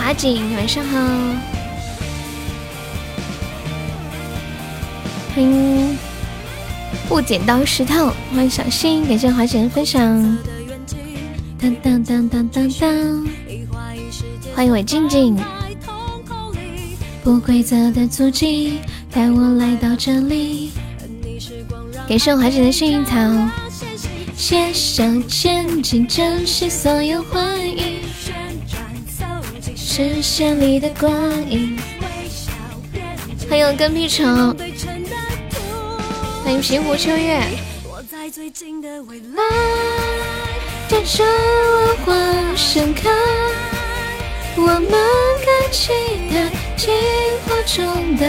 华锦，晚上好。欢迎不剪刀石头，欢迎小新，感谢华锦的分享。当当当当当当，欢迎我静静。不规则的足迹带我来到这里。感谢我华锦的幸运草。携手前进，珍惜所有回忆。视线里的光影。欢迎跟屁虫，欢迎平湖秋月。等着我花盛开，我们该期待计划中的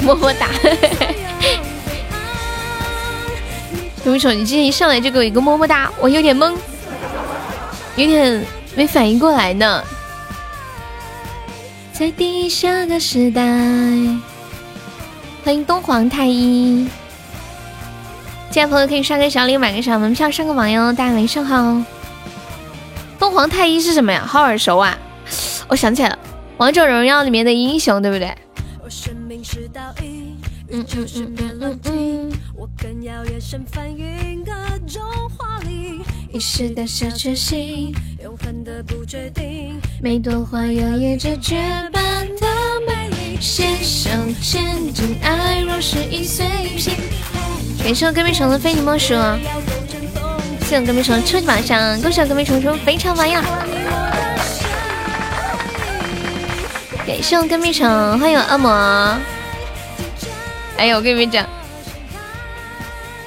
未么么哒！有一首，你今天一上来就给我一个么么哒，我有点懵，有点没反应过来呢。在地下的时代，欢迎东皇太一，进来朋友可以刷个小礼，买个小门票，上个榜哟。大家晚上好。东皇太一是什么呀？好耳熟啊！我想起来了，王者荣耀里面的英雄，对不对？嗯嗯嗯嗯嗯嗯。一时的小确幸，永恒的不确定。每朵花摇曳着绝版的美丽，携手前进，爱若是易碎品。感谢我隔壁城的非你莫属，谢谢我隔壁城初级榜上，恭喜我隔壁城出非常榜样。感谢我隔壁城，欢迎恶魔。哎呀，我跟你们讲，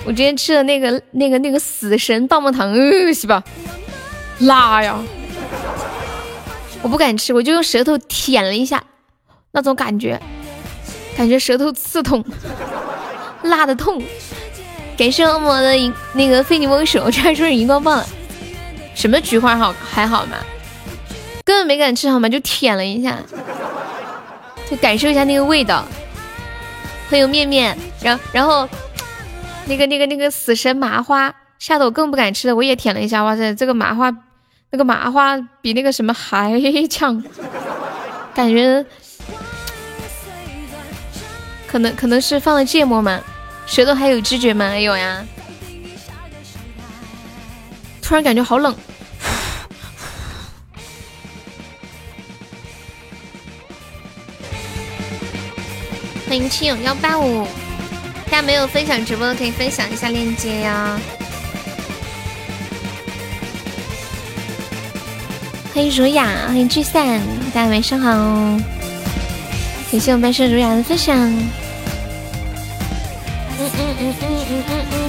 我今天吃的那个、那个、那个死神棒棒糖，恶心吧，辣呀！我不敢吃，我就用舌头舔了一下，那种感觉，感觉舌头刺痛，辣的痛。感谢恶魔的荧那个非你莫属，这还说是荧光棒了，什么菊花好还好吗？根本没敢吃好吗？就舔了一下，就感受一下那个味道。欢迎面面，然然后那个那个那个死神麻花，吓得我更不敢吃了。我也舔了一下，哇塞，这个麻花，那个麻花比那个什么还 呛，感觉可能可能是放了芥末嘛，舌头还有知觉吗？有呀，突然感觉好冷。欢迎亲友幺八五，大家没有分享直播的可以分享一下链接呀。欢迎儒雅，欢迎聚散，大家晚上好。感谢我们班上儒雅的分享。嗯嗯嗯嗯嗯嗯嗯。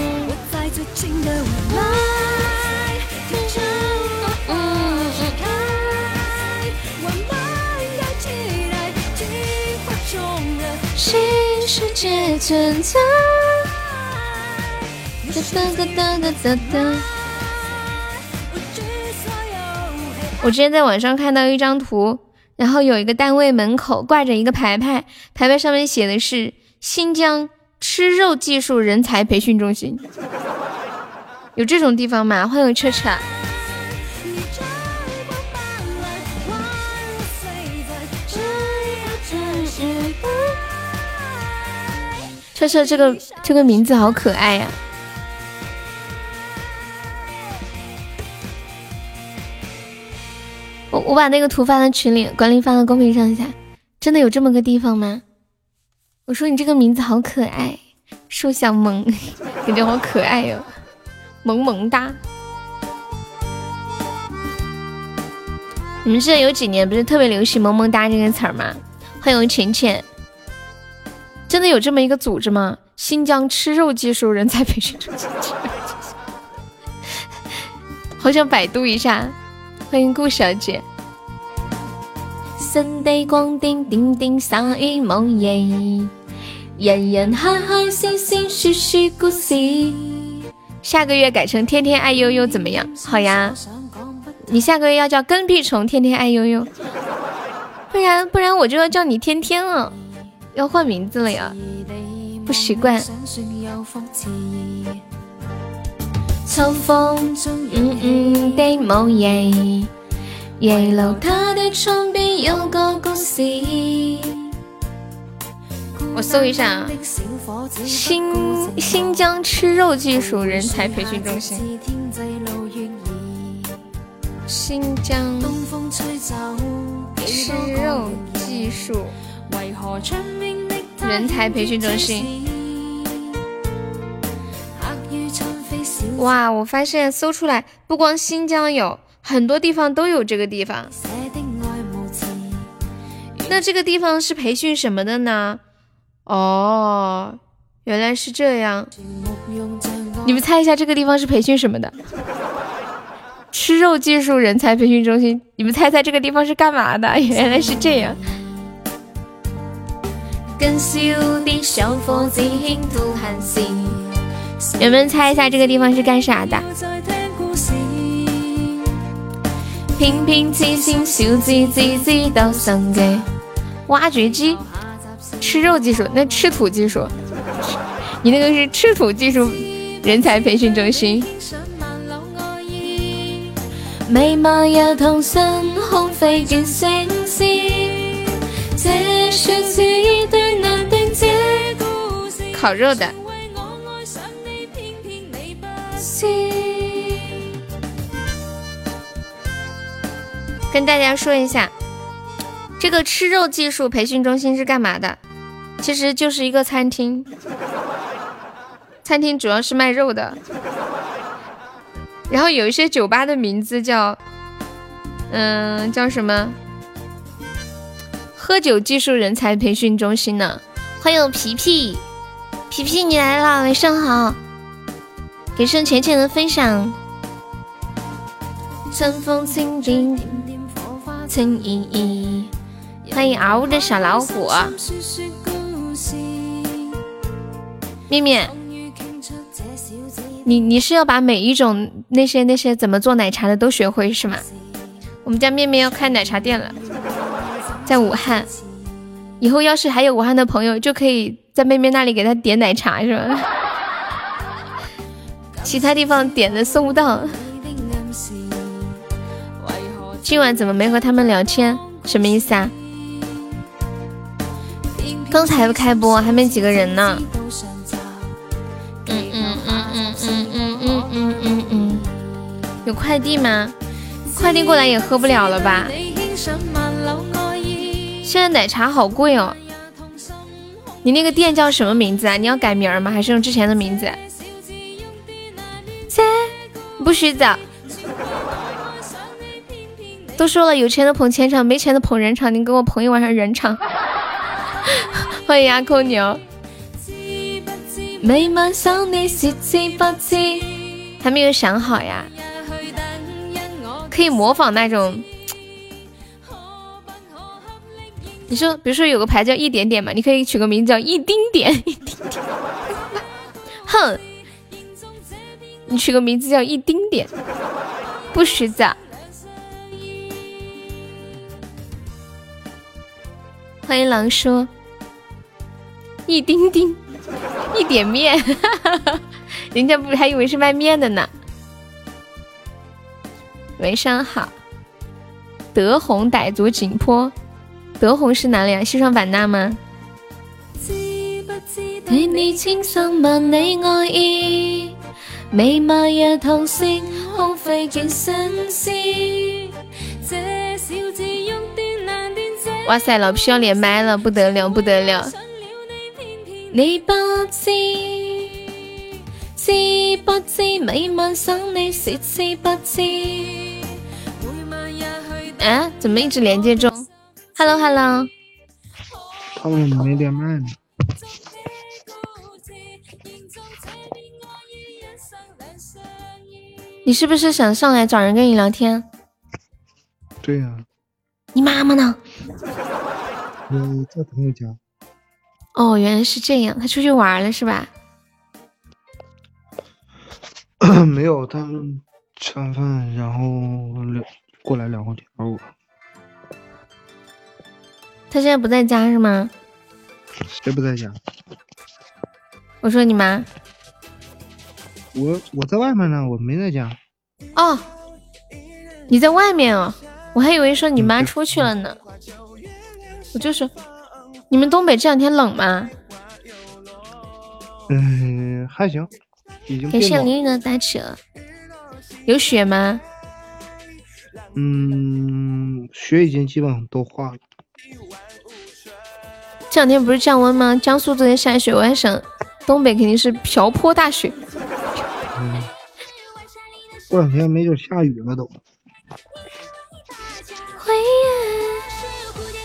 世界存在。我之前在网上看到一张图，然后有一个单位门口挂着一个牌牌，牌牌上面写的是新疆吃肉技术人才培训中心。有这种地方吗？欢迎车车。车车这个这个名字好可爱呀！我我把那个图发到群里，管理发到公屏上一下。真的有这么个地方吗？我说你这个名字好可爱，树小萌，感觉好可爱哟，萌萌哒。你们记得有几年不是特别流行“萌萌哒”这个词儿吗？欢迎浅浅。真的有这么一个组织吗？新疆吃肉技术人才培训中心，好想百度一下。欢迎顾小姐。下个月改成天天爱悠悠怎么样？好呀，你下个月要叫跟屁虫天天爱悠悠，不然不然我就要叫你天天了。要换名字了呀，不习惯。秋风嗯嗯的梦夜，夜楼他的窗边有个故事。我搜一下啊，新新疆吃肉技术人才培训中心。新疆吃肉技术人才培训中心。哇，我发现搜出来，不光新疆有很多地方都有这个地方。那这个地方是培训什么的呢？哦，原来是这样。你们猜一下，这个地方是培训什么的？吃肉技术人才培训中心。你们猜猜这个地方是干嘛的？原来是这样。更秀的。有没有猜一下这个地方是干啥的？平平齐齐，小鸡鸡鸡到上街。挖掘机，吃肉技术，那吃土技术。你那个是吃土技术人才培训中心。空飞。烤肉的。跟大家说一下，这个吃肉技术培训中心是干嘛的？其实就是一个餐厅，餐厅主要是卖肉的。然后有一些酒吧的名字叫，嗯，叫什么？喝酒技术人才培训中心呢？欢迎皮皮，皮皮你来了，晚上好。给声浅浅的分享。春风轻轻。陈依依，欢迎嗷呜的小老虎。面面，你你是要把每一种那些那些怎么做奶茶的都学会是吗？我们家面面要开奶茶店了，在武汉。以后要是还有武汉的朋友，就可以在妹妹那里给她点奶茶是吧？其他地方点的送不到。今晚怎么没和他们聊天？什么意思啊？刚才不开播还没几个人呢。嗯嗯嗯嗯嗯嗯嗯嗯嗯嗯。有快递吗？快递过来也喝不了了吧？现在奶茶好贵哦。你那个店叫什么名字啊？你要改名吗？还是用之前的名字？切，不许走。都说了，有钱的捧钱场，没钱的捧人场。你给我捧一晚上人场。欢迎阿空牛。还没有想好呀？可以模仿那种。你说，比如说有个牌叫一点点嘛，你可以取个名字叫一丁点。一丁点。哼，你取个名字叫一丁点，不许假。欢迎狼叔，一丁丁，一点面，人家不还以为是卖面的呢。晚上好，德宏傣族景颇，德宏是哪里啊？西双版纳吗？对你万爱意，也空费尽心思。这小子难这。哇塞，老皮要连麦了，不得了，不得了！你不知，知不知每晚想你是知不知？啊，怎么一直连接中？？Hello，Hello。他们没连麦呢。你是不是想上来找人跟你聊天？对呀。你妈妈呢？我在朋友家。哦，原来是这样，他出去玩了是吧？没有，他们吃完饭然后聊过来聊会天我。他现在不在家是吗？谁不在家？我说你妈。我我在外面呢，我没在家。哦，你在外面啊？我还以为说你妈出去了呢。我就是，你们东北这两天冷吗？嗯，还行，已经。感谢林林的大车，有雪吗？嗯，雪已经基本上都化了。这两天不是降温吗？江苏昨天下雪，我还想、东北肯定是瓢泼大雪。嗯，过两天没准下雨了都。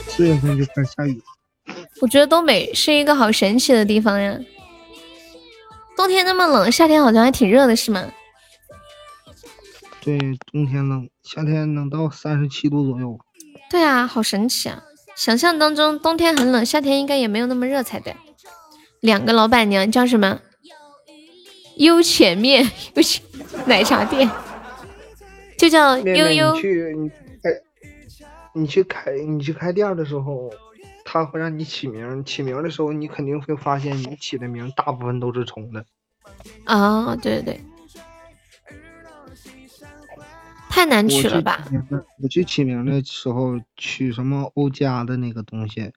四月份就开始下雨。我觉得东北是一个好神奇的地方呀。冬天那么冷，夏天好像还挺热的，是吗？对，冬天冷，夏天能到三十七度左右。对啊，好神奇啊！想象当中冬天很冷，夏天应该也没有那么热才对。两个老板娘叫什么？悠前面，奶茶店，就叫悠悠。你去，你开，你去开，你去开店的时候，他会让你起名。起名的时候，你肯定会发现你起的名大部分都是重的。啊，对对对。太难取了吧！我去起名的时候取什么欧家的那个东西，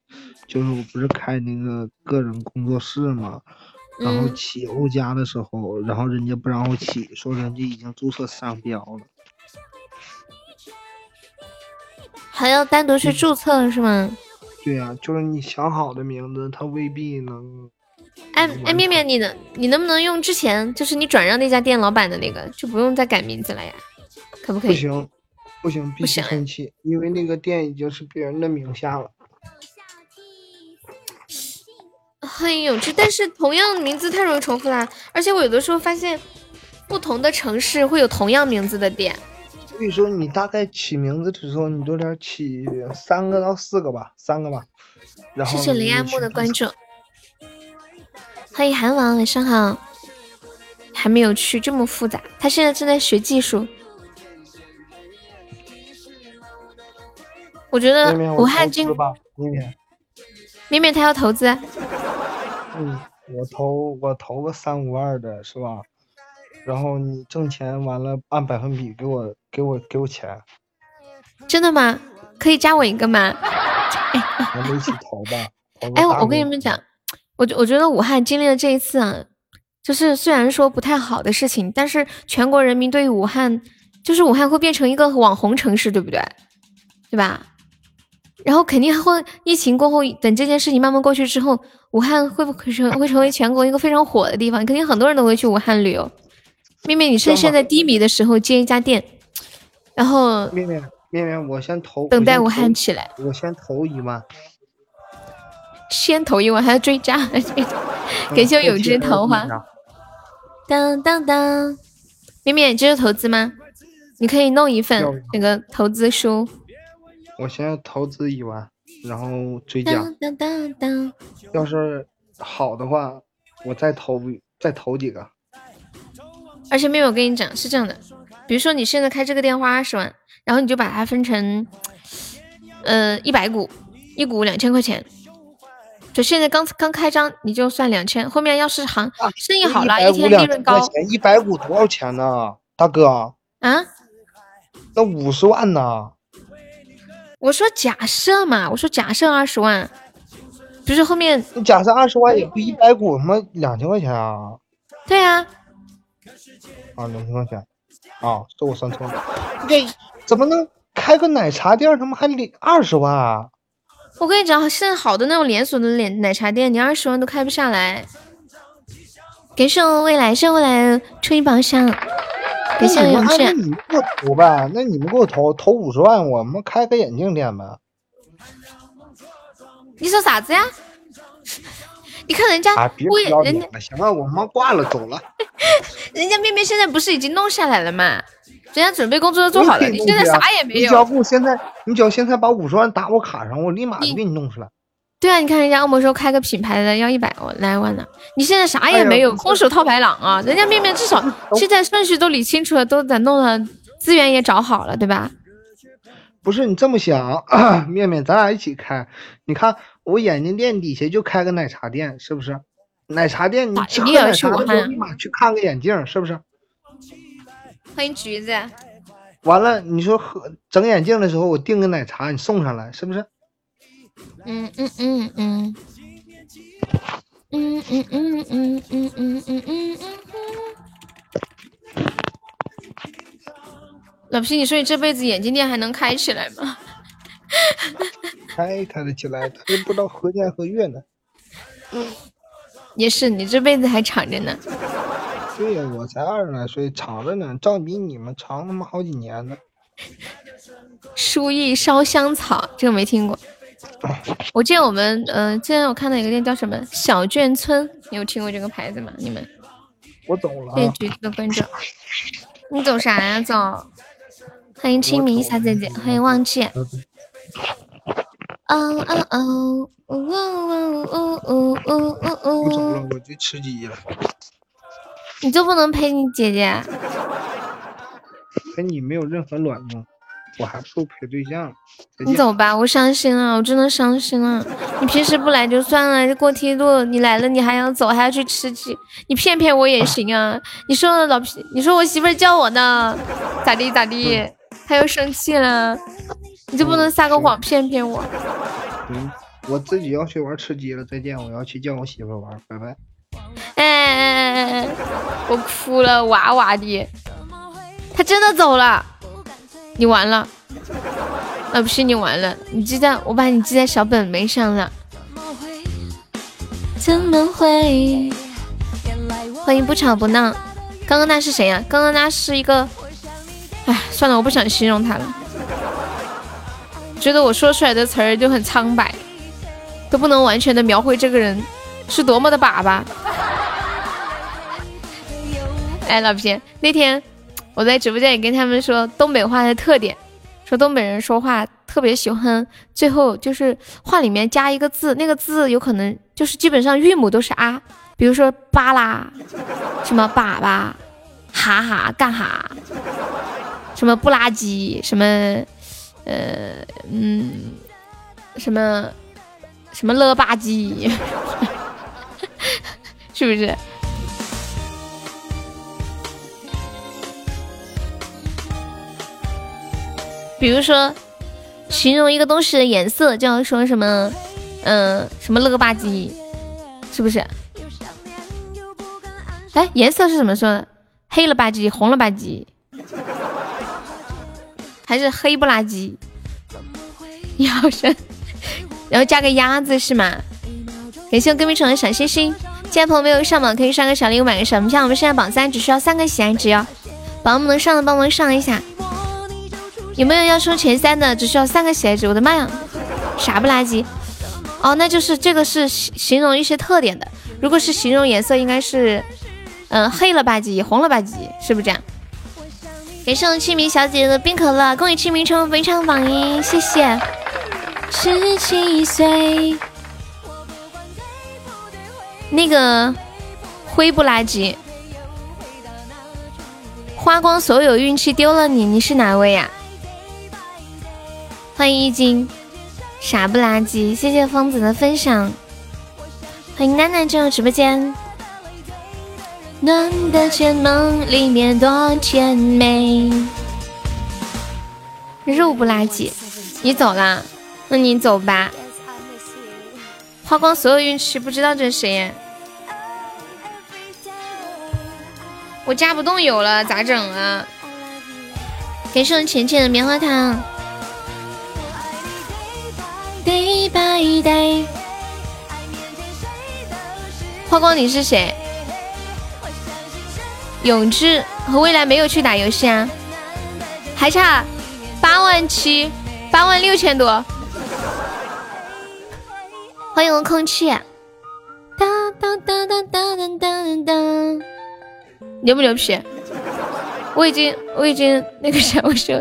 就是我不是开那个个人工作室嘛，然后起欧家的时候，然后人家不让我起，说人家已经注册商标了，还要单独去注册是吗？对呀，就是你想好的名字，他未必能。哎哎，面面，你能你能不能用之前就是你转让那家店老板的那个，就不用再改名字了呀？可不可以？不行，不行，必须喷气，因为那个店已经是别人的名下了。很有趣，但是同样名字太容易重复啦。而且我有的时候发现，不同的城市会有同样名字的店。所以说，你大概起名字的时候，你都得起三个到四个吧，三个吧。然后。谢谢林爱木的关注。欢迎韩王，晚上好。还没有去，这么复杂。他现在正在学技术。我觉得武汉金明天，明明他要投资。嗯，我投我投个三五万的是吧？然后你挣钱完了按百分比给我给我给我钱。真的吗？可以加我一个吗？咱们一起投吧。哎，我跟你们讲，我我觉得武汉经历了这一次啊，就是虽然说不太好的事情，但是全国人民对于武汉，就是武汉会变成一个网红城市，对不对？对吧？然后肯定会疫情过后，等这件事情慢慢过去之后，武汉会不会成会成为全国一个非常火的地方？肯定很多人都会去武汉旅游。妹妹，你趁现在低迷的时候接一家店，然后妹妹妹妹，我先投等待武汉起来，我先投一万，先投一万还要追加，感谢永之桃花。当当当，妹妹，这是投资吗？你可以弄一份那个投资书。我先投资一万，然后追加。要是好的话，我再投再投几个。而且妹妹，我跟你讲是这样的，比如说你现在开这个店花二十万，然后你就把它分成，呃，一百股，一股两千块钱。就现在刚刚开张，你就算两千。后面要是行生意好了，一天利润高。一百股多少钱呢，大哥？啊？那五十万呢？我说假设嘛，我说假设二十万，不是后面假设二十万也不一百股他妈两千块钱啊？对啊，啊两千块钱啊，这我算错了。对，怎么能开个奶茶店他妈还两二十万啊？我跟你讲，现在好的那种连锁的奶奶茶店，你二十万都开不下来。感谢我未来，谢谢未来初一宝箱。那你们那你们给我投呗？那你们给我投投五十万，我们开个眼镜店呗。你说啥子呀？你看人家，我人家行了，我妈挂了，走了。人家面面现在不是已经弄下来了吗？人家准备工作都做好了，你现在啥也没有。你只要不现在，你只要现在把五十万打我卡上，我立马就给你弄出来。对啊，你看人家恶魔说开个品牌的要一百来万呢，你现在啥也没有，空手套白狼啊！人家面面至少现在顺序都理清楚了，都在弄了，资源也找好了，对吧？不是你这么想，面面，咱俩一起开。你看我眼镜店底下就开个奶茶店，是不是？奶茶店，你吃你也去武汉，立马去看个眼镜，是不是？欢迎橘子。完了，你说喝整眼镜的时候，我订个奶茶，你送上来，是不是？嗯嗯嗯嗯。嗯嗯嗯嗯嗯嗯嗯嗯。老皮，你说你这辈子眼镜店还能开起来吗？开开得起来，他又不知道何年何月呢。也是，你这辈子还长着呢。对呀，我才二十来岁，长着呢，照比你们长他妈好几年呢。书意烧香草，这个没听过。我见我们，嗯，之前我看到一个店叫什么小眷村，你有听过这个牌子吗？你们？我走了。谢谢橘子的关注。你走啥呀？走。欢迎清明小姐姐，欢迎忘记。哦哦哦。呜呜呜呜呜呜！我走了，我去吃鸡了。你就不能陪你姐姐？陪你没有任何卵用，我还不如陪对象。你走吧，我伤心了，我真的伤心了。你平时不来就算了，这过梯度你来了，你还要走，还要去吃鸡，你骗骗我也行啊。你说老皮，你说我媳妇叫我呢，咋地咋地，他又生气了，你就不能撒个谎骗骗我？嗯。我自己要去玩吃鸡了，再见！我要去叫我媳妇玩，拜拜。哎，我哭了，哇哇的。他真的走了，你完了。啊，不是你完了，你记在，我把你记在小本本上了。怎么会？欢迎不吵不闹。刚刚那是谁呀？刚刚那是一个……哎，算了，我不想形容他了。觉得我说出来的词儿就很苍白。都不能完全的描绘这个人是多么的粑粑。哎，老皮，那天我在直播间也跟他们说东北话的特点，说东北人说话特别喜欢最后就是话里面加一个字，那个字有可能就是基本上韵母都是啊，比如说巴拉，什么粑粑，哈哈干哈，什么不拉几，什么呃嗯什么。什么了吧唧，是不是？比如说，形容一个东西的颜色，就要说什么，嗯，什么了吧唧，是不是？哎，颜色是怎么说的？黑了吧唧，红了吧唧，还是黑不拉几？你好神。然后加个鸭子是吗？感谢我隔壁城的小星星，现在朋友没有上榜可以刷个小礼物买个什么？像。我们现在榜三只需要三个喜爱值哟，榜们能上的帮忙上一下。有没有要冲前三的？只需要三个喜爱值。我的妈呀，傻不拉几！哦，那就是这个是形容一些特点的。如果是形容颜色，应该是嗯黑了吧唧，红了吧唧，是不是这样？感谢我清明小姐姐的冰可乐，恭喜清明冲非常榜一，谢谢。十七岁，那个灰不拉几，花光所有运气丢了你，你是哪位呀？欢迎一金，傻不拉几，谢谢疯子的分享。欢迎楠楠进入直播间。暖的睫梦里面多甜美，肉不拉几，你走啦。那你走吧，花光所有运气，不知道这是谁？我加不动油了，咋整啊？感谢我浅浅的棉花糖。Day by day，花光你是谁？永志和未来没有去打游戏啊？还差八万七，八万六千多。欢迎空气，哒哒哒哒哒哒哒哒，牛不牛皮？我已经我已经那个啥，我说，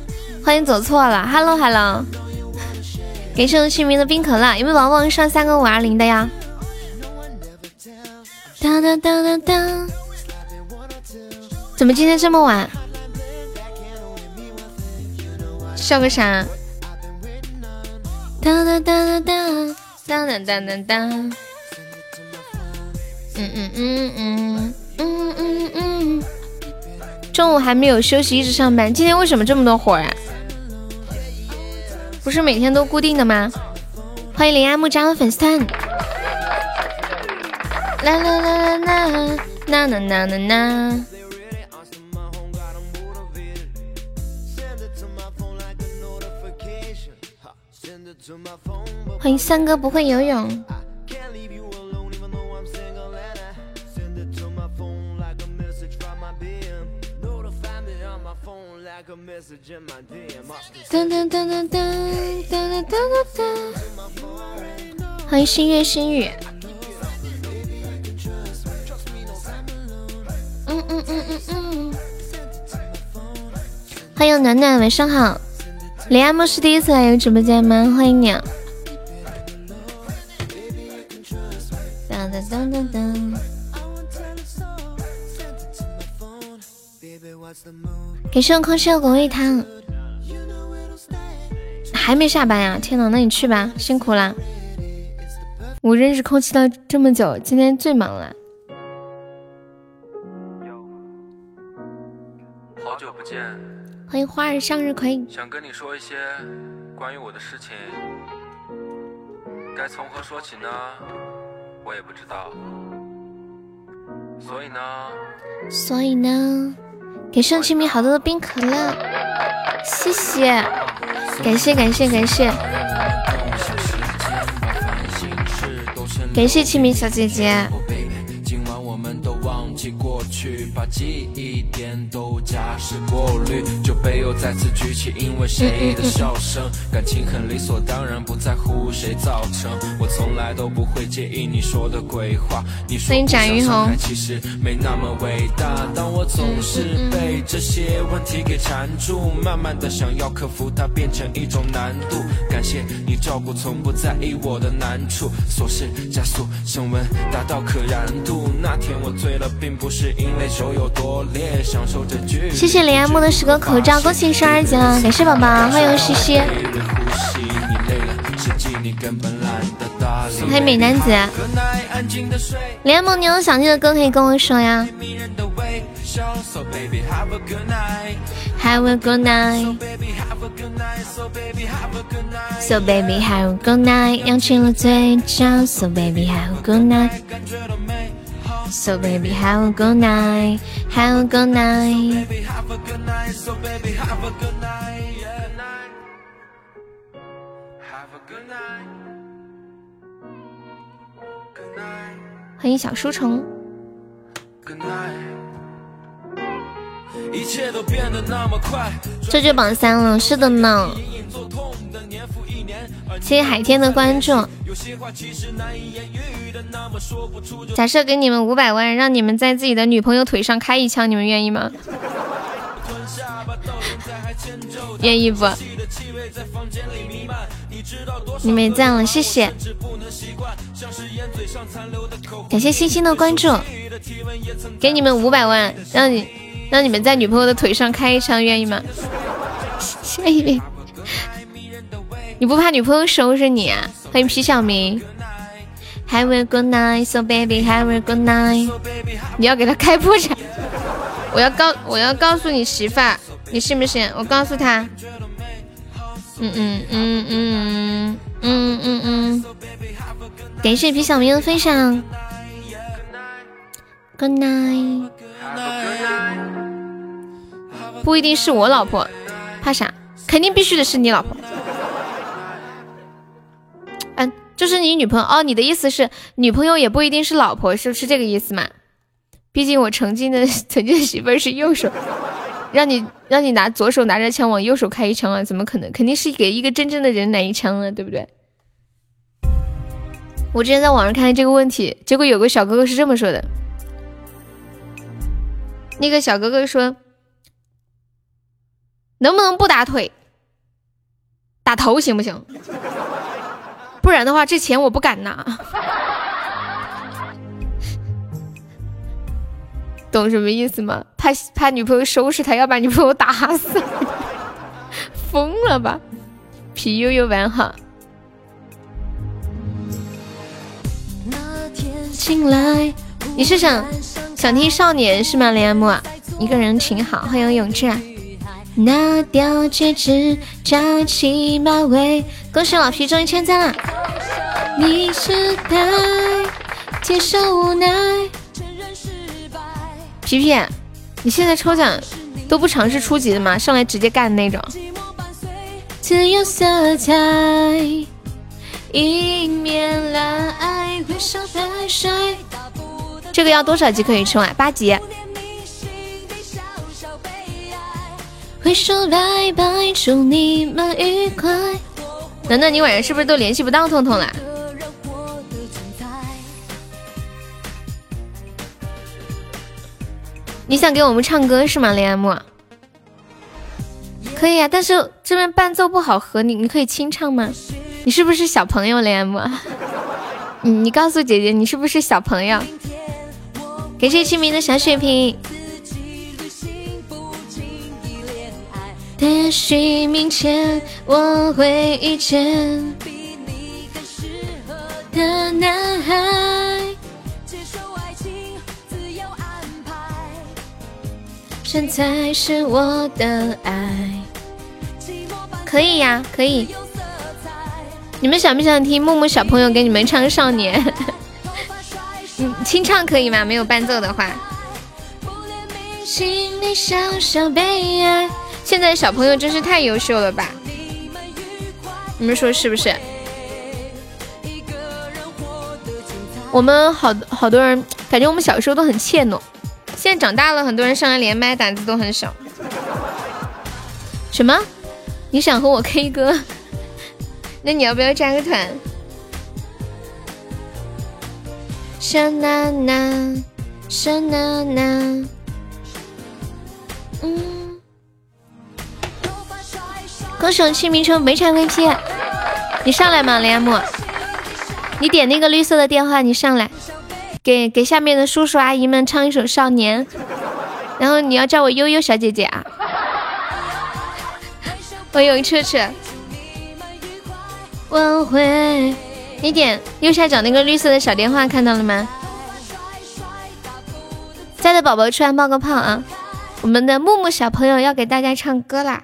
欢迎走错了，Hello Hello，感谢我姓名的冰可乐，有没有宝宝上三个五二零的呀？哒哒哒哒哒，怎么今天这么晚？笑个啥？哒哒哒哒哒哒哒哒哒哒。嗯嗯嗯嗯嗯嗯嗯。中午还没有休息，一直上班。今天为什么这么多活啊？是每天都固定的吗？欢迎林阿木加入粉丝团。啦啦啦啦啦，啦啦啦啦啦。欢迎三哥不会游泳。噔噔噔噔噔噔噔噔噔！欢迎星月星雨。嗯嗯嗯嗯嗯。欢迎暖暖，晚上好。李阿木是第一次来有直播间吗？欢迎你。给谢空气的果味汤。还没下班呀？天呐，那你去吧，辛苦啦。我认识空气了这么久，今天最忙了。好久不见。欢迎花儿向日葵。想跟你说一些关于我的事情，该从何说起呢？我也不知道。所以呢？所以呢？给盛清明好多的冰可乐，谢谢，感谢感谢感谢，感谢清明小姐姐。忘记过去，把记忆点都加湿过滤，酒杯又再次举起，因为谁的笑声？感情很理所当然，不在乎谁造成。我从来都不会介意你说的鬼话。你说不想伤害，其实没那么伟大。但我总是被这些问题给缠住，慢慢的想要克服它，变成一种难度。感谢你照顾，从不在意我的难处。琐事加速升温，达到可燃度。那天我醉。谢谢林阿木的十个口罩，恭喜十二级了！感谢宝宝，欢迎西西。欢迎美男子。林阿木，你有想听的歌可以跟我说呀。Have a good night. So baby, have a good night. 扬起了嘴角。So baby, have a good night. So baby, have a good night, have a good night. So baby, have a good night, Have a good night. Good night. 欢迎小书虫。这就榜三了，是的呢。谢谢海天的关注。假设给你们五百万，让你们在自己的女朋友腿上开一枪，你们愿意吗？愿意不？你没赞了，谢谢。感谢星星的关注。给你们五百万，让你让你们在女朋友的腿上开一枪，愿意吗？下一位。你不怕女朋友收拾你啊？欢迎皮小明，Have a good night, so baby, have a good night。你要给他开破产，我要告我要告诉你媳妇儿，你信不信？我告诉他，嗯嗯嗯嗯嗯嗯嗯，感谢皮小明的分享，Good night。不一定是我老婆，怕啥？肯定必须得是你老婆。就是你女朋友哦，你的意思是女朋友也不一定是老婆，是不是这个意思吗？毕竟我曾经的 曾经的媳妇儿是右手，让你让你拿左手拿着枪往右手开一枪啊？怎么可能？肯定是给一个真正的人来一枪啊，对不对？我之前在网上看见这个问题，结果有个小哥哥是这么说的。那个小哥哥说：“能不能不打腿，打头行不行？不然的话，这钱我不敢拿。”懂什么意思吗？怕怕女朋友收拾他，要把女朋友打死，疯了吧？皮悠悠玩好。醒来，你是想？想听少年是吗？连木，一个人挺好。欢迎永志，拿掉戒指，扎起马尾。恭喜老皮中一千赞了。你是该接受无奈。皮皮，你现在抽奖都不尝试初级的吗？上来直接干的那种。自由色彩，迎面来，挥手拍水。这个要多少级可以充啊？八级。挥手拜拜，祝你们愉快。楠楠，你晚上是不是都联系不到痛痛了？你想给我们唱歌是吗，林安木？可以啊，但是这边伴奏不好和你，你可以清唱吗？你是不是小朋友，林安木？你你告诉姐姐，你是不是小朋友？感谢清明的小血瓶。也许明天我会遇见比你更适合的男孩。接受爱情，自由安排。现在是我的爱。可以呀，可以。你们想不想听木木小朋友给你们唱《少年》？嗯清唱可以吗？没有伴奏的话。现在小朋友真是太优秀了吧？你们说是不是？我们好好多人感觉我们小时候都很怯懦，现在长大了，很多人上来连麦胆子都很小。什么？你想和我 K 歌？那你要不要加个团？小娜娜，小娜娜，嗯。恭喜我清明成没拆 VP，你上来嘛，连木。你点那个绿色的电话，你上来，给给下面的叔叔阿姨们唱一首《少年》，然后你要叫我悠悠小姐姐啊。我有车车，我会。你点右下角那个绿色的小电话，看到了吗？在的宝宝出来冒个泡啊！我们的木木小朋友要给大家唱歌啦！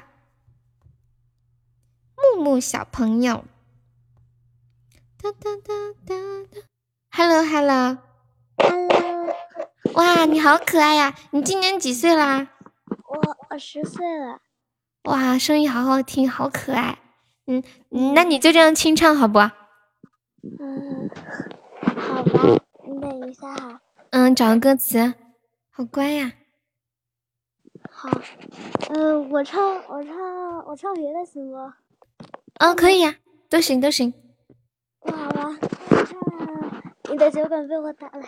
木木小朋友，哒哒哒哒哒，Hello Hello Hello，哇，你好可爱呀！你今年几岁啦？我我十岁了。哇，声音好好听，好可爱。嗯，那你就这样清唱好不？嗯，好吧，你等一下哈。嗯，找个歌词，好乖呀。好，嗯，我唱，我唱，我唱别的行不？哦，可以呀，都行都行。那好吧，唱你的酒馆被我打了烊。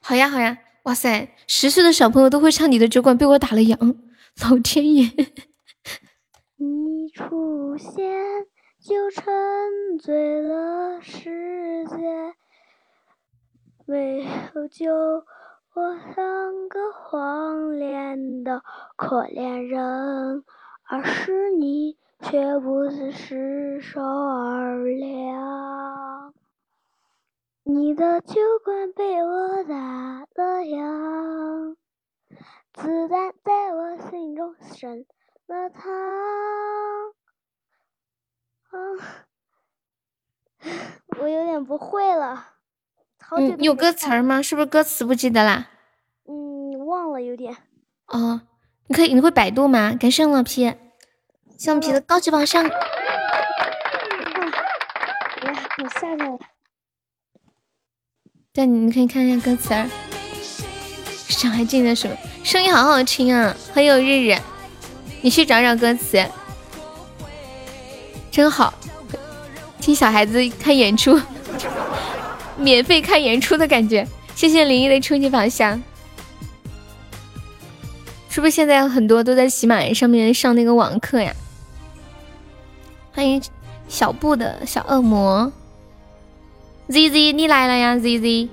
好呀好呀，哇塞，十岁的小朋友都会唱你的酒馆被我打了烊，老天爷！你出现。就沉醉了世界，没有酒，我像个荒恋的可怜人，而是你却不是失手而凉。你的酒馆被我打了烊，子弹在我心中生了膛。我有点不会了。嗯，有歌词吗？是不是歌词不记得啦？嗯，忘了有点。哦，你可以，你会百度吗？感谢老皮，橡皮的高级榜上。来，我下来了。对，你可以看一下歌词儿。小孩进的什么？声音好好听啊，很有日日。你去找找歌词。真好，听小孩子看演出。免费看演出的感觉。谢谢林一的初级宝箱。是不是现在很多都在喜马拉雅上面上那个网课呀？欢迎小布的小恶魔，Z Z 你来了呀，Z Z。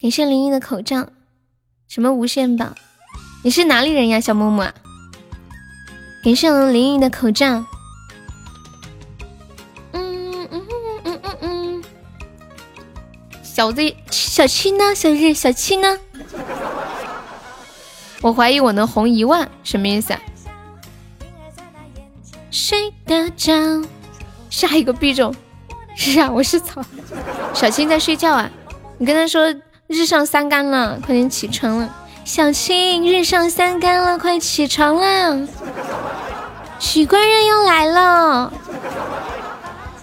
感谢林一的口罩，什么无限宝？你是哪里人呀，小木木啊？感谢我林一的口罩。嗯嗯嗯嗯嗯嗯。小 Z 小七呢？小日小七呢？我怀疑我能红一万，什么意思啊？睡得着，下一个必中。是啊，我是草。小青在睡觉啊，你跟他说日上三竿了，快点起床了。小青，日上三竿了，快起床了。许官人又来了，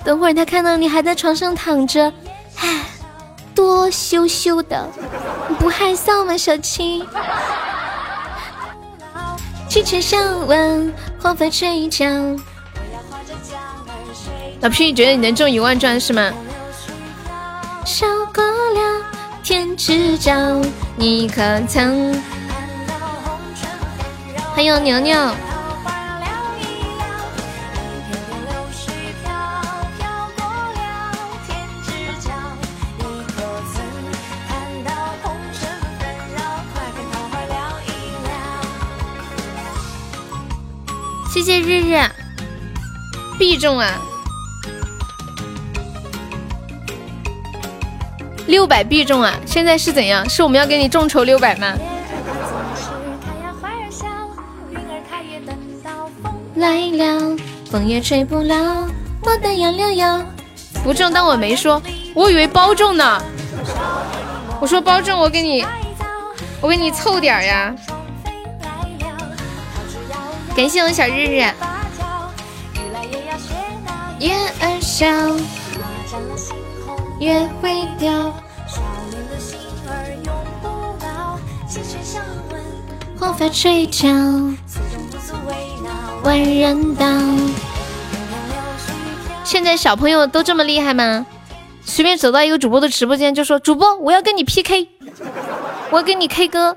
等会儿他看到你还在床上躺着，唉，多羞羞的，你不害臊吗，小青？鸡犬相闻，黄发垂髫。老皮，你觉得你能中一万钻是吗？小过了天之角，你可曾？还有牛牛。必中啊！六百必中啊！现在是怎样？是我们要给你众筹六百吗？来了，风也吹不了我的杨柳腰。不中当我没说，我以为包中呢。我说包中，我给你，我给你凑点呀。感谢我小日日。月儿笑，月会雕。黄发垂髫，万人道。现在小朋友都这么厉害吗？随便走到一个主播的直播间就说：“主播，我要跟你 PK，我要跟你 K 歌。”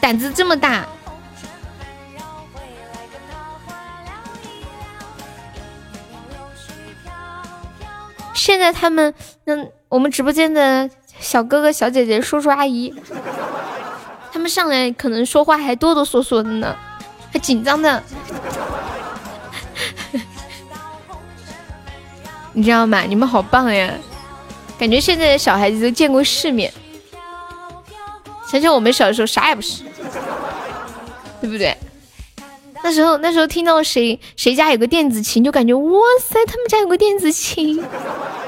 胆子这么大。现在他们，嗯，我们直播间的小哥哥、小姐姐、叔叔阿姨，他们上来可能说话还哆哆嗦嗦的呢，还紧张的，你知道吗？你们好棒呀！感觉现在的小孩子都见过世面，想想我们小的时候啥也不是，对不对？那时候，那时候听到谁谁家有个电子琴，就感觉哇塞，他们家有个电子琴！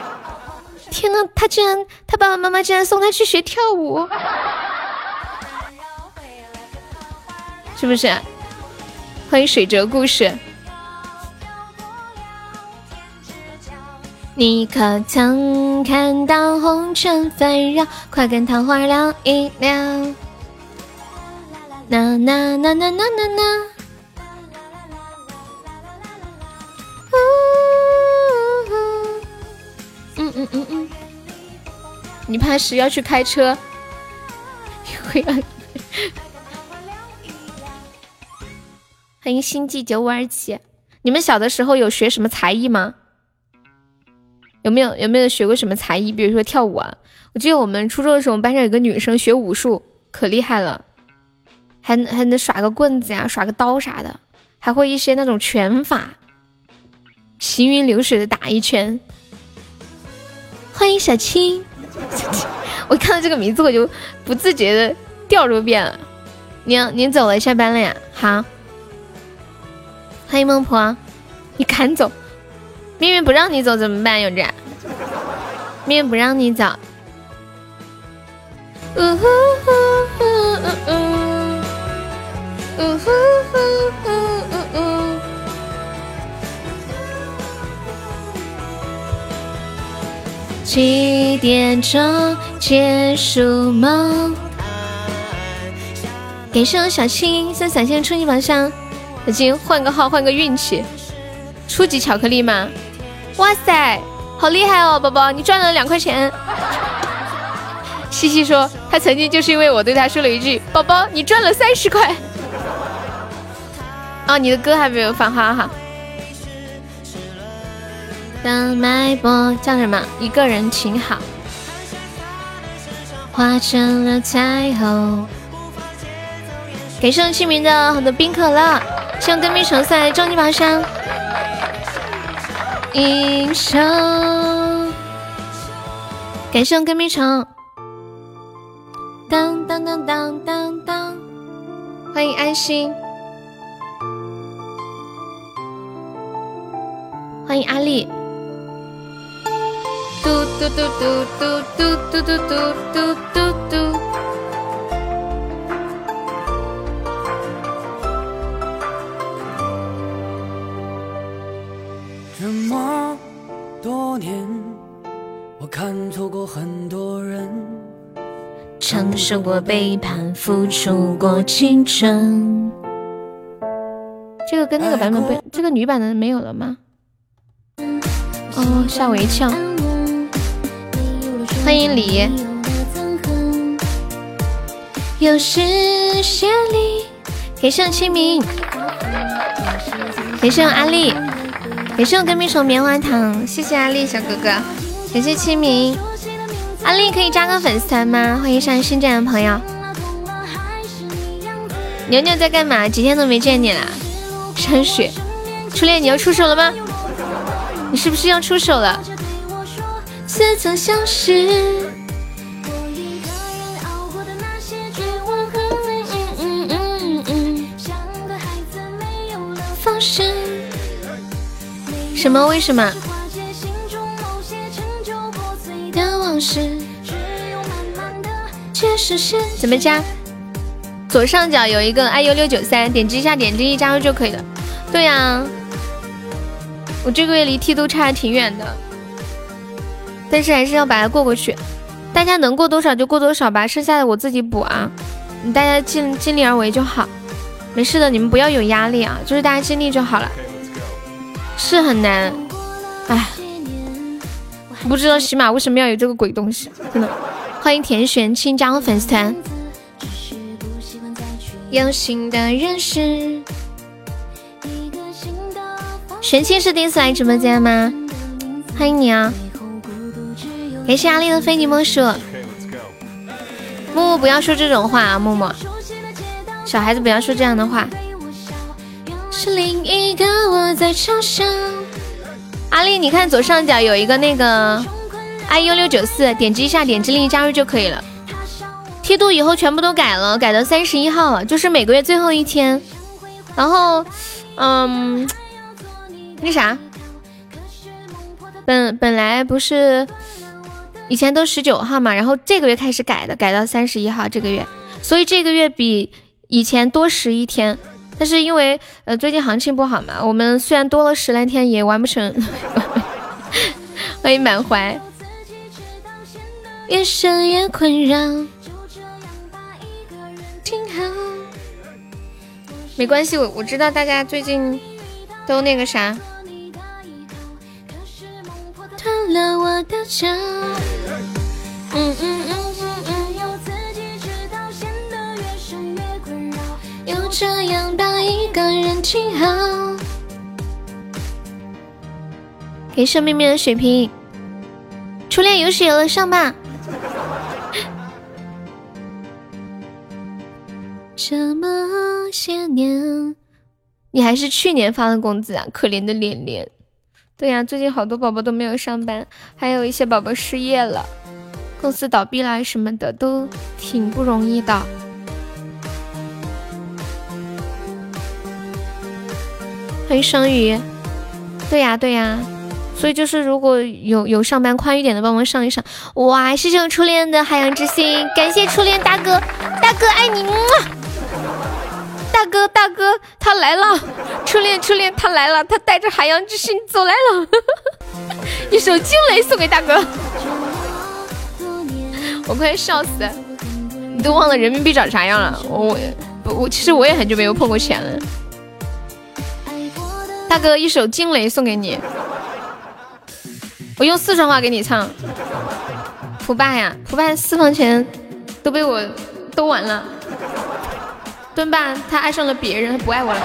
天呐，他竟然，他爸爸妈妈竟然送他去学跳舞，是不是？欢迎水哲故事。你可曾看到红尘纷扰？快跟桃花聊一聊。呐呐呐呐呐呐呐。嗯嗯嗯嗯，你怕是要去开车？会啊！欢迎星际九五二七，你们小的时候有学什么才艺吗？有没有有没有学过什么才艺？比如说跳舞啊？我记得我们初中的时候，我们班上有个女生学武术可厉害了，还还能耍个棍子呀，耍个刀啥的，还会一些那种拳法。行云流水的打一圈，欢迎小青。我看到这个名字我就不自觉的调入变了。您您走了，下班了呀？好，欢迎孟婆，你赶走，命运不让你走怎么办？永志，命运不让你走。呜呼呼呼呜呜，呜呼呼呼几点钟结束梦？感谢我小青送闪现初级宝箱，小青换个号换个运气，初级巧克力吗？哇塞，好厉害哦，宝宝，你赚了两块钱。西西说，他曾经就是因为我对他说了一句：“宝宝，你赚了三十块。”哦，你的歌还没有放，哈哈。当脉搏叫什么？一个人挺好，化成了彩虹。给上清明的好多冰可乐，向跟屁虫送来终极宝箱。英雄，感谢我跟屁虫。当当当当当当，欢迎安心，欢迎阿丽。嘟嘟嘟嘟嘟嘟嘟嘟嘟嘟嘟。这么多年，我看错过很多人，承受过背叛，付出过青春。这个跟那个版本不，这个女版的没有了吗？哦，吓我一跳。欢迎李，有时绚丽，给上清明，给上阿丽，给上跟屁虫棉花糖，谢谢阿丽小哥哥，感谢清明，阿丽可以加个粉丝团吗？欢迎上新进来的朋友，牛牛在干嘛？几天都没见你了，山雪，初恋你要出手了吗？你是不是要出手了？似曾相识。放生。什么？为什么？的往事却实现。怎么加？左上角有一个 iu 六九三，点击一下，点击一加入就可以了。对呀，我这个月离梯都差的挺远的。但是还是要把它过过去，大家能过多少就过多少吧，剩下的我自己补啊。你大家尽尽力而为就好，没事的，你们不要有压力啊，就是大家尽力就好了。是很难，哎，不知道喜马为什么要有这个鬼东西，真的。欢迎田玄清加入粉丝团。有新的认识。玄清是第一次来直播间吗？欢迎你啊！感谢阿丽的非你莫属。木木不要说这种话啊，木木，小孩子不要说这样的话。是另一个我在嘲笑。阿丽，你看左上角有一个那个 iu 六九四，点击一下，点击另一加入就可以了。梯度以后全部都改了，改到三十一号了，就是每个月最后一天。然后，嗯，那啥，本本来不是。以前都十九号嘛，然后这个月开始改的，改到三十一号这个月，所以这个月比以前多十一天。但是因为呃最近行情不好嘛，我们虽然多了十来天也完不成。欢迎满怀。越深越困扰。挺好。没关系，我我知道大家最近都那个啥。了我的脚。嗯嗯嗯嗯嗯。有自己知道，陷得越深越困扰，就这样把一个人挺好。给生命面的水瓶。初恋有血了，上吧。这么些年，你还是去年发的工资啊？可怜的脸脸。对呀，最近好多宝宝都没有上班，还有一些宝宝失业了，公司倒闭啦什么的，都挺不容易的。欢迎双鱼，对呀对呀，所以就是如果有有上班宽裕点的，帮忙上一上。哇，谢谢我初恋的海洋之心，感谢初恋大哥，大哥爱你。大哥，大哥，他来了！初恋，初恋，他来了！他带着海洋之心走来了，一首惊雷送给大哥，我快笑死！你都忘了人民币长啥样了？我，我其实我也很久没有碰过钱了。大哥，一首惊雷送给你。我用四川话给你唱。普爸呀，普爸私房钱都被我兜完了。墩爸他爱上了别人，他不爱我了。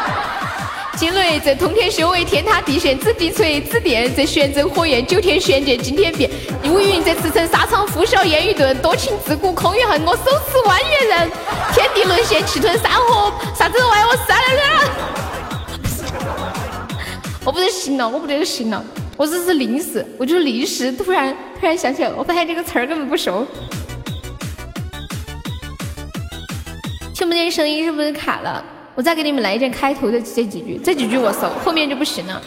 惊雷在通天修为，天塌地陷，紫地锤，紫电在玄真火焰，九天玄剑惊天变。乌云在驰骋，沙场呼啸烟雨顿，多情自古空余恨，我手持弯月刃，天地沦陷，气吞山河，啥子玩意？我杀了你！我不得行了，我不得行了，我只是临时，我就是临时突然突然想起来，我发现这个词儿根本不熟。听不见声音是不是卡了？我再给你们来一件开头的这几句，这几句我熟，后面就不行了。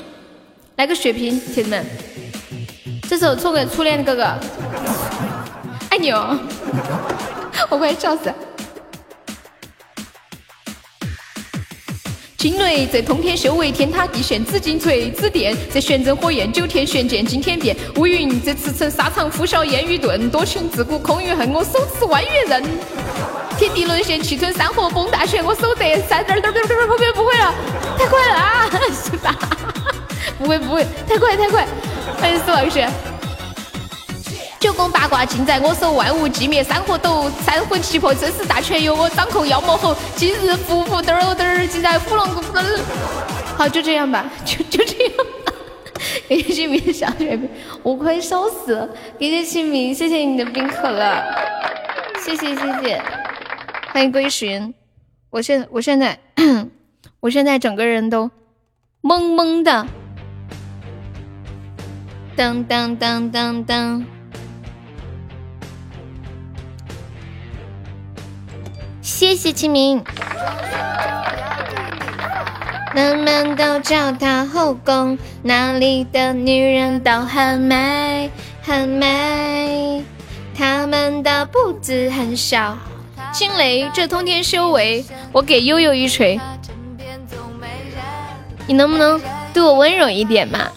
来个血瓶，铁子们，这首送给初恋的哥哥，爱你哦！我快笑死。惊雷在通天修为，天塌地陷，紫金锤，紫电在玄真火焰，九天玄剑惊天变。乌云在驰骋，沙场呼啸烟雨顿，多情自古空余恨，我手持弯月刃。天地沦陷，气吞山河，崩大雪，我守得三点点点点，后面不会了，太快了啊！是吧？不会不会，太快太快！欢迎四老师。九宫八卦尽在我手，万物寂灭山河抖，三魂七魄生死大权由我掌控。妖魔吼，今日伏伏嘚儿嘚儿，尽在虎龙宫。好，就这样吧，就就这样。给你起名小雪冰，我快烧死了。给你起名，谢谢你的冰可乐，谢谢谢谢。欢迎归寻，我现我现在 我现在整个人都懵懵的，当当当当当，谢谢清明。人们都叫她后宫，那里的女人都很美很美，她们的步子很小。惊雷，这通天修为，我给悠悠一锤。你能不能对我温柔一点嘛？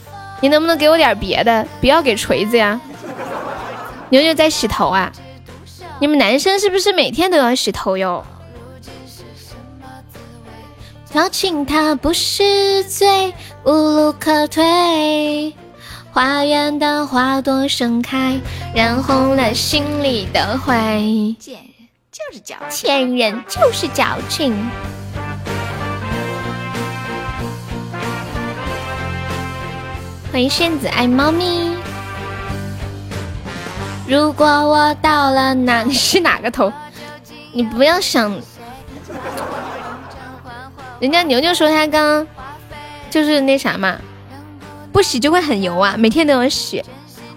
你能不能给我点别的？不要给锤子呀！牛牛在洗头啊？你们男生是不是每天都要洗头哟？邀请他不是罪，无路可退。花园的花朵盛开，染红了心里的灰。就是矫情人，就是矫情。欢迎仙子爱猫咪。如果我到了哪，你是哪个头？你不要想。人家牛牛说他刚就是那啥嘛，不洗就会很油啊，每天都要洗。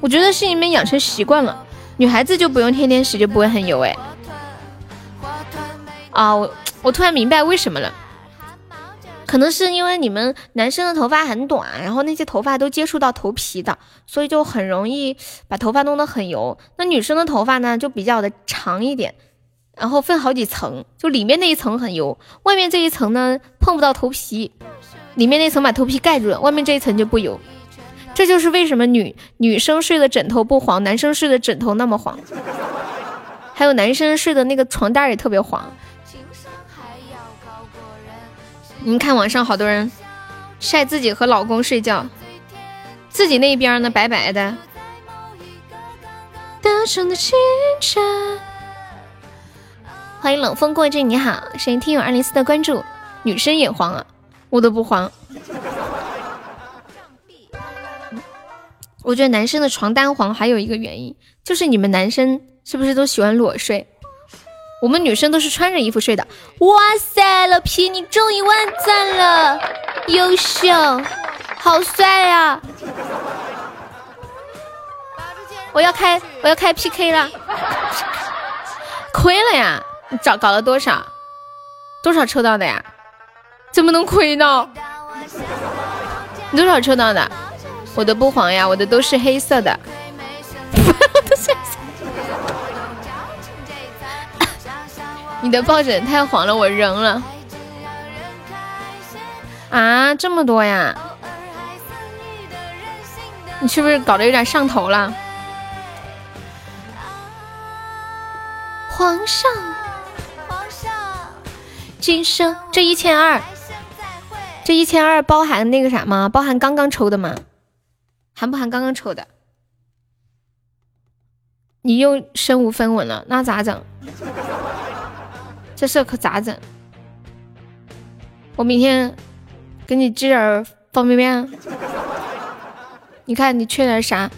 我觉得是你们养成习惯了，女孩子就不用天天洗，就不会很油哎。啊，我我突然明白为什么了，可能是因为你们男生的头发很短，然后那些头发都接触到头皮的，所以就很容易把头发弄得很油。那女生的头发呢，就比较的长一点，然后分好几层，就里面那一层很油，外面这一层呢碰不到头皮，里面那层把头皮盖住了，外面这一层就不油。这就是为什么女女生睡的枕头不黄，男生睡的枕头那么黄，还有男生睡的那个床单也特别黄。你们看网上好多人晒自己和老公睡觉，自己那一边呢白白的。欢迎冷风过境，你好，谢谢听友二零四的关注。女生也黄啊，我都不黄。我觉得男生的床单黄还有一个原因，就是你们男生是不是都喜欢裸睡？我们女生都是穿着衣服睡的。哇塞，老皮你中一万赞了，优秀，好帅呀！我要开我要开 PK 了，亏了呀！你找搞了多少？多少抽到的呀？怎么能亏呢？你多少抽到的？我的不黄呀，我的都是黑色的。你的抱枕太黄了，我扔了。啊，这么多呀！你是不是搞得有点上头了？皇上，皇上，今生这一千二，这一千二包含那个啥吗？包含刚刚抽的吗？含不含刚刚抽的？你又身无分文了，那咋整？这事可咋整？我明天给你寄点方便面，你看你缺点啥？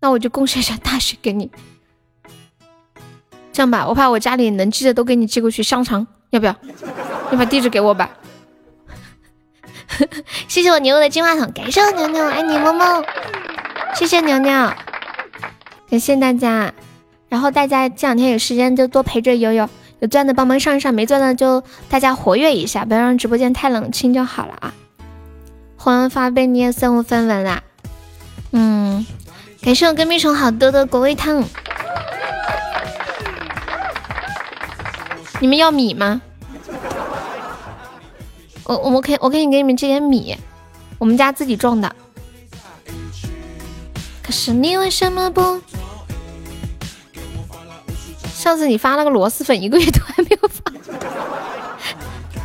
那我就贡献一下大学给你。这样吧，我把我家里能寄的都给你寄过去。香肠要不要？你把地址给我吧。谢谢我牛牛的金话筒，感谢我牛牛，爱你么么。谢谢牛牛，感谢大家。然后大家这两天有时间就多陪着悠悠，有钻的帮忙上一上，没钻的就大家活跃一下，不要让直播间太冷清就好了啊。红人发被你也身无分文啦。嗯，感谢我跟屁虫好多的果味汤。你们要米吗？我我可以我可以给你们寄点米，我们家自己种的。可是你为什么不？上次你发那个螺蛳粉，一个月都还没有发，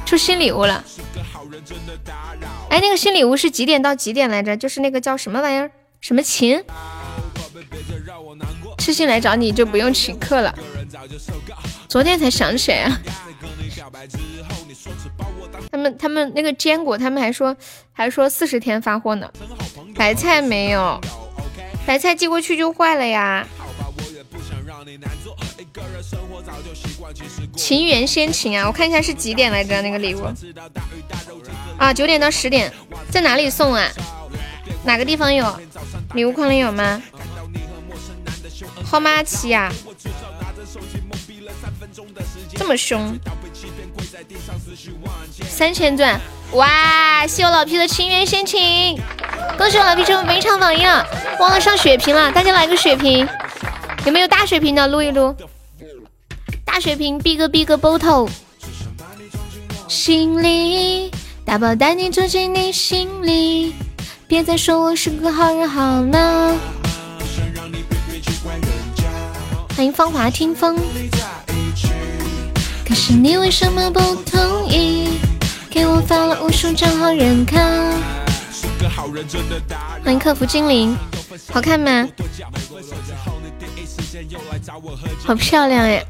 出新礼物了。哎，那个新礼物是几点到几点来着？就是那个叫什么玩意儿？什么琴？痴心来找你就不用请客了。昨天才想起来啊。他们他们那个坚果，他们还说还说四十天发货呢。白菜没有，白菜寄过去就坏了呀。情缘先情啊，我看一下是几点来着？那个礼物啊，九点到十点，在哪里送啊？哪个地方有？礼物框里有吗？好马奇呀，这么凶。三千钻，哇！谢我老皮的情缘先情，恭喜我老皮成为每场榜一了，忘了上血瓶了，大家来个血瓶，有没有大血瓶的撸一撸？大血瓶，big big bottle，心里大宝带你住进你心里，别再说我是个好人好吗？欢迎芳华听风，可是你为什么不同意？给我发了无数张好人卡，欢迎客服精灵，好看吗？好漂亮耶！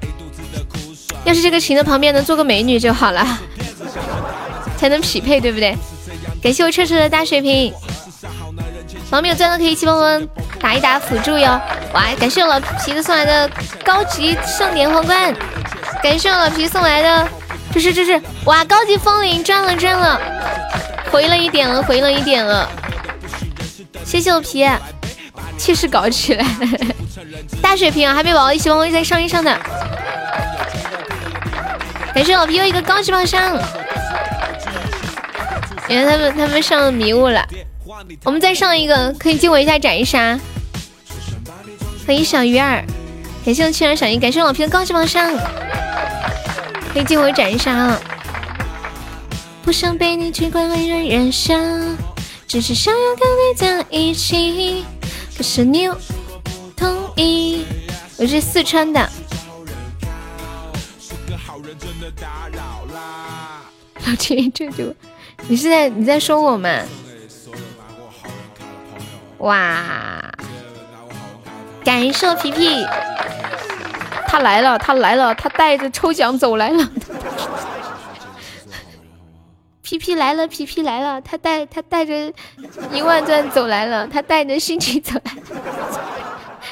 要是这个琴的旁边能做个美女就好了，才能匹配，对不对？感谢我彻彻的大水瓶，旁边有钻的可以一起帮我打一打辅助哟。哇，感谢我老皮子送来的高级盛典皇冠，感谢我老皮送来的。这是这是哇！高级风铃赚了赚了，回了一点了，回了一点了。谢谢我皮，气势搞起来，大水瓶啊！还没宝宝一起帮我再上一上的。感谢老皮又一个高级宝箱。原来他们他们上了迷雾了，我们再上一个，可以激我一下斩一杀。欢迎小鱼儿，感谢我七儿小姨，感谢老皮的高级宝箱。可以进我斩杀了，不想被你去管为人人想，只是想要跟你在一起。可是你又同意。我是四川的。老秦，这就你是在你在说我们？哇！感谢皮皮。他来了，他来了，他带着抽奖走来了。皮皮来了，皮皮来了，他带他带着一万钻走来了，他带着心情走来。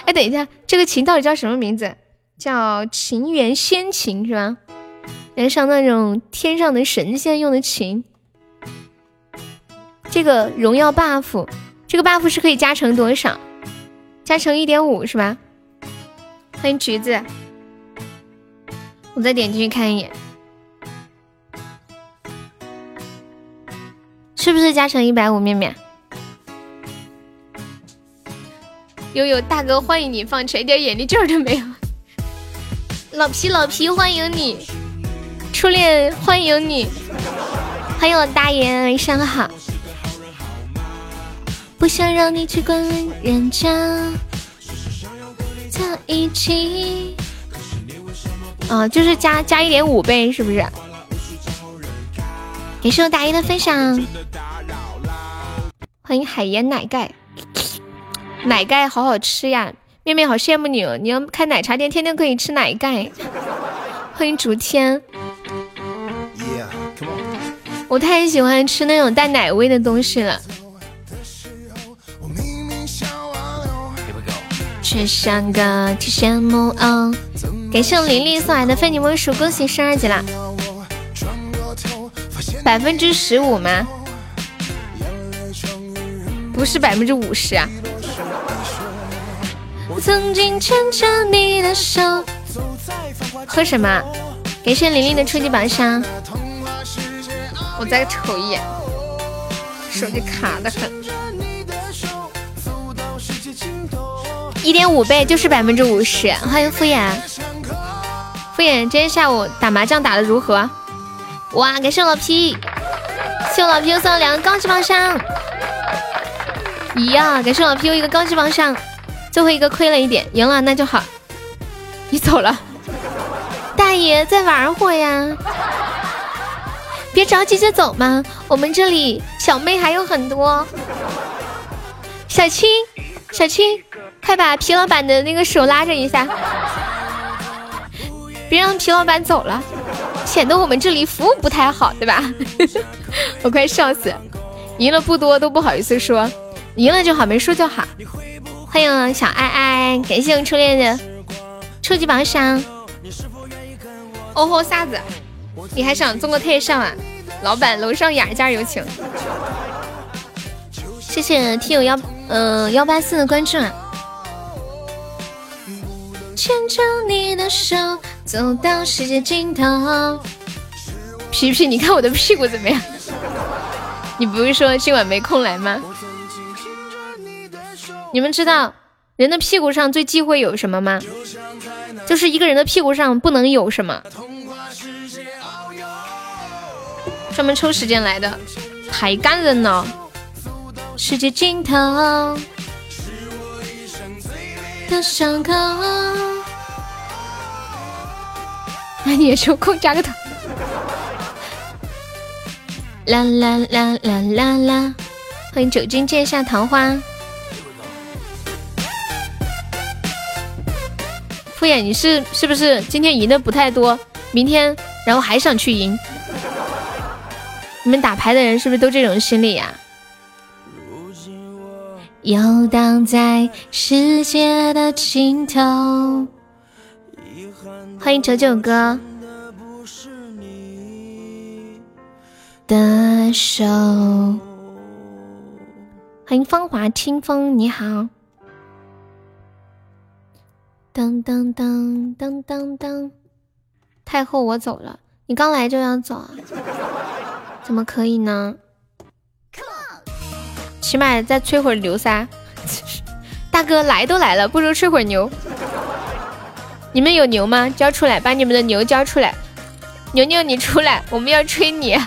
哎，等一下，这个琴到底叫什么名字？叫情缘仙琴是吧？连上那种天上的神仙用的琴。这个荣耀 buff，这个 buff 是可以加成多少？加成一点五是吧？欢迎橘子。我再点进去看一眼，是不是加成一百五？面面，悠悠大哥欢迎你，放一点眼力劲儿都没有。老皮老皮欢迎你，初恋欢迎你，欢迎我大爷，晚上好。不想让你去管人家，在一起。啊，就是加加一点五倍，是不是？感谢我大姨的分享，欢迎海盐奶盖，奶盖好好吃呀！妹妹好羡慕你哦！你要开奶茶店，天天可以吃奶盖。欢迎竹天，我太喜欢吃那种带奶味的东西了。却像个提线木偶。感谢我琳琳送来的非你莫属，恭喜升二级啦！百分之十五吗？不是百分之五十啊！曾经牵着你的手，喝什么？感谢玲玲的初级宝箱。我再瞅一眼，手机卡的很。一点五倍就是百分之五十。欢迎敷衍，敷衍，今天下午打麻将打的如何？哇，感谢老皮，谢我老皮又送了两个高级宝箱。呀，感谢老皮又一个高级榜上，最后一个亏了一点，赢了那就好。你走了，大爷在玩会呀？别着急着走嘛，我们这里小妹还有很多。小青，小青，快把皮老板的那个手拉着一下，别让皮老板走了，显得我们这里服务不太好，对吧？我快笑死，赢了不多都不好意思说。赢了就好，没输就好。欢迎小爱爱，感谢我初恋的初级榜上。哦吼，啥子？你还想做个特效啊？老板，楼上雅家有请。谢谢听友幺嗯幺八四的关注啊。牵着你的手，走到世界尽头。皮皮，你看我的屁股怎么样？你不是说今晚没空来吗？你们知道人的屁股上最忌讳有什么吗？就是一个人的屁股上不能有什么。专门抽时间来的，太感人了。世界尽头的伤口，那你也抽空加个头。啦啦啦啦啦啦！欢迎酒精剑下桃花。敷衍，你是是不是今天赢的不太多？明天然后还想去赢？你们打牌的人是不是都这种心理呀？游荡在世界的尽头。欢迎九九哥的手。欢迎芳华清风，你好。噔噔噔噔噔噔，太后我走了，你刚来就要走啊？怎么可以呢？起码再吹会儿牛噻，大哥来都来了，不如吹会儿牛。你们有牛吗？交出来，把你们的牛交出来。牛牛你出来，我们要吹你。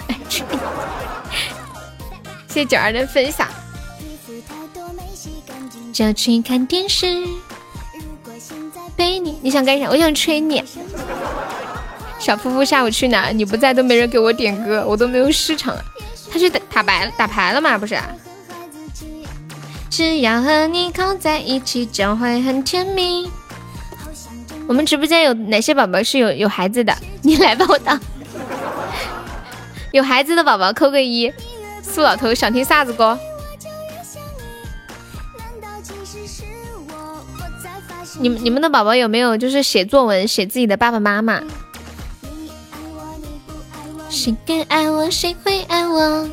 谢谢九儿的分享。就去看电视。背你，你想干啥？我想吹你。小夫妇下午去哪？你不在都没人给我点歌，我都没有市场了。他去打打牌打牌了吗？不是。只要和你靠在一起，就会很甜蜜。我们直播间有哪些宝宝是有有孩子的？你来帮我当。有孩子的宝宝扣个一。苏老头想听啥子歌？你们你们的宝宝有没有就是写作文写自己的爸爸妈妈？谁更爱我，谁会爱我？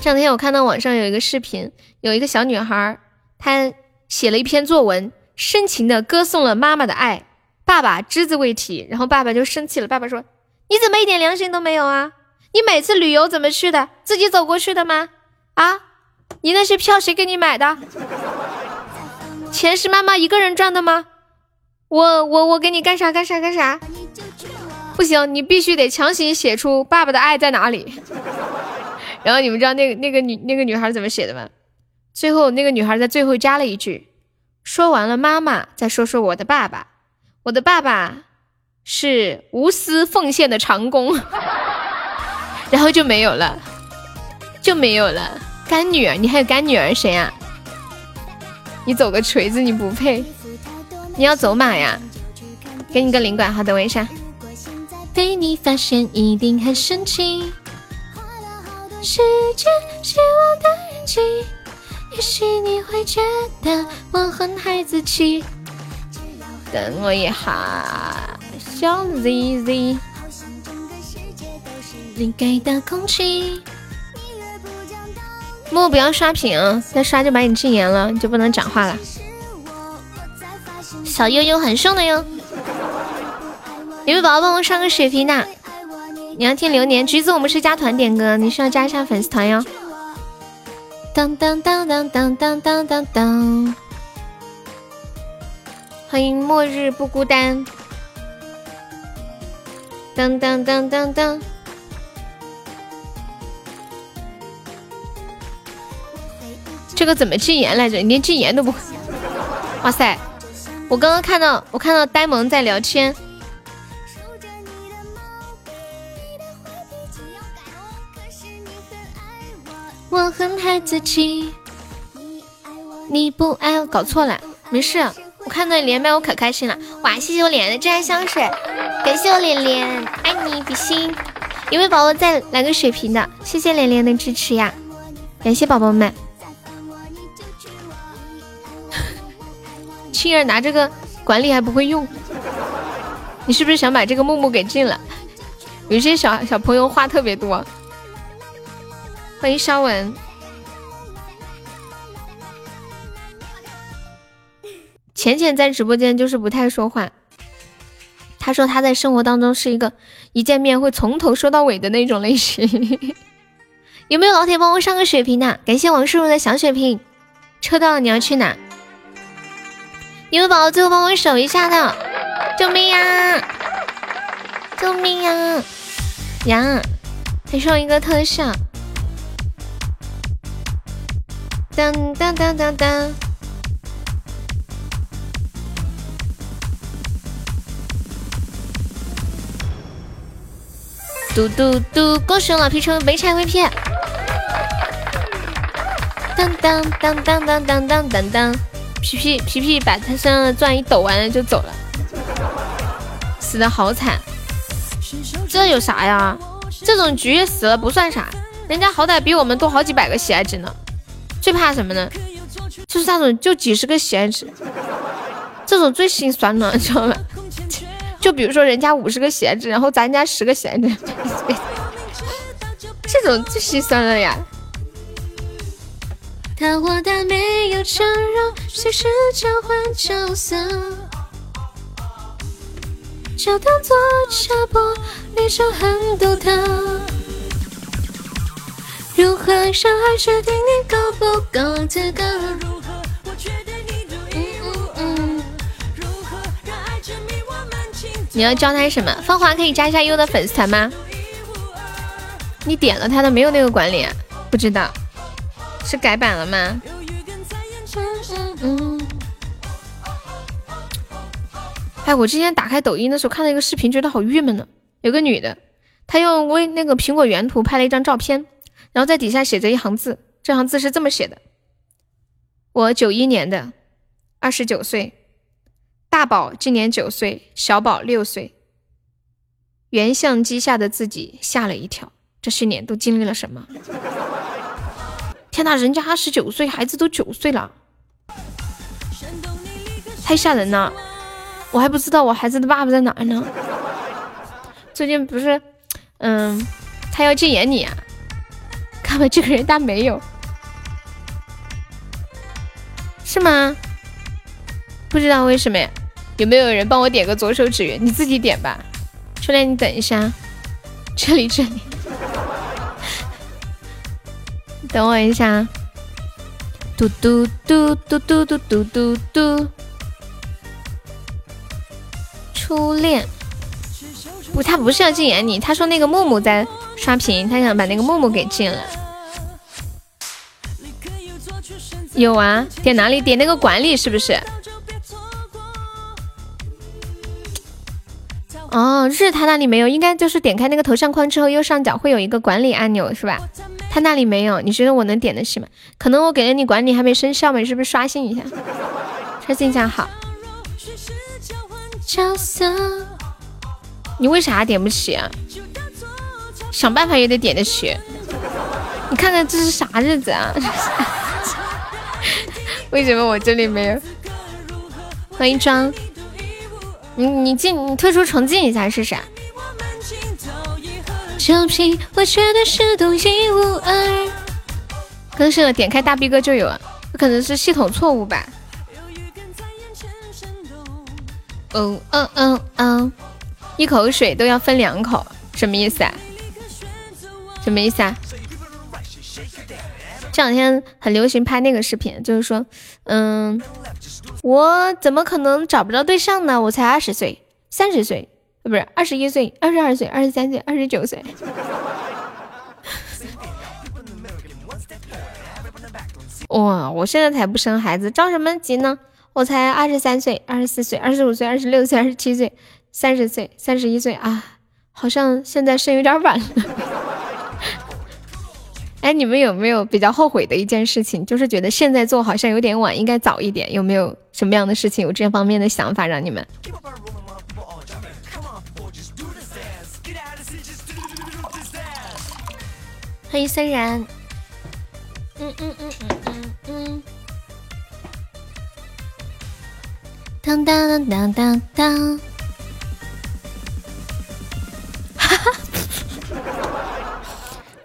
这两天我看到网上有一个视频，有一个小女孩，她写了一篇作文，深情的歌颂了妈妈的爱，爸爸只字未提，然后爸爸就生气了。爸爸说：“你怎么一点良心都没有啊？你每次旅游怎么去的？自己走过去的吗？啊？你那些票谁给你买的？”钱是妈妈一个人赚的吗？我我我给你干啥干啥干啥？不行，你必须得强行写出爸爸的爱在哪里。然后你们知道那个那个女那个女孩怎么写的吗？最后那个女孩在最后加了一句：说完了妈妈，再说说我的爸爸。我的爸爸是无私奉献的长工。然后就没有了，就没有了。干女儿，你还有干女儿谁啊？你走个锤子，你不配。你要走马呀？给你个领馆，好，等我一下。被你发现一定很神奇。世界希望的人气，也许你会觉得我很孩子气。等我一下，小 ZZ。你给的空气。莫不要刷屏，再刷就把你禁言了，你就不能讲话了。小悠悠很凶的哟，有没有宝宝帮我上个血瓶的？你要听流年橘子，我们是加团点歌，你需要加一下粉丝团哟。当当当当当当当当，欢迎末日不孤单。当当当当当。这个怎么禁言来着？你连禁言都不会。哇塞！我刚刚看到，我看到呆萌在聊天。我很孩子气，你不爱我，搞错了，没事。我看到你连麦，我可开心了。哇，谢谢我脸的真爱香水，感谢我脸脸，爱你比心。有没有宝宝再来个水瓶的？谢谢脸脸的支持呀，感谢宝宝们。青儿拿这个管理还不会用，你是不是想把这个木木给禁了？有些小小朋友话特别多。欢迎肖文，浅浅在直播间就是不太说话。他说他在生活当中是一个一见面会从头说到尾的那种类型。有没有老铁帮我上个血瓶的？感谢王叔叔的小血瓶。抽到了，你要去哪？有没有宝宝最后帮我守一下的？救命呀！救命呀！呀！还剩一个特效。当当当当当！嘟嘟嘟！恭喜老皮成为没拆 VP！当当当当当当当当当！皮皮皮皮把他身上的钻一抖完了就走了，死的好惨。这有啥呀？这种局死了不算啥，人家好歹比我们多好几百个喜爱值呢。最怕什么呢？就是那种就几十个喜爱值，这种最心酸了，你知道吗？就比如说人家五十个喜爱值，然后咱家十个喜爱值，这种最心酸了呀。他活的没有承容，随时交换角色，就当做插播，那种很独特。如何伤害决定你够不够资格？你要教他什么？芳华可以加一下优的粉丝团吗？你点了他的没有那个管理？不知道。是改版了吗？哎，我之前打开抖音的时候看到一个视频，觉得好郁闷呢。有个女的，她用微那个苹果原图拍了一张照片，然后在底下写着一行字，这行字是这么写的：我九一年的，二十九岁，大宝今年九岁，小宝六岁。原相机下的自己吓了一跳，这些年都经历了什么？天呐，人家二十九岁，孩子都九岁了，太吓人了！我还不知道我孩子的爸爸在哪呢。最近不是，嗯，他要禁言你啊？看吧，这个人，他没有，是吗？不知道为什么呀？有没有人帮我点个左手指月？你自己点吧。初恋，你等一下，这里，这里。等我一下，嘟嘟嘟嘟嘟嘟嘟嘟嘟，初恋不，他不是要禁言你，他说那个木木在刷屏，他想把那个木木给禁了。有啊，点哪里？点那个管理是不是？哦，日他那里没有，应该就是点开那个头像框之后，右上角会有一个管理按钮，是吧？他那里没有，你觉得我能点得起吗？可能我给了你管理还没生效嘛，你是不是刷新一下？刷新一下好。你为啥点不起啊？想办法也得点得起。你看看这是啥日子啊？为什么我这里没有？欢迎张。你你进你退出重进一下试试。小皮，我绝对是独一无二。更新了，点开大逼哥就有啊，可能是系统错误吧。嗯嗯嗯嗯，一口水都要分两口，什么意思啊？什么意思啊？这两天很流行拍那个视频，就是说，嗯，我怎么可能找不着对象呢？我才二十岁、三十岁，不是二十一岁、二十二岁、二十三岁、二十九岁。哇，我现在才不生孩子，着什么急呢？我才二十三岁、二十四岁、二十五岁、二十六岁、二十七岁、三十岁、三十一岁啊，好像现在生有点晚了。哎，你们有没有比较后悔的一件事情？就是觉得现在做好像有点晚，应该早一点。有没有什么样的事情有这方面的想法让你们？欢迎森然。嗯嗯嗯嗯嗯嗯。当当当当当。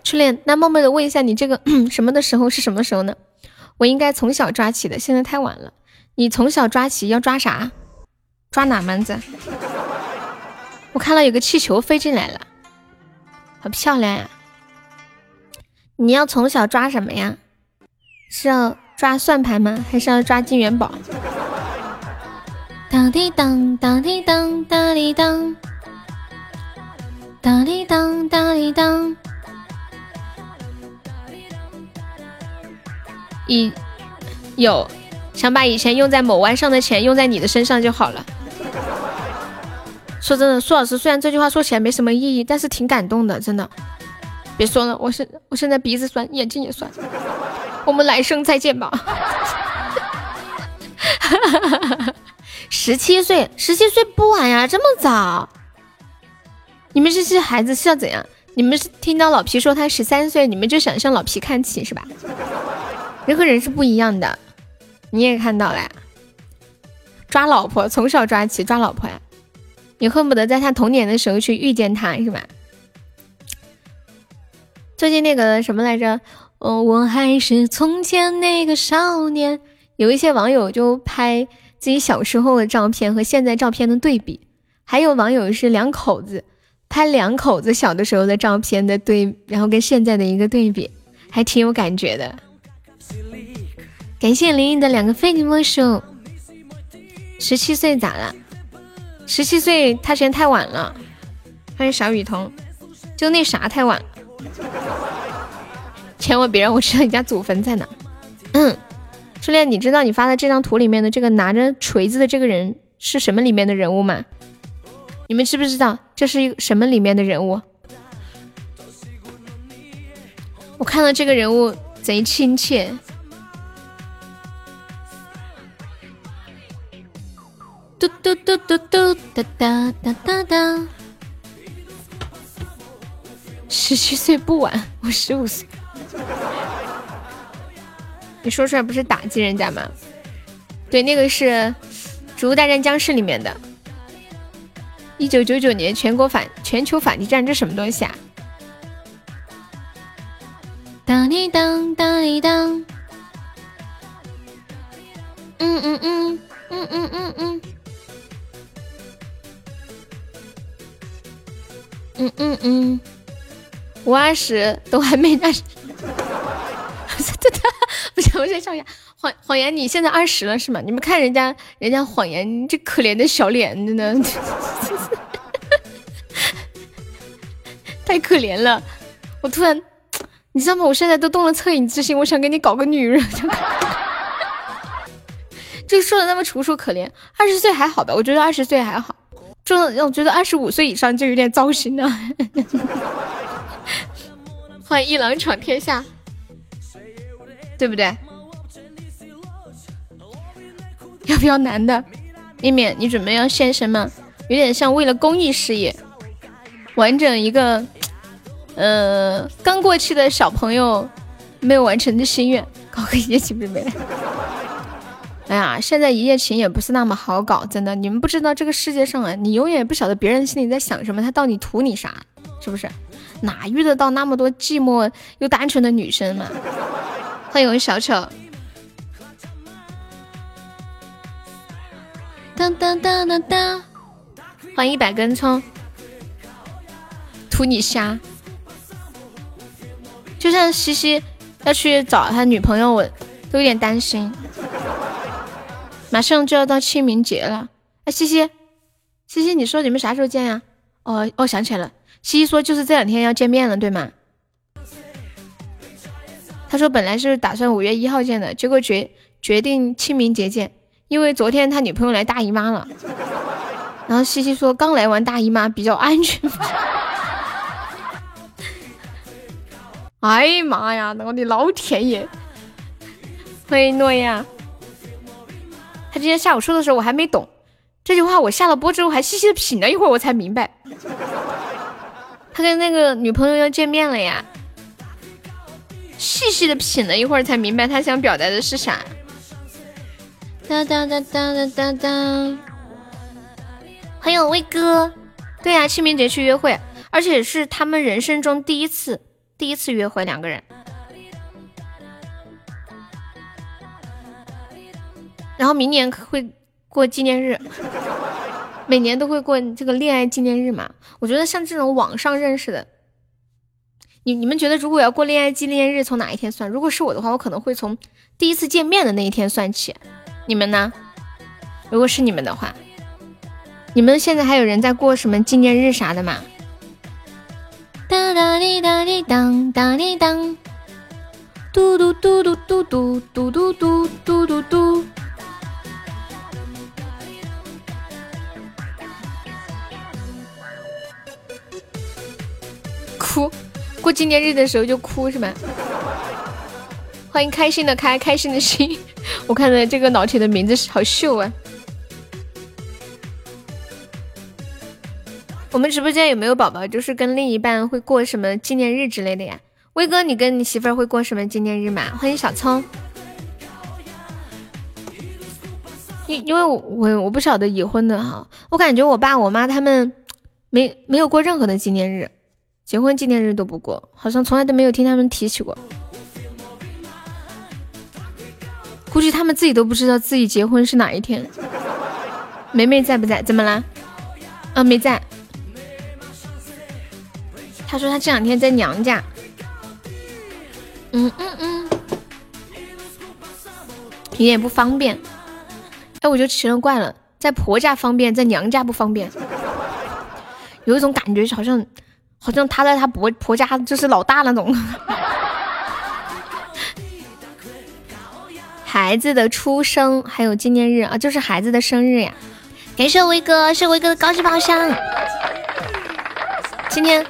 初恋，那冒昧的问一下，你这个 什么的时候是什么时候呢？我应该从小抓起的，现在太晚了。你从小抓起要抓啥？抓哪门子？我看到有个气球飞进来了，好漂亮呀！你要从小抓什么呀？是要抓算盘吗？还是要抓金元宝？当滴当当滴当当滴当，当滴当当滴当。以有想把以前用在某弯上的钱用在你的身上就好了。说真的，苏老师虽然这句话说起来没什么意义，但是挺感动的，真的。别说了，我现我现在鼻子酸，眼睛也酸。我们来生再见吧。十七岁，十七岁不晚呀，这么早？你们这些孩子是要怎样？你们是听到老皮说他十三岁，你们就想向老皮看齐是吧？人和人是不一样的，你也看到了，抓老婆从小抓起抓老婆呀，你恨不得在他童年的时候去遇见他是吧？最近那个什么来着？哦，我还是从前那个少年。有一些网友就拍自己小时候的照片和现在照片的对比，还有网友是两口子拍两口子小的时候的照片的对，然后跟现在的一个对比，还挺有感觉的。感谢林毅的两个非你莫属。十七岁咋了？十七岁他嫌太晚了。欢迎小雨桐，就那啥太晚了。千万别让我知道你家祖坟在哪。嗯，初恋，你知道你发的这张图里面的这个拿着锤子的这个人是什么里面的人物吗？你们知不知道这是一个什么里面的人物？我看到这个人物贼亲切。嘟嘟嘟嘟嘟哒哒哒哒哒，十七岁不晚，我十五岁。你说出来不是打击人家吗？对，那个是《植物大战僵尸》里面的。一九九九年全国反全球反击战，这什么东西啊？当滴当当滴当，嗯嗯嗯嗯嗯嗯嗯。嗯嗯嗯，嗯嗯嗯我二十都还没那，不行，我先笑一下。谎谎言，你现在二十了是吗？你们看人家人家谎言你这可怜的小脸，真的 太可怜了。我突然，你知道吗？我现在都动了恻隐之心，我想给你搞个女人。就说的那么楚楚可怜，二十岁还好吧？我觉得二十岁还好。这让我觉得二十五岁以上就有点糟心了。欢迎一郎闯天下，对不对？要不要男的？面面，你准备要献身吗？有点像为了公益事业，完整一个，呃，刚过期的小朋友没有完成的心愿，搞个一夜情没来。哎呀，现在一夜情也不是那么好搞，真的，你们不知道这个世界上啊，你永远不晓得别人心里在想什么，他到底图你啥，是不是？哪遇得到那么多寂寞又单纯的女生嘛？欢迎小丑。当当当当当，欢迎一百根葱，图你瞎。就像西西要去找他女朋友，我都有点担心。马上就要到清明节了，哎，西西，西西，你说你们啥时候见呀？哦，哦，想起来了，西西说就是这两天要见面了，对吗？他说本来是打算五月一号见的，结果决决定清明节见。因为昨天他女朋友来大姨妈了，然后西西说刚来完大姨妈比较安全。哎呀妈呀，我的老天爷！欢迎诺亚。他今天下午说的时候我还没懂这句话，我下了播之后还细细的品了一会儿，我才明白。他跟那个女朋友要见面了呀，细细的品了一会儿才明白他想表达的是啥。哒哒哒哒哒哒哒！欢迎威哥，对呀，清明节去约会，而且是他们人生中第一次，第一次约会，两个人。然后明年会过纪念日，每年都会过这个恋爱纪念日嘛？我觉得像这种网上认识的，你你们觉得如果要过恋爱纪念日，从哪一天算？如果是我的话，我可能会从第一次见面的那一天算起。你们呢？如果是你们的话，你们现在还有人在过什么纪念日啥的吗？哒哒滴哒滴当哒滴当，嘟嘟嘟嘟嘟嘟嘟嘟嘟嘟嘟嘟。哭，过纪念日的时候就哭是吧？欢迎开心的开，开心的心。我看到这个老铁的名字好秀啊！我们直播间有没有宝宝就是跟另一半会过什么纪念日之类的呀？威哥，你跟你媳妇儿会过什么纪念日吗？欢迎小葱。因因为我我我不晓得已婚的哈，我感觉我爸我妈他们没没有过任何的纪念日，结婚纪念日都不过，好像从来都没有听他们提起过。估计他们自己都不知道自己结婚是哪一天。梅梅在不在？怎么啦？啊，没在。他说他这两天在娘家。嗯嗯嗯，有点不方便。哎，我就奇了怪了，在婆家方便，在娘家不方便。有一种感觉，好像好像他在他婆婆家就是老大那种。孩子的出生还有纪念日啊，就是孩子的生日呀！感谢威哥，谢威哥的高级宝箱。今天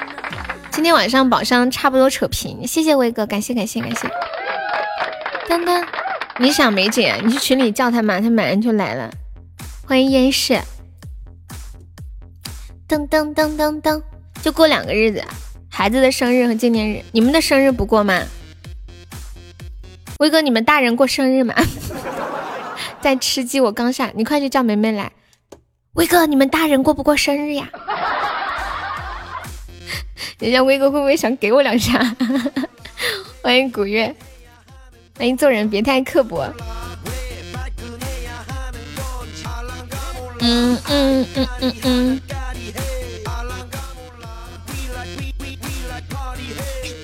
今天晚上宝箱差不多扯平，谢谢威哥，感谢感谢感谢。丹丹，你想梅姐，你去群里叫他嘛，他马上就来了。欢迎烟视。噔噔噔噔噔，就过两个日子，孩子的生日和纪念日，你们的生日不过吗？威哥，你们大人过生日吗？在吃鸡，我刚下，你快去叫梅梅来。威哥，你们大人过不过生日呀？人家威哥会不会想给我两下？欢迎古月，欢迎做人别太刻薄。嗯嗯嗯嗯嗯。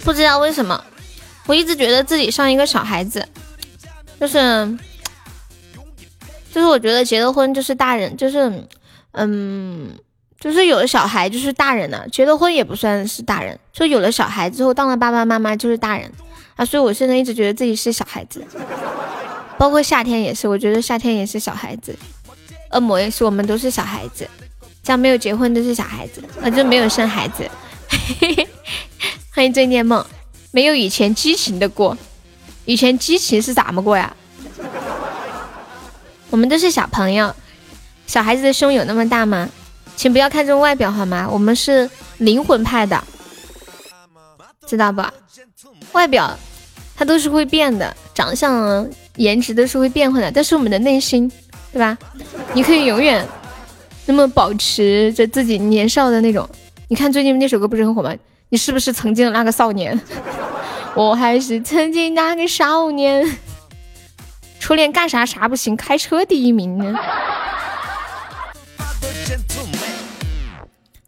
不知道为什么。我一直觉得自己像一个小孩子，就是，就是我觉得结了婚就是大人，就是，嗯，就是有了小孩就是大人了，结了婚也不算是大人，就有了小孩之后当了爸爸妈妈就是大人啊，所以我现在一直觉得自己是小孩子，包括夏天也是，我觉得夏天也是小孩子，恶魔也是，我们都是小孩子。像没有结婚都是小孩子，啊，就没有生孩子。欢迎醉念梦，没有以前激情的过，以前激情是咋么过呀？我们都是小朋友，小孩子的胸有那么大吗？请不要看重外表好吗？我们是灵魂派的，知道不？外表它都是会变的，长相、颜值都是会变化的，但是我们的内心，对吧？你可以永远。那么保持着自己年少的那种，你看最近那首歌不是很火吗？你是不是曾经那个少年？我还是曾经那个少年，初恋干啥啥不行，开车第一名呢。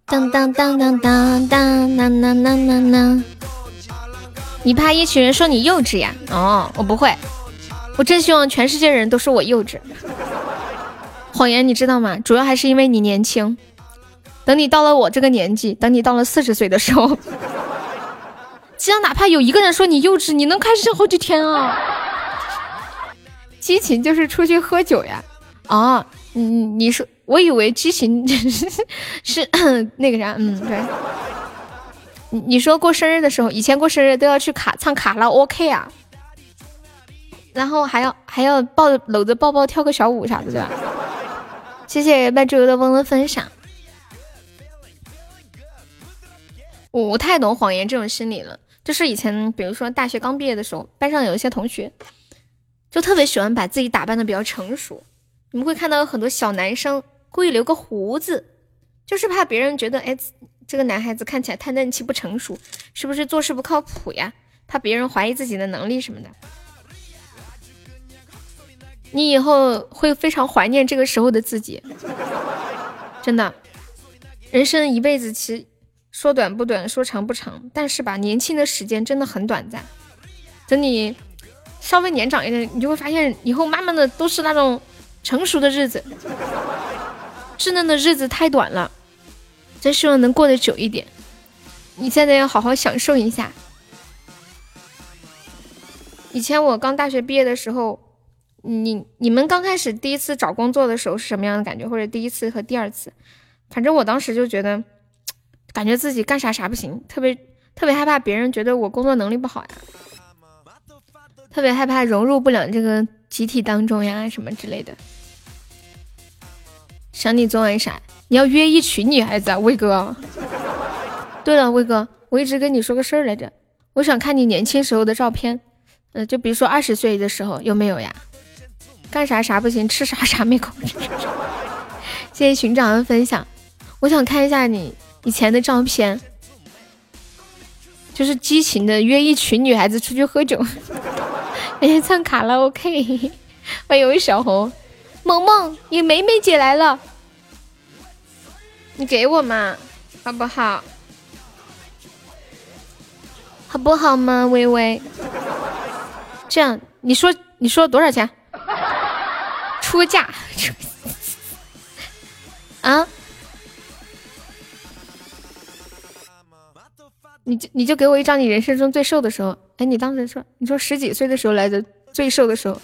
当当当当当当当当当当当。你怕一群人说你幼稚呀？哦，我不会，我真希望全世界人都说我幼稚。谎言，你知道吗？主要还是因为你年轻。等你到了我这个年纪，等你到了四十岁的时候，只要哪怕有一个人说你幼稚，你能开心好几天啊！激情就是出去喝酒呀。啊，你你说，我以为激情 是是 那个啥，嗯，对。你你说过生日的时候，以前过生日都要去卡唱卡拉 OK 啊，然后还要还要抱搂着抱抱跳个小舞啥的，对吧？谢谢麦猪的嗡嗡分享。我太懂谎言这种心理了，就是以前比如说大学刚毕业的时候，班上有一些同学就特别喜欢把自己打扮的比较成熟。你们会看到有很多小男生故意留个胡子，就是怕别人觉得，哎，这个男孩子看起来太嫩气不成熟，是不是做事不靠谱呀？怕别人怀疑自己的能力什么的。你以后会非常怀念这个时候的自己，真的。人生一辈子，其实说短不短，说长不长，但是吧，年轻的时间真的很短暂。等你稍微年长一点，你就会发现，以后慢慢的都是那种成熟的日子，稚嫩的日子太短了。真希望能过得久一点。你现在要好好享受一下。以前我刚大学毕业的时候。你你们刚开始第一次找工作的时候是什么样的感觉？或者第一次和第二次？反正我当时就觉得，感觉自己干啥啥不行，特别特别害怕别人觉得我工作能力不好呀，特别害怕融入不了这个集体当中呀，什么之类的。想你昨晚啥？你要约一群女孩子啊，威哥。对了，威哥，我一直跟你说个事儿来着，我想看你年轻时候的照片，呃，就比如说二十岁的时候有没有呀？干啥啥不行，吃啥啥没口吃。谢谢寻长的分享，我想看一下你以前的照片，就是激情的约一群女孩子出去喝酒，哎，唱卡拉 OK。欢迎小红，萌萌，你梅梅姐来了，你给我嘛，好不好？好不好嘛，微微？这样，你说你说多少钱？出价 啊！你就你就给我一张你人生中最瘦的时候，哎，你当时说你说十几岁的时候来的最瘦的时候，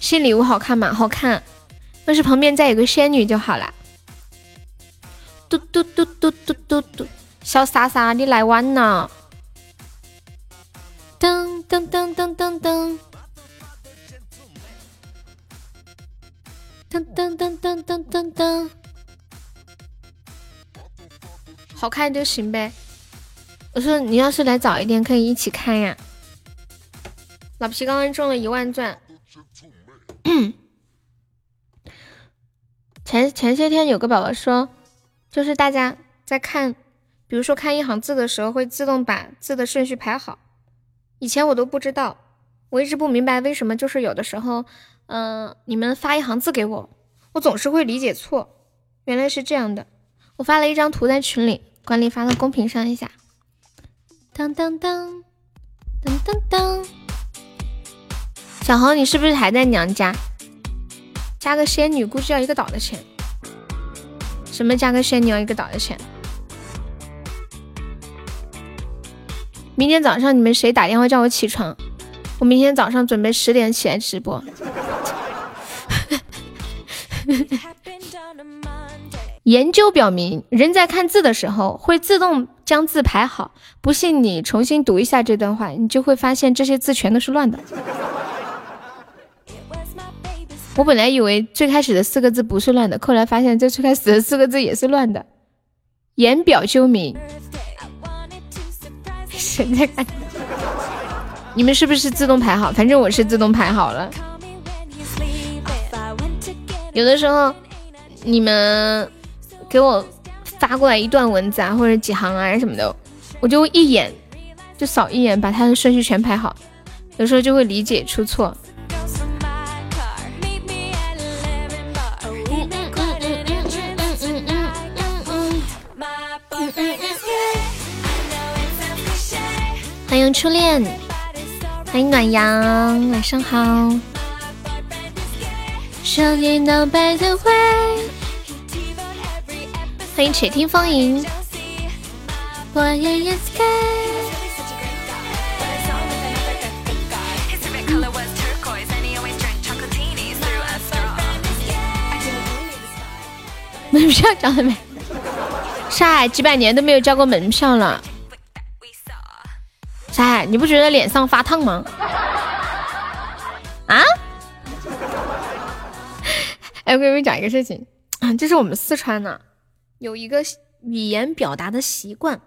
新礼物好看吗？好看，要是旁边再有个仙女就好了。嘟嘟嘟嘟嘟嘟嘟，小傻傻你来晚了。噔噔噔噔噔噔。噔噔噔噔噔噔噔，好看就行呗。我说你要是来早一点，可以一起看呀。老皮刚刚中了一万钻。前前些天有个宝宝说，就是大家在看，比如说看一行字的时候，会自动把字的顺序排好。以前我都不知道，我一直不明白为什么，就是有的时候。嗯，你们发一行字给我，我总是会理解错。原来是这样的，我发了一张图在群里，管理发到公屏上一下。当当当当当当，小红，你是不是还在娘家？加个仙女估计要一个岛的钱。什么加个仙女要一个岛的钱？明天早上你们谁打电话叫我起床？我明天早上准备十点起来直播。研究表明，人在看字的时候会自动将字排好。不信你重新读一下这段话，你就会发现这些字全都是乱的。我本来以为最开始的四个字不是乱的，后来发现这最开始的四个字也是乱的。言表究明，谁在看？你们是不是自动排好？反正我是自动排好了。有的时候你们。给我发过来一段文字啊，或者几行啊什么的，我就一眼就扫一眼，把它的顺序全排好。有时候就会理解出错。欢迎初恋，欢迎暖阳，晚上好。少年到白头会。欢迎且听风吟。门票交了没？沙海几百年都没有交过门票了。沙海，你不觉得脸上发烫吗？啊？哎，我跟你们讲一个事情，这是我们四川的。有一个语言表达的习惯，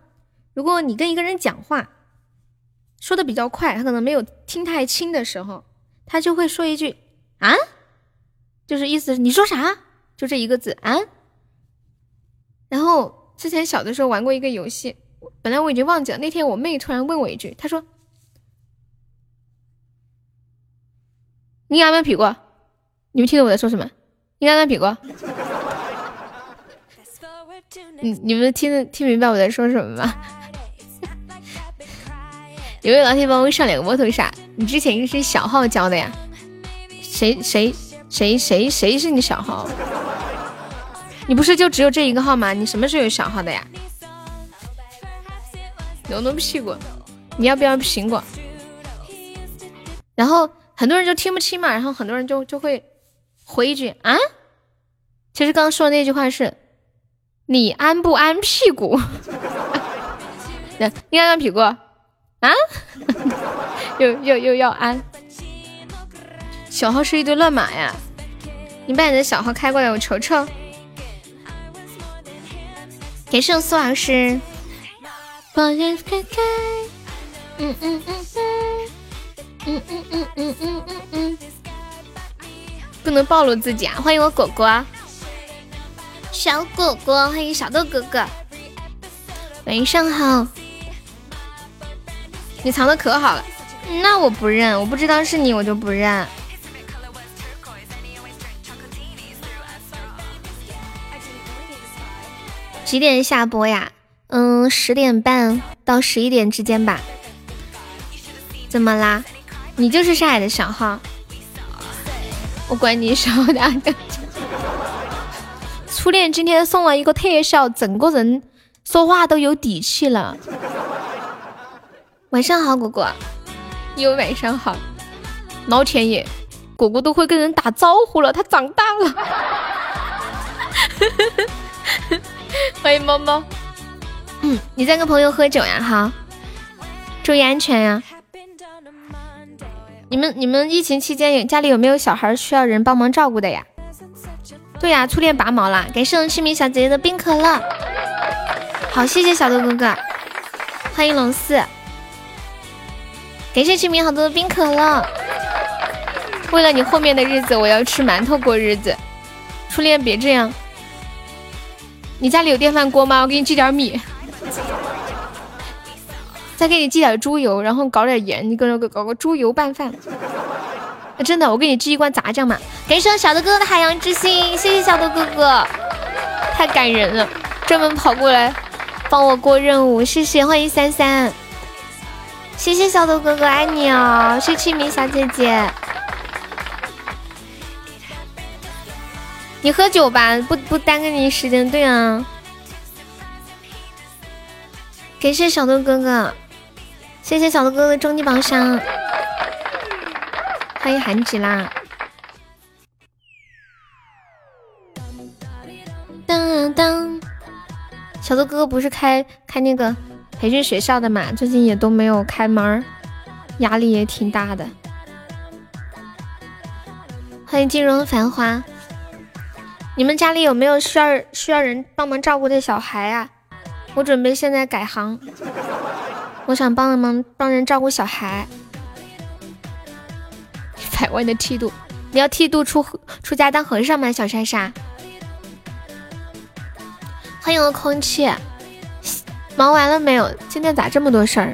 如果你跟一个人讲话，说的比较快，他可能没有听太清的时候，他就会说一句啊，就是意思是你说啥，就这一个字啊。然后之前小的时候玩过一个游戏，本来我已经忘记了，那天我妹突然问我一句，她说：“你有没有比过？你们听懂我在说什么？你有没有皮过？”你你们听听明白我在说什么吗？有没有老铁帮我上两个摸头杀？你之前是小号教的呀？谁谁谁谁谁是你小号？你不是就只有这一个号吗？你什么时候有小号的呀？扭扭屁股，你要不要苹果？然后很多人就听不清嘛，然后很多人就就会回一句啊。其实刚刚说的那句话是。你安不安屁股？你安安屁股啊？又又又要安？小号是一堆乱码呀！你把你的小号开过来，我瞅瞅。给圣苏老师。嗯嗯嗯嗯嗯嗯嗯嗯嗯嗯，不能暴露自己啊！欢迎我果果。小果果，欢迎小豆哥哥，晚上好。你藏的可好了，那我不认，我不知道是你，我就不认。几点下播呀？嗯，十点半到十一点之间吧。怎么啦？你就是上海的小号，我管你少两个。初恋今天送了一个特效，整个人说话都有底气了。晚上好，果果。又晚上好，老天爷，果果都会跟人打招呼了，他长大了。欢迎猫猫。嗯，你在跟朋友喝酒呀？哈，注意安全呀。你们你们疫情期间有家里有没有小孩需要人帮忙照顾的呀？对呀，初恋拔毛啦！感谢我痴迷小姐姐的冰可乐，好，谢谢小豆哥哥，欢迎龙四，感谢痴迷好多的冰可乐。为了你后面的日子，我要吃馒头过日子。初恋别这样，你家里有电饭锅吗？我给你寄点米，再给你寄点猪油，然后搞点盐，你给我搞个猪油拌饭。真的，我给你寄一罐炸酱嘛！感谢小豆哥哥的海洋之心，谢谢小豆哥哥，太感人了，专门跑过来帮我过任务，谢谢，欢迎三三，谢谢小豆哥哥，爱你哦，谢谢明小姐姐，你喝酒吧，不不耽搁你时间，对啊，感谢小豆哥哥，谢谢小豆哥哥的终极宝箱。欢迎韩吉拉。噔当当。小豆哥哥不是开开那个培训学校的嘛，最近也都没有开门，压力也挺大的。欢迎金融繁华。你们家里有没有需要需要人帮忙照顾的小孩啊？我准备现在改行，我想帮忙帮人照顾小孩。百万的剃度，你要剃度出出家当和尚吗？小莎莎，欢迎空气，忙完了没有？今天咋这么多事儿？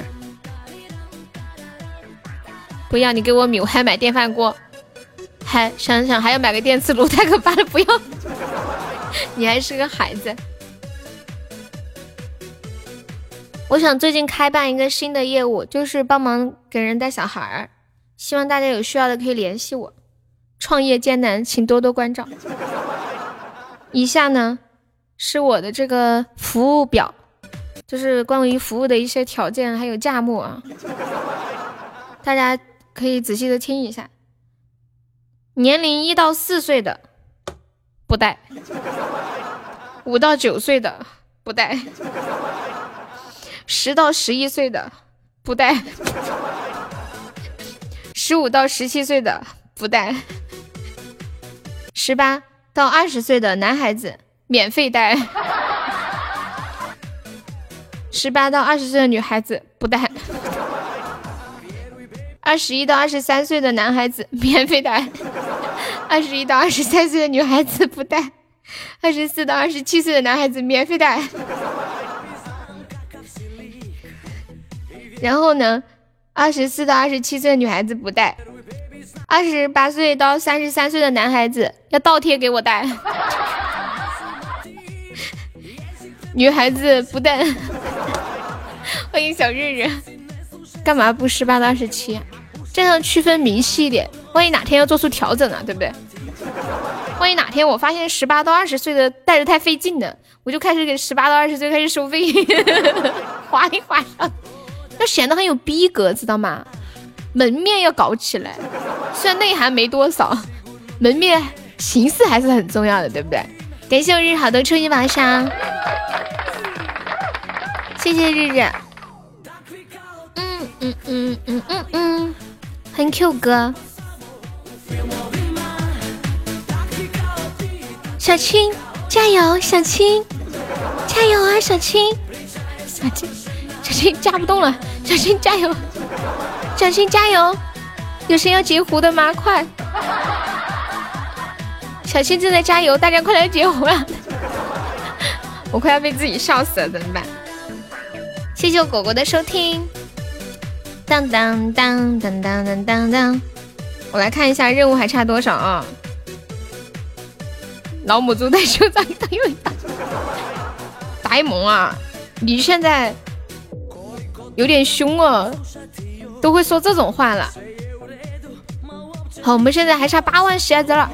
不要你给我米，我还买电饭锅。还想想还要买个电磁炉，太可怕了！不要，你还是个孩子。我想最近开办一个新的业务，就是帮忙给人带小孩儿，希望大家有需要的可以联系我。创业艰难，请多多关照。以下呢是我的这个服务表，就是关于服务的一些条件还有价目啊，大家可以仔细的听一下。年龄一到四岁的不带，五到九岁的不带，十到十一岁的不带，十五到十七岁的不带，十八到二十岁的男孩子免费带，十八到二十岁的女孩子不带。二十一到二十三岁的男孩子免费带，二十一到二十三岁的女孩子不带，二十四到二十七岁的男孩子免费带。然后呢，二十四到二十七岁的女孩子不带，二十八岁到三十三岁的男孩子要倒贴给我带，女孩子不带。欢迎小日日。干嘛不十八到二十七？这样区分明细一点，万一哪天要做出调整了，对不对？万一哪天我发现十八到二十岁的带着太费劲了，我就开始给十八到二十岁开始收费，划一划上，要显得很有逼格，知道吗？门面要搞起来，虽然内涵没多少，门面形式还是很重要的，对不对？感谢我日好的初一晚上，谢谢日日。嗯嗯嗯嗯嗯，欢迎 Q 哥，小青加油，小青加油啊，小青，小青小青加不动了，小青加油，小青加油，有谁要截胡的吗？快，小新正在加油，大家快来截胡啊！我快要被自己笑死了，怎么办？谢谢我果果的收听。当当当当当当当当，我来看一下任务还差多少啊？老母猪在修长一又一大，呆萌啊！你现在有点凶哦，都会说这种话了。好，我们现在还差八万鞋子了，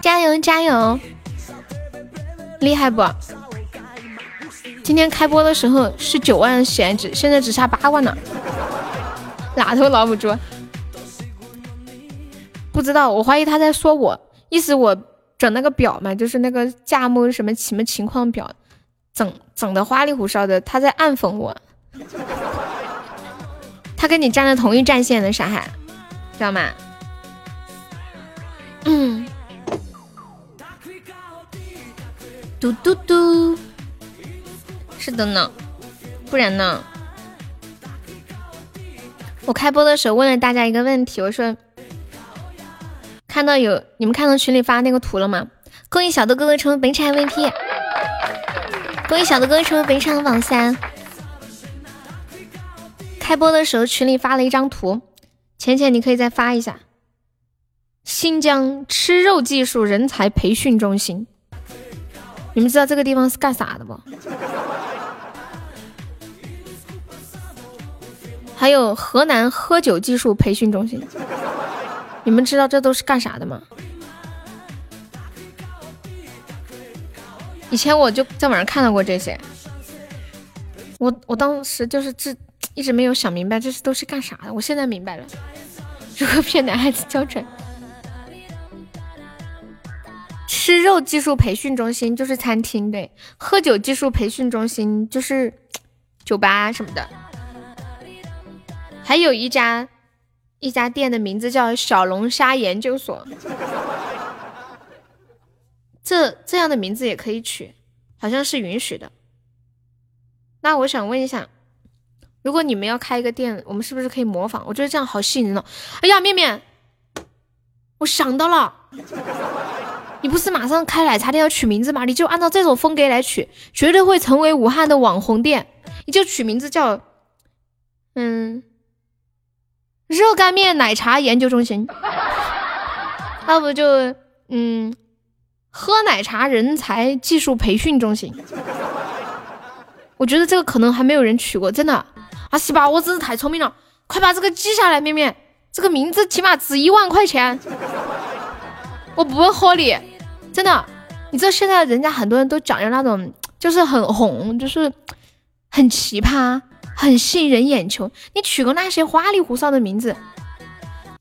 加油加油，厉害不？今天开播的时候是九万闲值，现在只差八万了。哪头老母猪？不知道，我怀疑他在说我，意思我整那个表嘛，就是那个价目什么什么情况表，整整的花里胡哨的，他在暗讽我。他跟你站在同一战线的傻汉，知道吗？嗯。嘟嘟嘟。是的呢，不然呢？我开播的时候问了大家一个问题，我说：看到有你们看到群里发那个图了吗？恭喜小豆哥哥成为本场 MVP，恭喜小的哥哥成为本场榜三。开播的时候群里发了一张图，浅浅你可以再发一下。新疆吃肉技术人才培训中心，你们知道这个地方是干啥的不？还有河南喝酒技术培训中心，你们知道这都是干啥的吗？以前我就在网上看到过这些，我我当时就是这一直没有想明白这是都是干啥的，我现在明白了，如何骗男孩子交准？吃肉技术培训中心就是餐厅，对，喝酒技术培训中心就是 酒吧什么的。还有一家一家店的名字叫小龙虾研究所，这这样的名字也可以取，好像是允许的。那我想问一下，如果你们要开一个店，我们是不是可以模仿？我觉得这样好吸引人哦。哎呀，面面，我想到了，你不是马上开奶茶店要取名字吗？你就按照这种风格来取，绝对会成为武汉的网红店。你就取名字叫，嗯。热干面奶茶研究中心，要不就嗯，喝奶茶人才技术培训中心。我觉得这个可能还没有人取过，真的。阿西吧，我真是太聪明了，快把这个记下来，面面，这个名字起码值一万块钱。我不喝你，真的。你知道现在人家很多人都讲究那种，就是很红，就是很奇葩。很吸引人眼球，你取个那些花里胡哨的名字，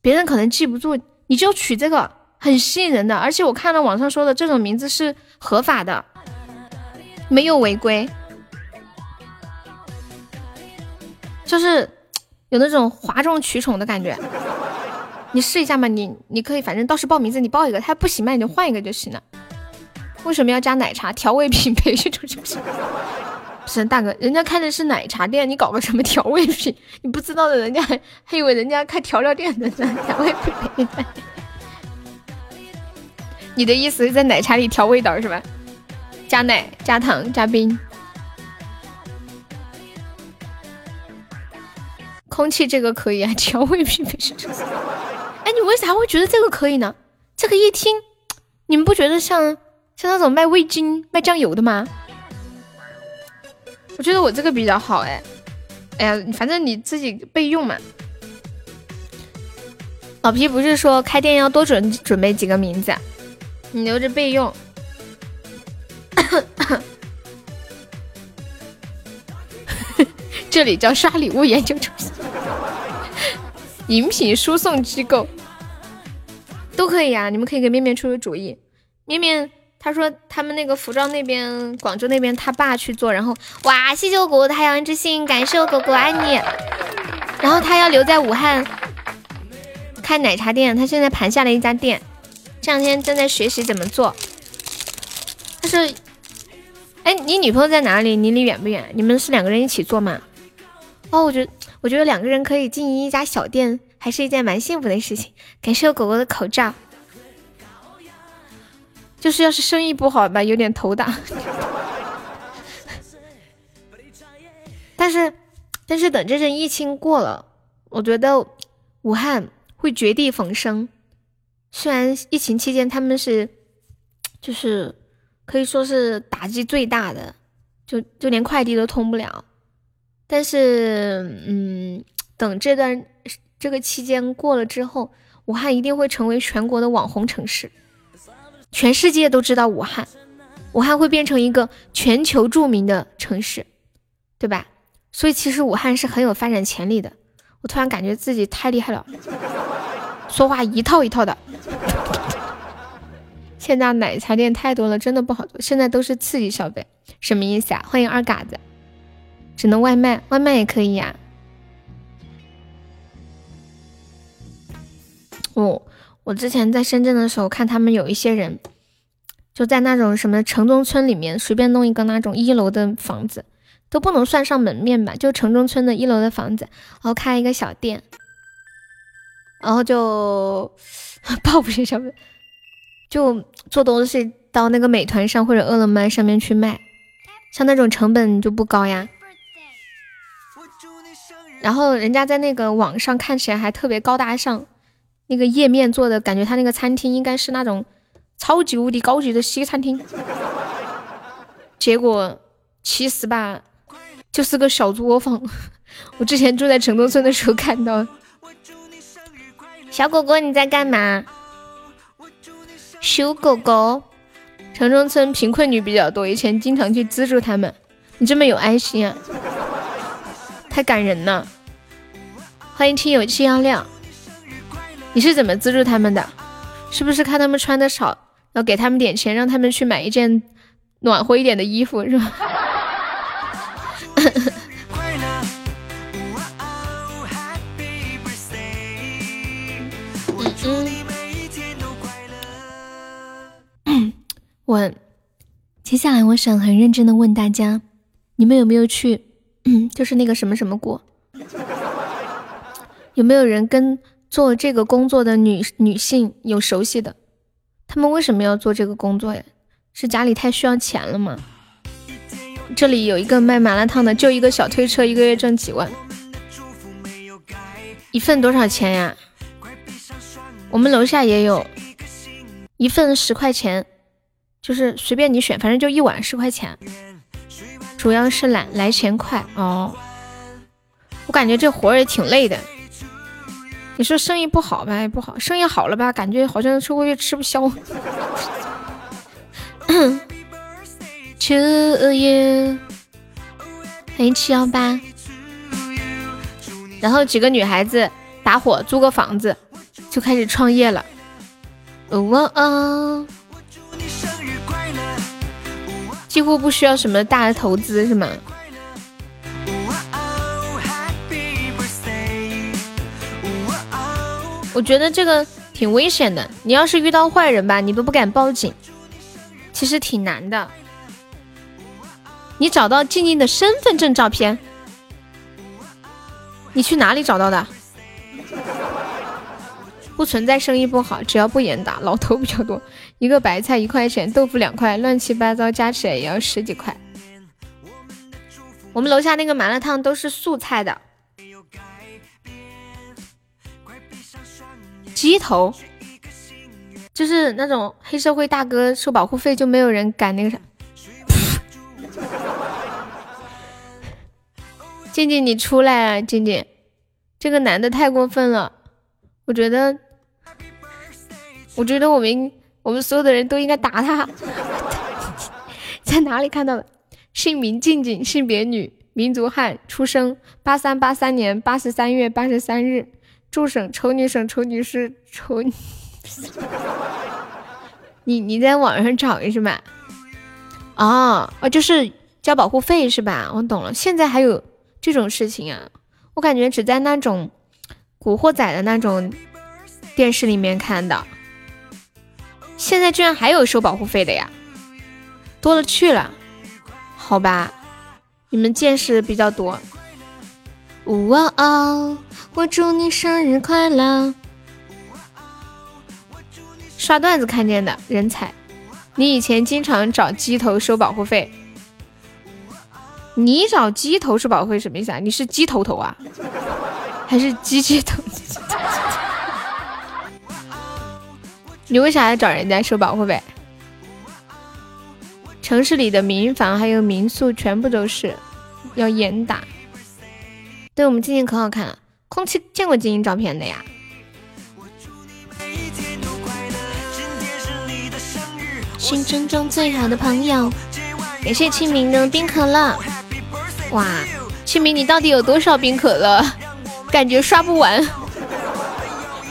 别人可能记不住，你就取这个很吸引人的。而且我看到网上说的这种名字是合法的，没有违规，就是有那种哗众取宠的感觉。你试一下嘛，你你可以，反正到时报名字你报一个，他不行嘛你就换一个就行了。为什么要加奶茶调味品培训中心？不 是大哥，人家开的是奶茶店，你搞个什么调味品？你不知道的，人家还以为人家开调料店的呢。调味品，你的意思是在奶茶里调味道是吧？加奶、加糖、加冰。空气这个可以啊，调味品。哎，你为啥会觉得这个可以呢？这个一听，你们不觉得像像那种卖味精、卖酱油的吗？我觉得我这个比较好哎，哎呀，反正你自己备用嘛。老皮不是说开店要多准准备几个名字，你留着备用。这里叫刷礼物研究中心，饮品输送机构都可以啊，你们可以给面面出出主意，面面。他说他们那个服装那边，广州那边他爸去做，然后哇，谢谢我果果的太阳之心，感谢我果果爱你。然后他要留在武汉开奶茶店，他现在盘下了一家店，这两天正在学习怎么做。他说，哎，你女朋友在哪里？你离远不远？你们是两个人一起做吗？哦，我觉得我觉得两个人可以经营一家小店，还是一件蛮幸福的事情。感谢我果果的口罩。就是要是生意不好吧，有点头大。但是，但是等这阵疫情过了，我觉得武汉会绝地逢生。虽然疫情期间他们是，就是可以说是打击最大的，就就连快递都通不了。但是，嗯，等这段这个期间过了之后，武汉一定会成为全国的网红城市。全世界都知道武汉，武汉会变成一个全球著名的城市，对吧？所以其实武汉是很有发展潜力的。我突然感觉自己太厉害了，说话一套一套的。现在奶茶店太多了，真的不好做。现在都是刺激消费，什么意思啊？欢迎二嘎子，只能外卖，外卖也可以呀。哦。我之前在深圳的时候，看他们有一些人就在那种什么城中村里面随便弄一个那种一楼的房子，都不能算上门面吧，就城中村的一楼的房子，然后开一个小店，然后就 报复性消费，就做东西到那个美团上或者饿了么上面去卖，像那种成本就不高呀，然后人家在那个网上看起来还特别高大上。那个页面做的感觉，他那个餐厅应该是那种超级无敌高级的西餐厅，结果其实吧，就是个小作坊。我之前住在城中村的时候看到。小狗狗你在干嘛？修狗狗。城中村贫困女比较多，以前经常去资助他们。你这么有爱心啊，太感人了。欢迎亲友七幺六。你是怎么资助他们的？是不是看他们穿的少，要给他们点钱，让他们去买一件暖和一点的衣服，是吧？我，接下来我想很认真的问大家，你们有没有去，就是那个什么什么国？有没有人跟做这个工作的女女性有熟悉的？他们为什么要做这个工作呀？是家里太需要钱了吗？这里有一个卖麻辣烫的，就一个小推车，一个月挣几万，一份多少钱呀？我们楼下也有一份十块钱，就是随便你选，反正就一碗十块钱，主要是懒来钱快哦。我感觉这活儿也挺累的。你说生意不好吧，也不好；生意好了吧，感觉好像是会越吃不消。To you，欢迎七幺八。然后几个女孩子打伙租个房子，就开始创业了。哦哦，几乎不需要什么大的投资，是吗？我觉得这个挺危险的。你要是遇到坏人吧，你都不敢报警，其实挺难的。你找到静静的身份证照片，你去哪里找到的？不存在生意不好，只要不严打，老头比较多。一个白菜一块钱，豆腐两块，乱七八糟加起来也要十几块。我们楼下那个麻辣烫都是素菜的。鸡头，就是那种黑社会大哥收保护费，就没有人敢那个啥。静静，你出来啊！静静，这个男的太过分了，我觉得，我觉得我们我们所有的人都应该打他。在哪里看到的？姓名静静，性别女，民族汉，出生八三八三年八十三月八十三日。助省丑女省丑女士丑女，你你在网上找是吧？哦哦，就是交保护费是吧？我懂了，现在还有这种事情啊？我感觉只在那种古惑仔的那种电视里面看到，现在居然还有收保护费的呀？多了去了，好吧，你们见识比较多。哇哦！我祝你生日快乐！刷段子看见的人才，你以前经常找鸡头收保护费？你找鸡头收保护费什么意思啊？你是鸡头头啊？还是鸡鸡头？你为啥要找人家收保护费？城市里的民房还有民宿全部都是要严打。对我们静静可好看了，空气见过静静照片的呀。心中中最好的朋友，感谢清明的冰可乐。哇，清明你到底有多少冰可乐？感觉刷不完。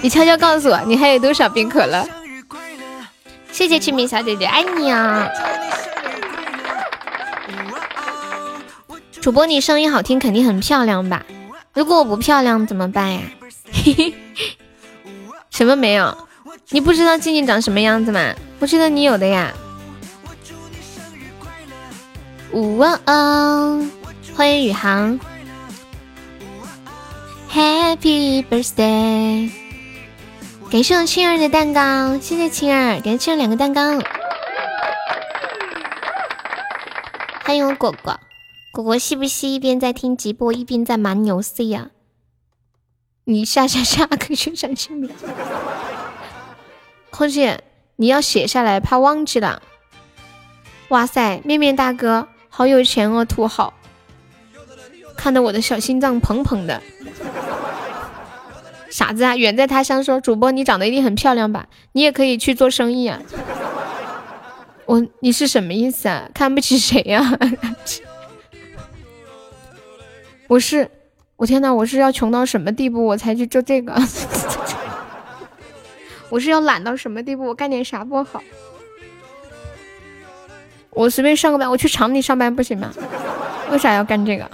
你悄悄告诉我，你还有多少冰可乐？谢谢清明小姐姐，爱你啊！主播，你声音好听，肯定很漂亮吧？如果我不漂亮怎么办呀？什么没有？你不知道静静长什么样子吗？我记得你有的呀。哇哦！欢迎宇航，Happy Birthday！感谢我青儿的蛋糕，谢谢青儿，感谢青儿两个蛋糕。欢迎我果果。果果是不是一边在听直播一边在玩游戏呀？你下下下可以去上签名。空姐，你要写下来，怕忘记了。哇塞，面面大哥好有钱哦，土豪，看得我的小心脏砰砰的。傻子啊，远在他乡说，主播你长得一定很漂亮吧？你也可以去做生意啊。我，你是什么意思啊？看不起谁呀？我是，我天呐，我是要穷到什么地步我才去做这个？我是要懒到什么地步？我干点啥不好？我随便上个班，我去厂里上班不行吗？为啥要干这个？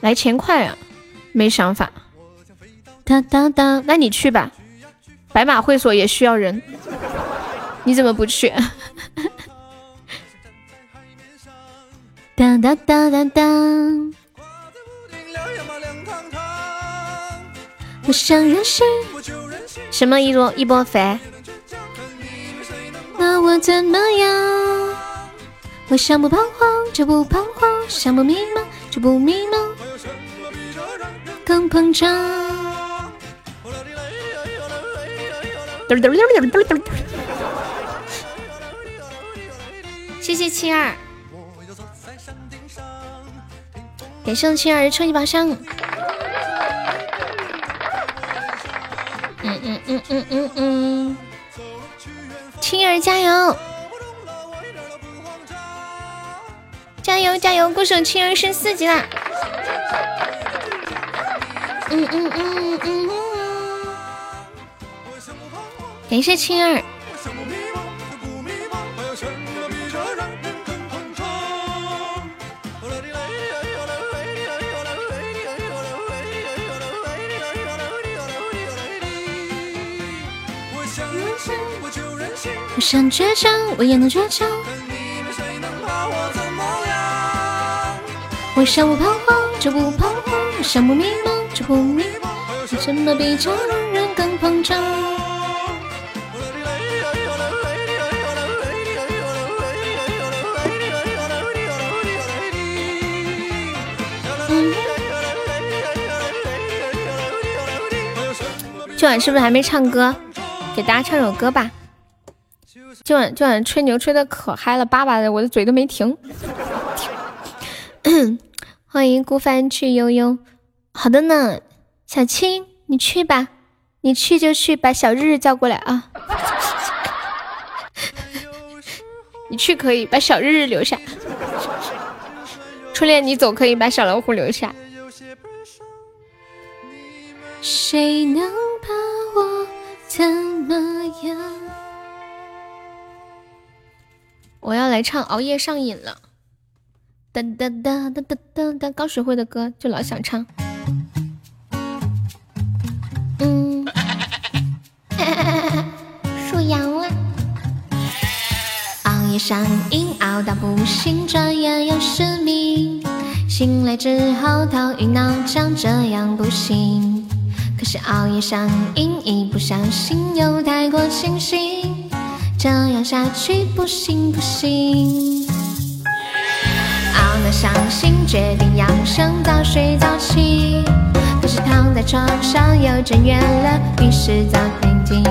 来钱快啊，没想法。当当当，那你去吧。白马会所也需要人，你怎么不去？当当当当当。我想任性，什么一波一波飞？那我怎么样？我想不彷徨就不彷徨，想不迷茫就不迷茫，更膨胀。谢谢七儿，感谢七二抽一宝箱。嗯嗯嗯嗯嗯嗯，青儿加油，加油加油！歌手青儿升四级啦！嗯嗯嗯嗯，感谢青儿。我想倔强，我也能倔强。我想不彷徨就不彷徨，想不迷茫就不迷茫。怎么比这人更膨胀？今晚是不是还没唱歌？给大家唱首歌吧。今晚今晚吹牛吹的可嗨了，叭叭的，我的嘴都没停。欢迎孤帆去悠悠，好的呢，小青你去吧，你去就去，把小日日叫过来啊。你去可以把小日日留下，初恋你走可以把小老虎留下。谁能把我怎么样？我要来唱《熬夜上瘾了》，哒哒哒哒哒哒哒，刚学会的歌就老想唱。嗯，属羊了。熬夜上瘾，熬到不行，转眼又失明。醒来之后头晕脑胀，这样不行。可是熬夜上瘾，一不小心又太过清醒。这样下去不行不行，熬到伤心，决定养生早睡早起。可是躺在床上又睁眼了，于是早点停。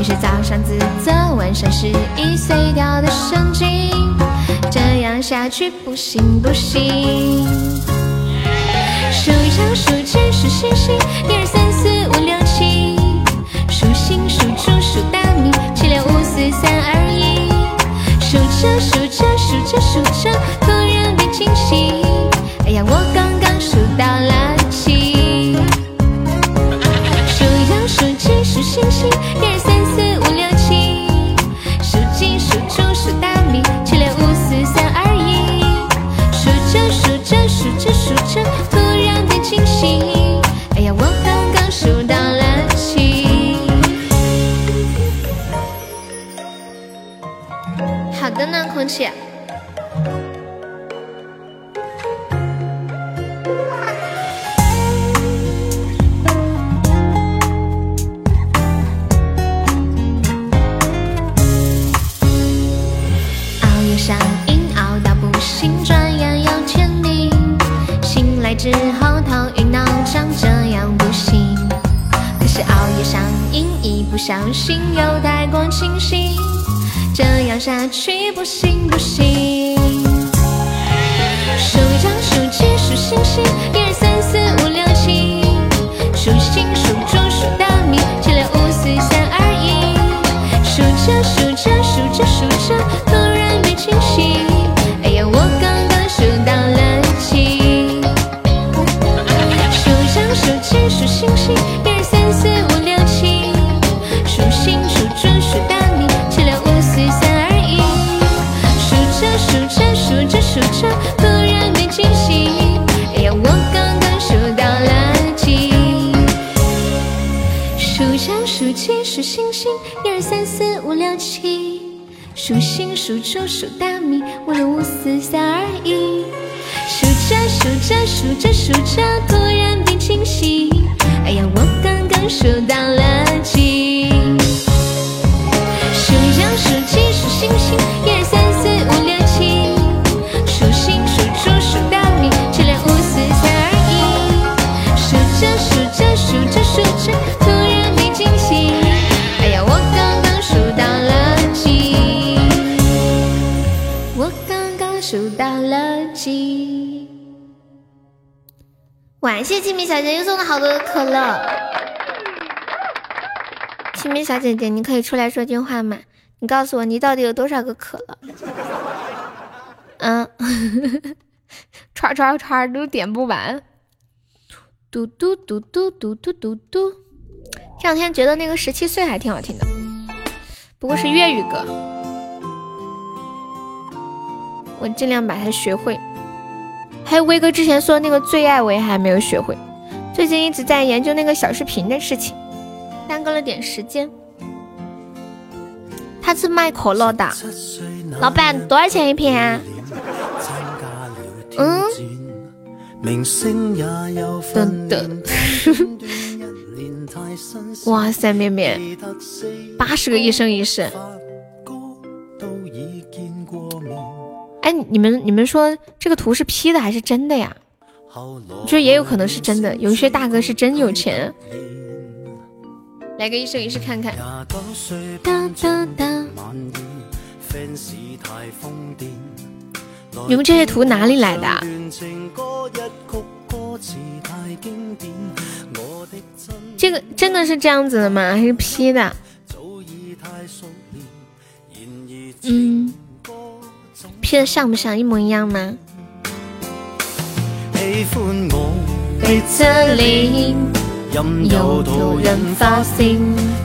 于是早上自责，晚上失忆，碎掉的神经。这样下去不行不行。数一数数七数星星，一二三着数着数着数着，的呢，空气。熬夜上瘾，熬到不行，转眼又天明。醒来之后头晕脑胀，这样不行。可是熬夜上瘾，一不小心又太过清醒。这样下去不行不行。数羊数鸡数星星，数星数猪数大米，五六五四三二一，数着数着数着数着，突然变清晰。哎呀，我刚刚数到了哇，谢谢清明小姐姐又送了好多的可乐。清明小姐姐，你可以出来说句话吗？你告诉我，你到底有多少个可乐？嗯，串串串都点不完。嘟嘟嘟嘟嘟嘟嘟嘟。这两天觉得那个十七岁还挺好听的，不过是粤语歌，我尽量把它学会。还有威哥之前说的那个最爱我也还没有学会，最近一直在研究那个小视频的事情，耽搁了点时间。他是卖可乐的，老板多少钱一瓶啊？嗯，等等，哇塞，面面，八十个一生一世。哎，你们你们说这个图是 P 的还是真的呀？我觉得也有可能是真的，有些大哥是真有钱。来个一生一世看看。你们这些图哪里来的？这个真的是这样子的吗？还是 P 的？嗯贴的像不像一模一样吗？喜欢我。脸任由途人发现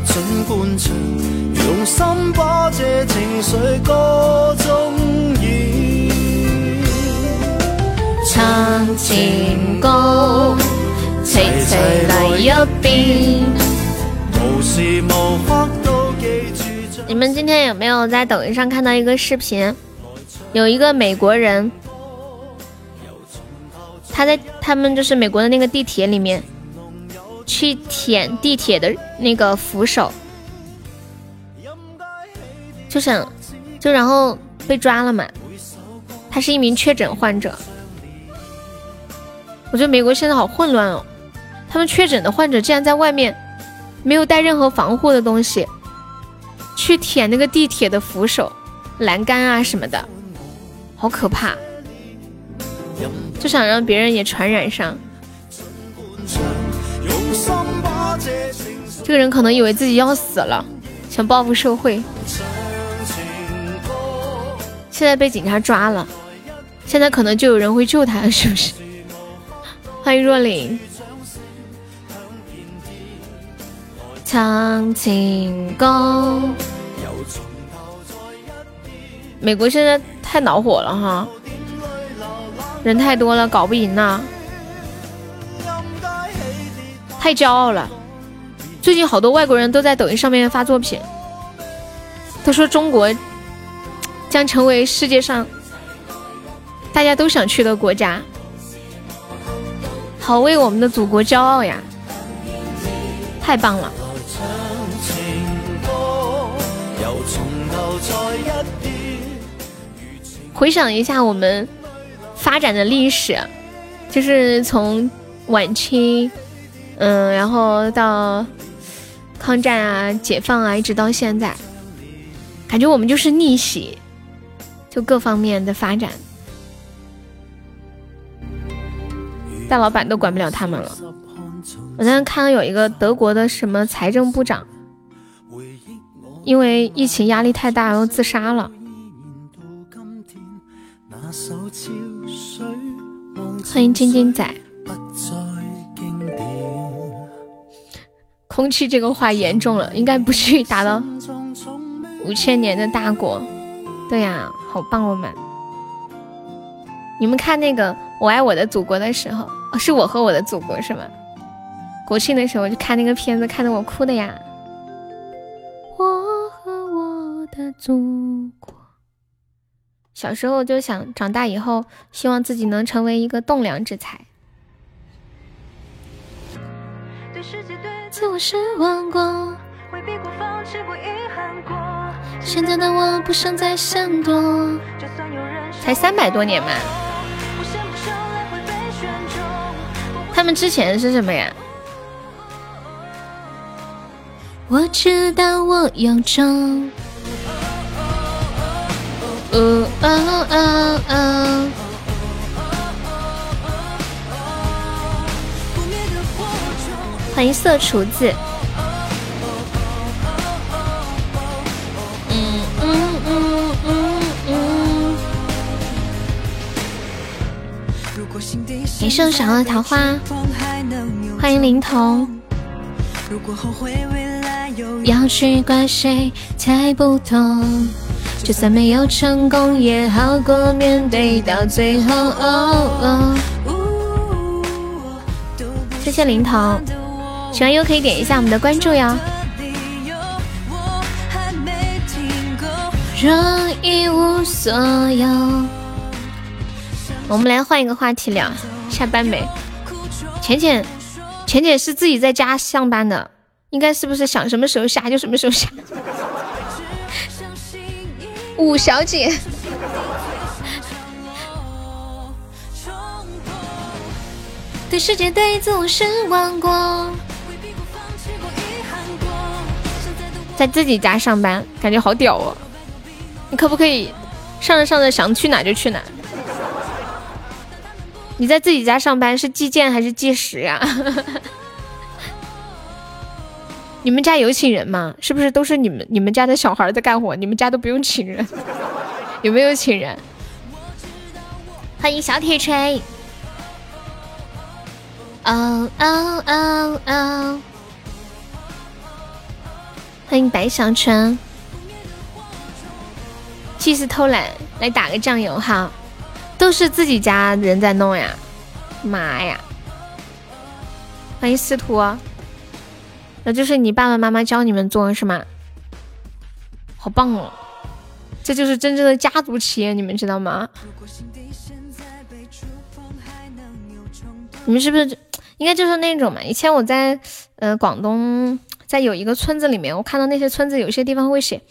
尽管用心把这情绪歌。中唱情歌齐齐来一遍。有时都你们今天有没有在抖音上看到一个视频？有一个美国人，他在他们就是美国的那个地铁里面，去舔地铁的那个扶手。就想，就然后被抓了嘛。他是一名确诊患者。我觉得美国现在好混乱哦，他们确诊的患者竟然在外面没有带任何防护的东西，去舔那个地铁的扶手、栏杆啊什么的，好可怕。就想让别人也传染上。这个人可能以为自己要死了，想报复社会。现在被警察抓了，现在可能就有人会救他，是不是？欢迎若琳。唱情歌。美国现在太恼火了哈，人太多了，搞不赢呐，太骄傲了。最近好多外国人都在抖音上面发作品，都说中国。将成为世界上大家都想去的国家，好为我们的祖国骄傲呀！太棒了！回想一下我们发展的历史，就是从晚清，嗯，然后到抗战啊、解放啊，一直到现在，感觉我们就是逆袭。就各方面的发展，大老板都管不了他们了。我刚刚看到有一个德国的什么财政部长，因为疫情压力太大，然后自杀了。欢迎晶晶仔。空气这个话严重了，应该不至于达到五千年的大国。对呀。好棒我们！你们看那个《我爱我的祖国》的时候，哦是我和我的祖国是吗？国庆的时候就看那个片子，看得我哭的呀。我和我的祖国。小时候就想长大以后，希望自己能成为一个栋梁之才。自我失望过，现在的我不想再闪躲。才三百多年嘛，他们之前是什么呀？我知道我有种。欢迎色厨子。嗯嗯嗯嗯嗯。你是小的桃花，欢迎灵童。要去怪谁才不透？就算没有成功，也好过面对到最后。哦哦谢谢灵童，喜欢优可以点一下我们的关注哟。若一无所有，我们来换一个话题聊。下班没？浅浅，浅浅是自己在家上班的，应该是不是想什么时候下就什么时候下？五小姐，对世界对自我失望过，在自己家上班，感觉好屌哦！你可不可以上着上着想去哪就去哪？你在自己家上班是计件还是计时呀？你们家有请人吗？是不是都是你们你们家的小孩在干活？你们家都不用请人？有没有请人？欢迎小铁锤。哦哦哦哦！欢迎白小纯。气死偷懒，来打个酱油哈。都是自己家人在弄呀，妈呀！欢迎司徒。那就是你爸爸妈妈教你们做是吗？好棒哦！这就是真正的家族企业，你们知道吗？你们是不是应该就是那种嘛？以前我在呃广东，在有一个村子里面，我看到那些村子有些地方会写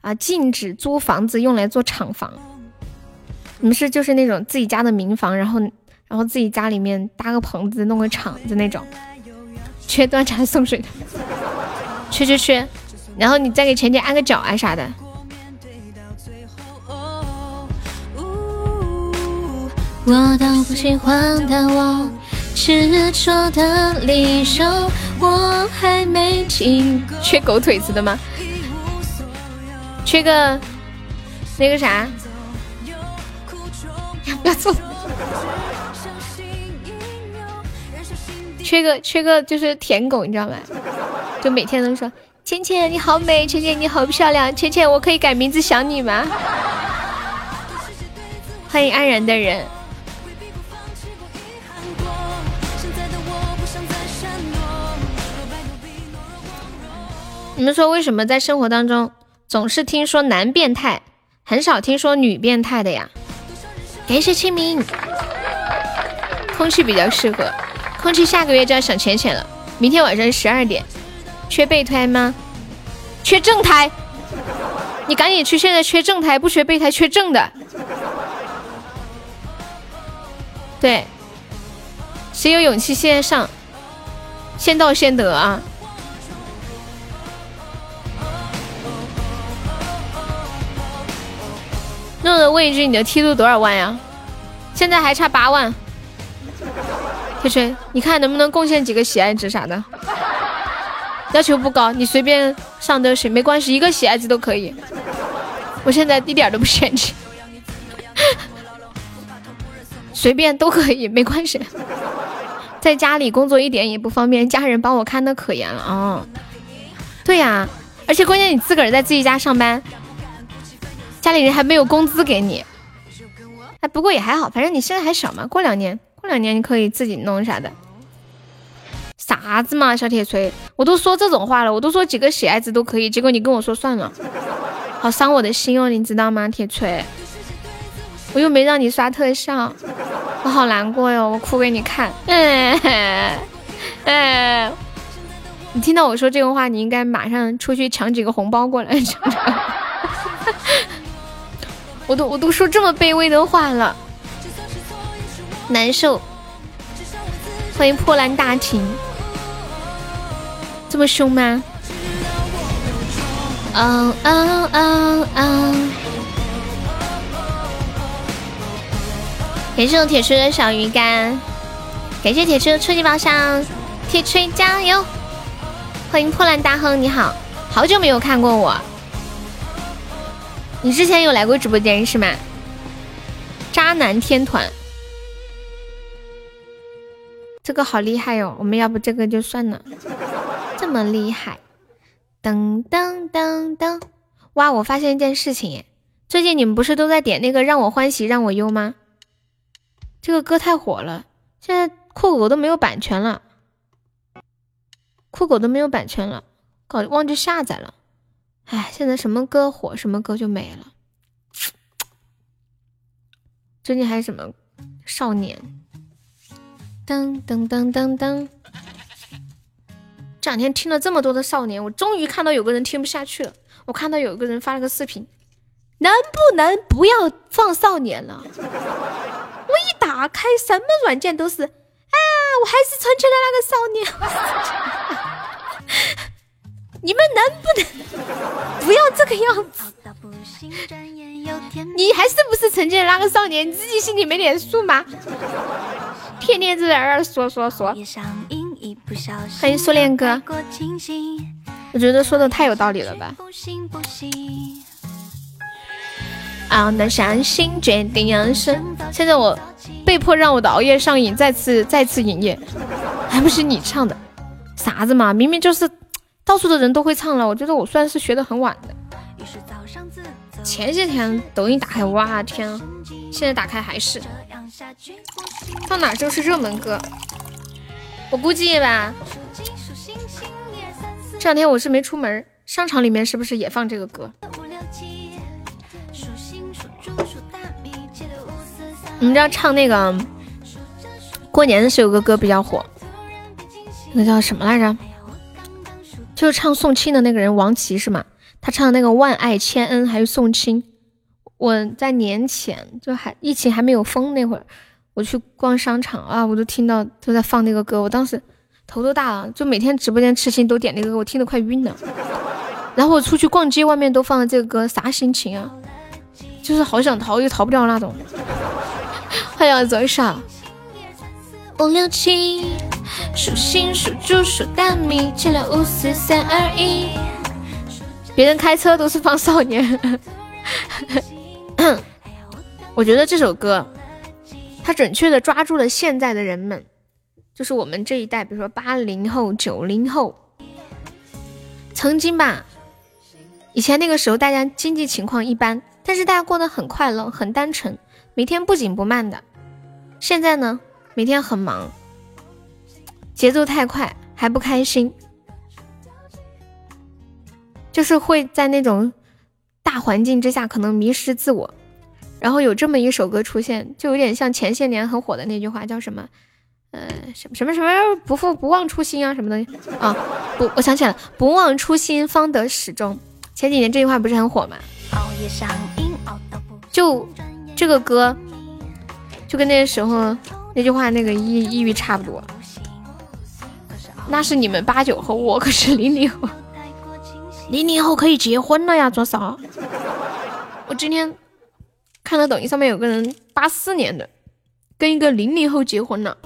啊禁止租房子用来做厂房。你们是就是那种自己家的民房，然后然后自己家里面搭个棚子，弄个厂子那种。缺端茶送水的，缺缺缺，然后你再给钱姐按个脚啊啥的。我都不喜欢的我，执着的离手，我还没听。缺狗腿子的吗？缺个那个啥？不要走。缺个缺个就是舔狗，你知道吗？就每天都说芊芊你好美，芊芊你好漂亮，芊芊我可以改名字想你吗？欢迎安然的人。你们说为什么在生活当中总是听说男变态，很少听说女变态的呀？感谢清明，空气比较适合。空气下个月就要想浅浅了，明天晚上十二点，缺备胎吗？缺正胎，你赶紧去！现在缺正胎，不缺备胎，缺正的。对，谁有勇气先上，先到先得啊！诺诺问一句，你的梯度多少万呀？现在还差八万。铁锤，你看能不能贡献几个喜爱值啥的？要求不高，你随便上都行，没关系，一个喜爱值都可以。我现在一点都不嫌弃，随便都可以，没关系。在家里工作一点也不方便，家人帮我看的可严了啊。对呀，而且关键你自个儿在自己家上班，家里人还没有工资给你。哎，不过也还好，反正你现在还小嘛，过两年。过两年你可以自己弄啥的？啥子嘛，小铁锤，我都说这种话了，我都说几个喜爱值都可以，结果你跟我说算了。好伤我的心哦，你知道吗，铁锤？我又没让你刷特效，我好难过哟，我哭给你看。哎哎，你听到我说这个话，你应该马上出去抢几个红包过来。我都我都说这么卑微的话了，难受。欢迎破烂大庭，这么凶吗？嗯嗯嗯嗯。感谢我铁锤的小鱼干，感谢铁锤的初级宝箱，铁锤加油！欢迎破烂大亨，你好，好久没有看过我，你之前有来过直播间是吗？渣男天团，这个好厉害哟，我们要不这个就算了，这么厉害。噔噔噔噔！哇，我发现一件事情，最近你们不是都在点那个让我欢喜让我忧吗？这个歌太火了，现在酷狗都没有版权了，酷狗都没有版权了，搞忘记下载了。哎，现在什么歌火，什么歌就没了。最近还是什么少年？噔噔噔噔噔。这两天听了这么多的少年，我终于看到有个人听不下去了。我看到有个人发了个视频，能不能不要放少年了？我一打开什么软件都是，啊，我还是存起了那个少年。你们能不能不要这个样子？你还是不是曾经的那个少年？你自己心里没点数吗？天天在那儿说说说。欢迎苏恋哥，我觉得说的太有道理了吧？啊，那相信决定人生。现在我被迫让我的熬夜上瘾，再次再次营业，还不是你唱的？啥子嘛？明明就是到处的人都会唱了。我觉得我算是学的很晚的。前些天抖音打开，哇天！现在打开还是放哪就是热门歌。我估计吧，这两天我是没出门，商场里面是不是也放这个歌？你们知道唱那个过年的时候有个歌比较火，那叫什么来着？就是唱送亲的那个人王琦是吗？他唱的那个万爱千恩还有送亲，我在年前就还疫情还没有封那会儿。我去逛商场啊，我都听到都在放那个歌，我当时头都大了，就每天直播间痴心都点那个歌，我听得快晕了。然后我出去逛街，外面都放了这个歌，啥心情啊？就是好想逃又逃不掉那种。欢迎左手五六七，数星数猪数大米，七六五四三二一。别人开车都是放少年，我觉得这首歌。他准确的抓住了现在的人们，就是我们这一代，比如说八零后、九零后，曾经吧，以前那个时候大家经济情况一般，但是大家过得很快乐、很单纯，每天不紧不慢的。现在呢，每天很忙，节奏太快，还不开心，就是会在那种大环境之下，可能迷失自我。然后有这么一首歌出现，就有点像前些年很火的那句话，叫什么？呃，什么什么什么不负不忘初心啊，什么东西啊？不，我想起来了，不忘初心方得始终。前几年这句话不是很火吗？就这个歌，就跟那时候那句话那个意意喻差不多。那是你们八九后，我可是零零后。零零后可以结婚了呀？做啥？我今天。看到抖音上面有个人八四年的，跟一个零零后结婚了。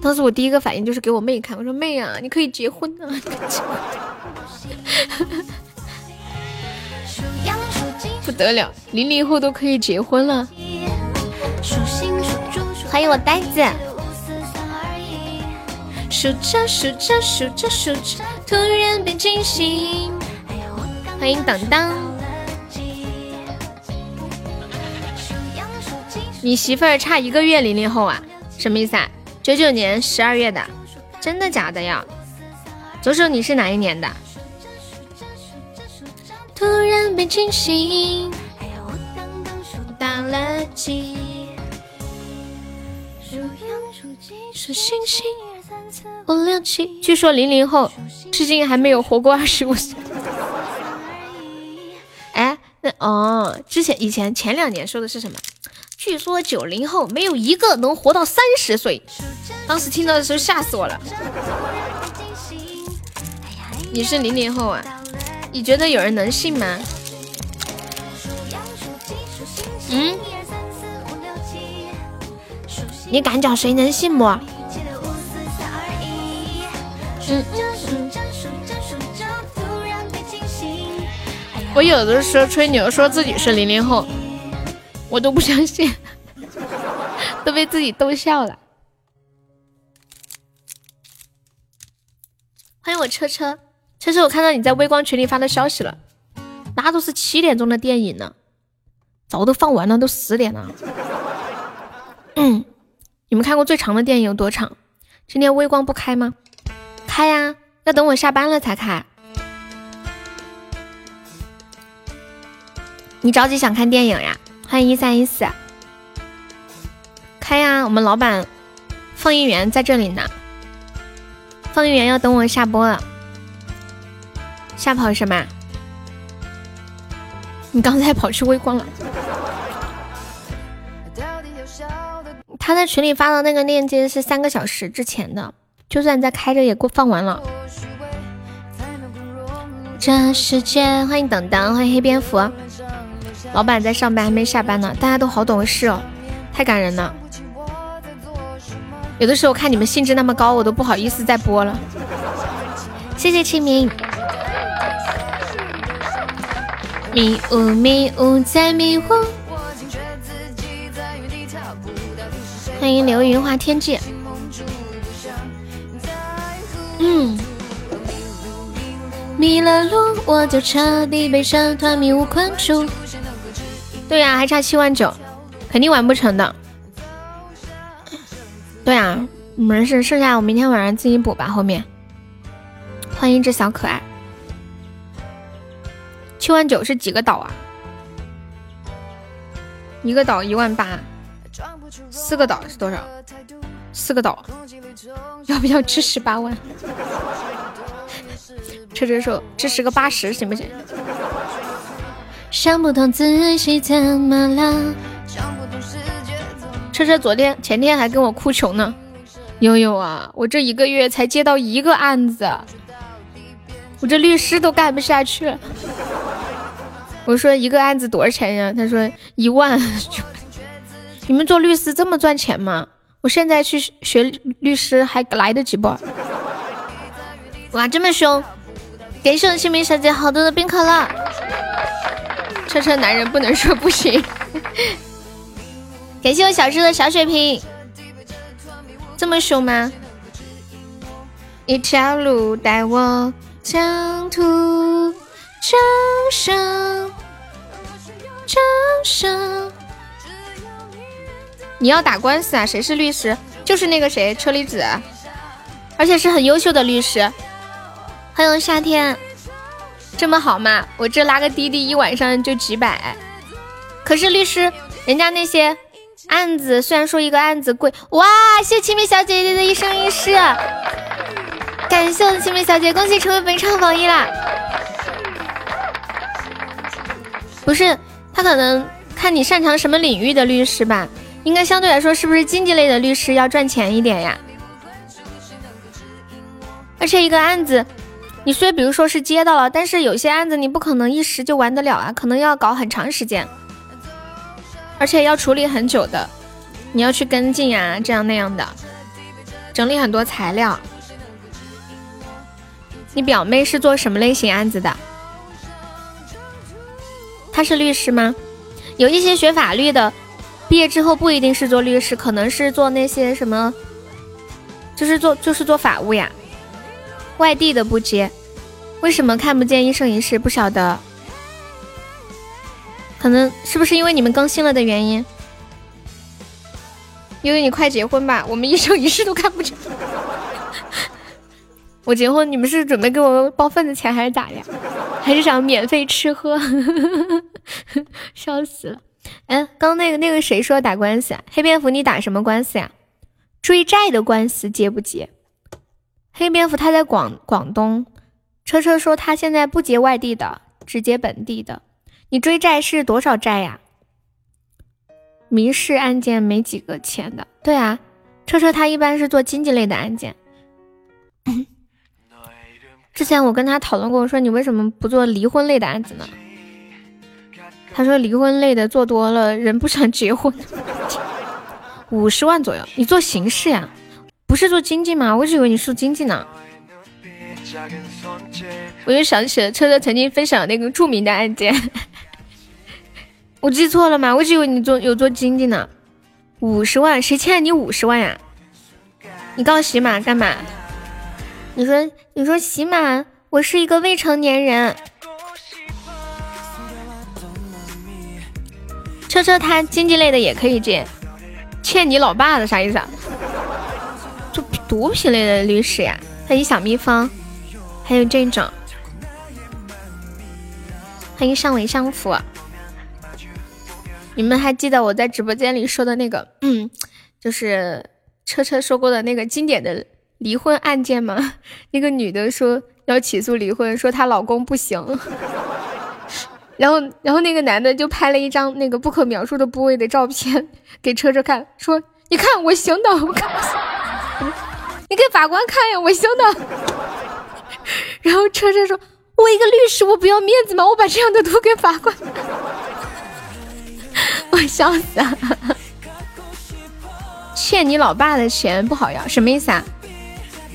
当时我第一个反应就是给我妹看，我说妹啊，你可以结婚啊！不得了，零零后都可以结婚了。欢迎我呆子。数着数着数着数着，突然变惊醒。欢迎当当。你媳妇儿差一个月零零后啊？什么意思啊？九九年十二月的，真的假的呀？左手你是哪一年的？突然被惊醒，打了几。是星星，五六七。据说零零后至今还没有活过二十五岁。哎，那哦，之前以前前两年说的是什么？据说九零后没有一个能活到三十岁。当时听到的时候吓死我了。你是零零后啊？你觉得有人能信吗？嗯？你敢讲谁能信不？嗯。我有的时候吹牛说自己是零零后，我都不相信，都被自己逗笑了。欢迎我车车，车车，我看到你在微光群里发的消息了，那都是七点钟的电影呢，早都放完了，都十点了。嗯。你们看过最长的电影有多长？今天微光不开吗？开呀，要等我下班了才开。你着急想看电影呀？欢迎一三一四。开呀，我们老板放映员在这里呢。放映员要等我下播了。吓跑什么？你刚才跑去微光了？他在群里发的那个链接是三个小时之前的，就算在开着也过放完了。这世界，欢迎等等，欢迎黑蝙蝠。老板在上班，还没下班呢。大家都好懂事哦，太感人了。有的时候看你们兴致那么高，我都不好意思再播了。谢谢清明。迷雾迷雾在迷雾。欢迎流云化天际。嗯，迷了路，我就彻底被社团迷雾困住。对呀，还差七万九，肯定完不成的。对啊，没事，剩下我明天晚上自己补吧。后面，欢迎这小可爱。七万九是几个岛啊？一个岛一万八。四个岛是多少？四个岛，要不要支持八万？车车说支持个八十行不行？想不通自己怎么了？车车昨天前天还跟我哭穷呢。悠悠啊，我这一个月才接到一个案子，我这律师都干不下去了。我说一个案子多少钱呀？他说一万。你们做律师这么赚钱吗？我现在去学律师还来得及不？哇，这么凶！感谢我清明小姐好多的冰可乐。车车男人不能说不行。感谢我小智的小血瓶。这么凶吗？一条路带我征途，掌声，掌声。你要打官司啊？谁是律师？就是那个谁，车厘子，而且是很优秀的律师。欢迎夏天，这么好吗？我这拉个滴滴一晚上就几百。可是律师，人家那些案子，虽然说一个案子贵，哇！谢清明小姐姐的一生一世，感谢我的清明小姐，恭喜成为本场榜一啦！不是，他可能看你擅长什么领域的律师吧。应该相对来说，是不是经济类的律师要赚钱一点呀？而且一个案子，你虽比如说是接到了，但是有些案子你不可能一时就完得了啊，可能要搞很长时间，而且要处理很久的，你要去跟进呀，这样那样的，整理很多材料。你表妹是做什么类型案子的？她是律师吗？有一些学法律的。毕业之后不一定是做律师，可能是做那些什么，就是做就是做法务呀。外地的不接，为什么看不见一生一世？不晓得，可能是不是因为你们更新了的原因？因为你快结婚吧，我们一生一世都看不见。我结婚，你们是准备给我包份子钱还是咋的？还是想免费吃喝，笑死了。哎，刚那个那个谁说打官司啊？黑蝙蝠，你打什么官司呀？追债的官司接不接？黑蝙蝠他在广广东，车车说他现在不接外地的，只接本地的。你追债是多少债呀？民事案件没几个钱的。对啊，车车他一般是做经济类的案件。之前我跟他讨论过，我说你为什么不做离婚类的案子呢？他说离婚类的做多了，人不想结婚。五十万左右，你做刑事呀？不是做经济吗？我一直以为你是经济呢。我又想起了车车曾经分享那个著名的案件，我记错了吗？我一直以为你做有做经济呢。五十万，谁欠你五十万呀？你告喜马干嘛？你说你说喜马，我是一个未成年人。车车他经济类的也可以接，欠你老爸的啥意思啊？就毒品类的律师呀，欢迎小蜜蜂，还有这种，欢迎上尾相府。你们还记得我在直播间里说的那个，嗯，就是车车说过的那个经典的离婚案件吗？那个女的说要起诉离婚，说她老公不行。然后，然后那个男的就拍了一张那个不可描述的部位的照片给车车看，说：“你看我行的，我看，你给法官看呀，我行的。”然后车车说：“我一个律师，我不要面子吗？我把这样的图给法官，我笑死了。欠你老爸的钱不好要，什么意思啊？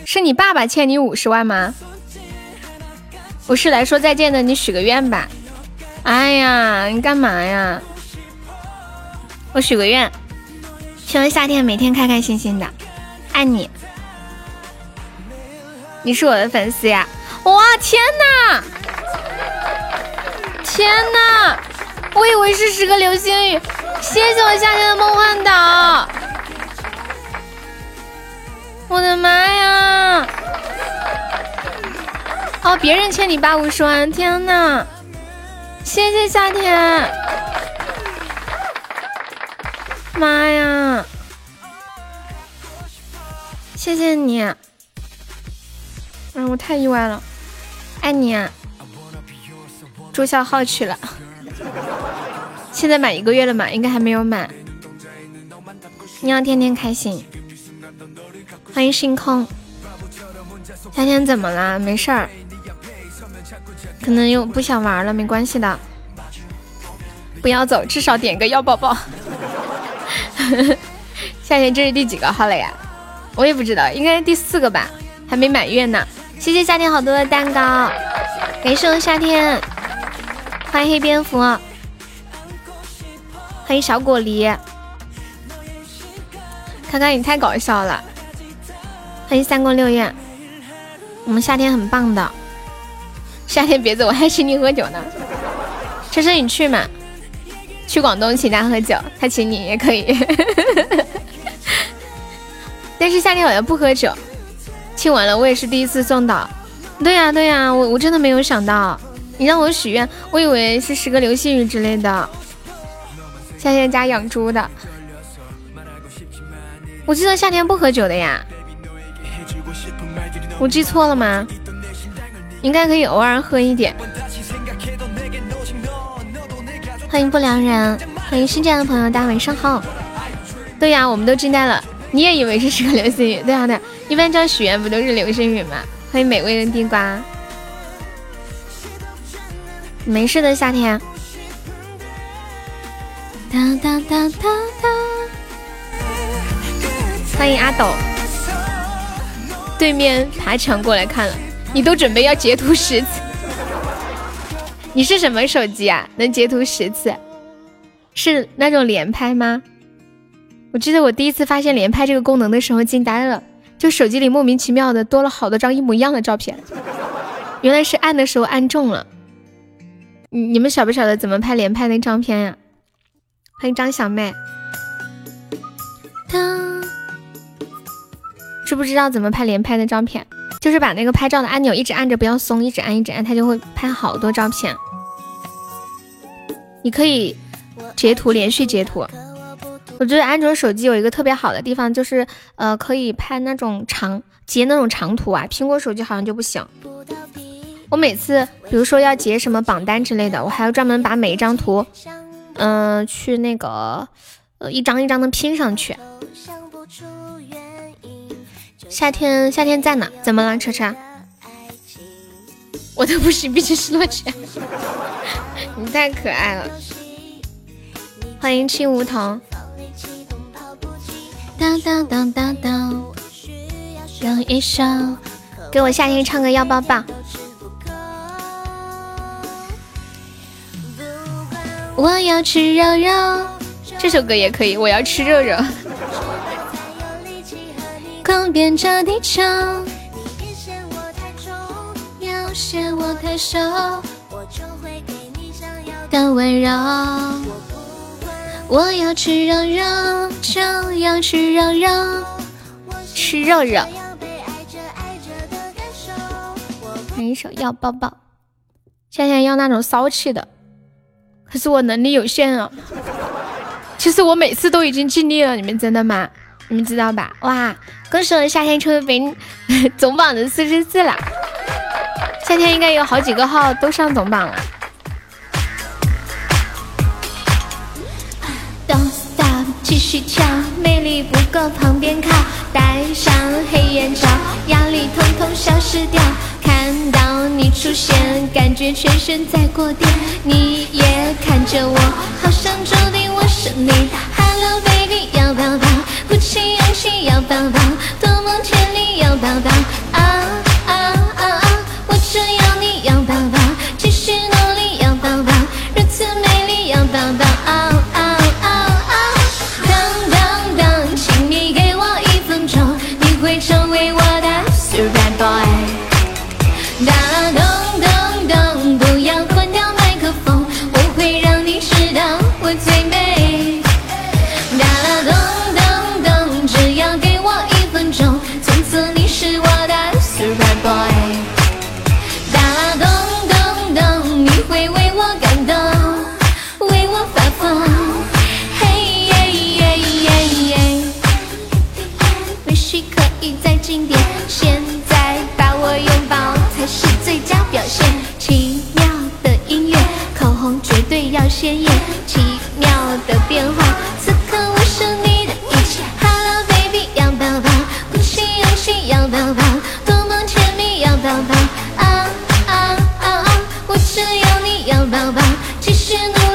是你爸爸欠你五十万吗？我是来说再见的，你许个愿吧。”哎呀，你干嘛呀？我许个愿，希望夏天每天开开心心的，爱你。你是我的粉丝呀！哇，天哪！天哪！我以为是十个流星雨，谢谢我夏天的梦幻岛。我的妈呀！哦，别人欠你八五十万，天哪！谢谢夏天，妈呀！谢谢你，嗯，我太意外了，爱你啊！朱小浩去了，现在满一个月了嘛？应该还没有满。你要天天开心，欢迎星空。夏天怎么了？没事儿。可能又不想玩了，没关系的，不要走，至少点个要抱抱。夏天这是第几个号了呀？我也不知道，应该是第四个吧，还没满月呢。谢谢夏天好多的蛋糕，感谢我夏天，欢迎黑蝙蝠，欢迎小果梨，看看你太搞笑了，欢迎三宫六院，我们夏天很棒的。夏天别走，我还请你喝酒呢。车车，你去嘛？去广东请他喝酒，他请你也可以。但是夏天好像不喝酒，亲完了我也是第一次送到。对呀对呀，我我真的没有想到，你让我许愿，我以为是十个流星雨之类的。夏天家养猪的，我记得夏天不喝酒的呀，我记错了吗？应该可以偶尔喝一点。欢迎不良人，欢迎新进来的朋友，大家晚上好。对呀，我们都惊呆了，你也以为是十个流星雨？对啊，对，一般这样许愿不都是流星雨吗？欢迎美味的地瓜。没事的，夏天。哒哒哒哒哒。欢迎阿斗。对面爬墙过来看了。你都准备要截图十次？你是什么手机啊？能截图十次？是那种连拍吗？我记得我第一次发现连拍这个功能的时候惊呆了，就手机里莫名其妙的多了好多张一模一样的照片，原来是按的时候按中了。你你们晓不晓得怎么拍连拍那照片呀？欢迎张小妹，知不知道怎么拍连拍的照片？就是把那个拍照的按钮一直按着，不要松，一直按一直按，它就会拍好多照片。你可以截图，连续截图。我觉得安卓手机有一个特别好的地方，就是呃，可以拍那种长截那种长图啊。苹果手机好像就不行。我每次比如说要截什么榜单之类的，我还要专门把每一张图，嗯，去那个呃一张一张的拼上去。夏天夏天在哪？怎么了，车车？我都不是，必须是落去。你太可爱了，欢迎青梧桐。当当当当当，用一首给我夏天唱个要抱抱。我要吃肉肉，这首歌也可以。我要吃肉肉。狂变着地球。你别嫌我太重，要嫌我太瘦，我就会给你想要的温柔。我要吃肉肉，就要吃肉肉，吃肉肉。唱一首要抱抱，夏夏要那种骚气的，可是我能力有限啊。其实我每次都已经尽力了，你们真的吗？你们知道吧？哇，恭喜我夏天成为 总榜的四十四了。夏天应该有好几个号都上总榜了。Don't stop，继续跳，魅力不够旁边靠，戴上黑眼罩，压力统统消失掉。看到你出现，感觉全身在过电，你也看着我，好像注定我是你。Hello baby，要抱抱，鼓起勇气要抱抱，多么甜蜜要抱抱鲜艳，奇妙的变化，此刻我是你的一切。Hello baby，要抱抱，鼓起勇气要抱抱，多么甜蜜要抱抱啊啊啊啊！我只要。要抱抱，继续努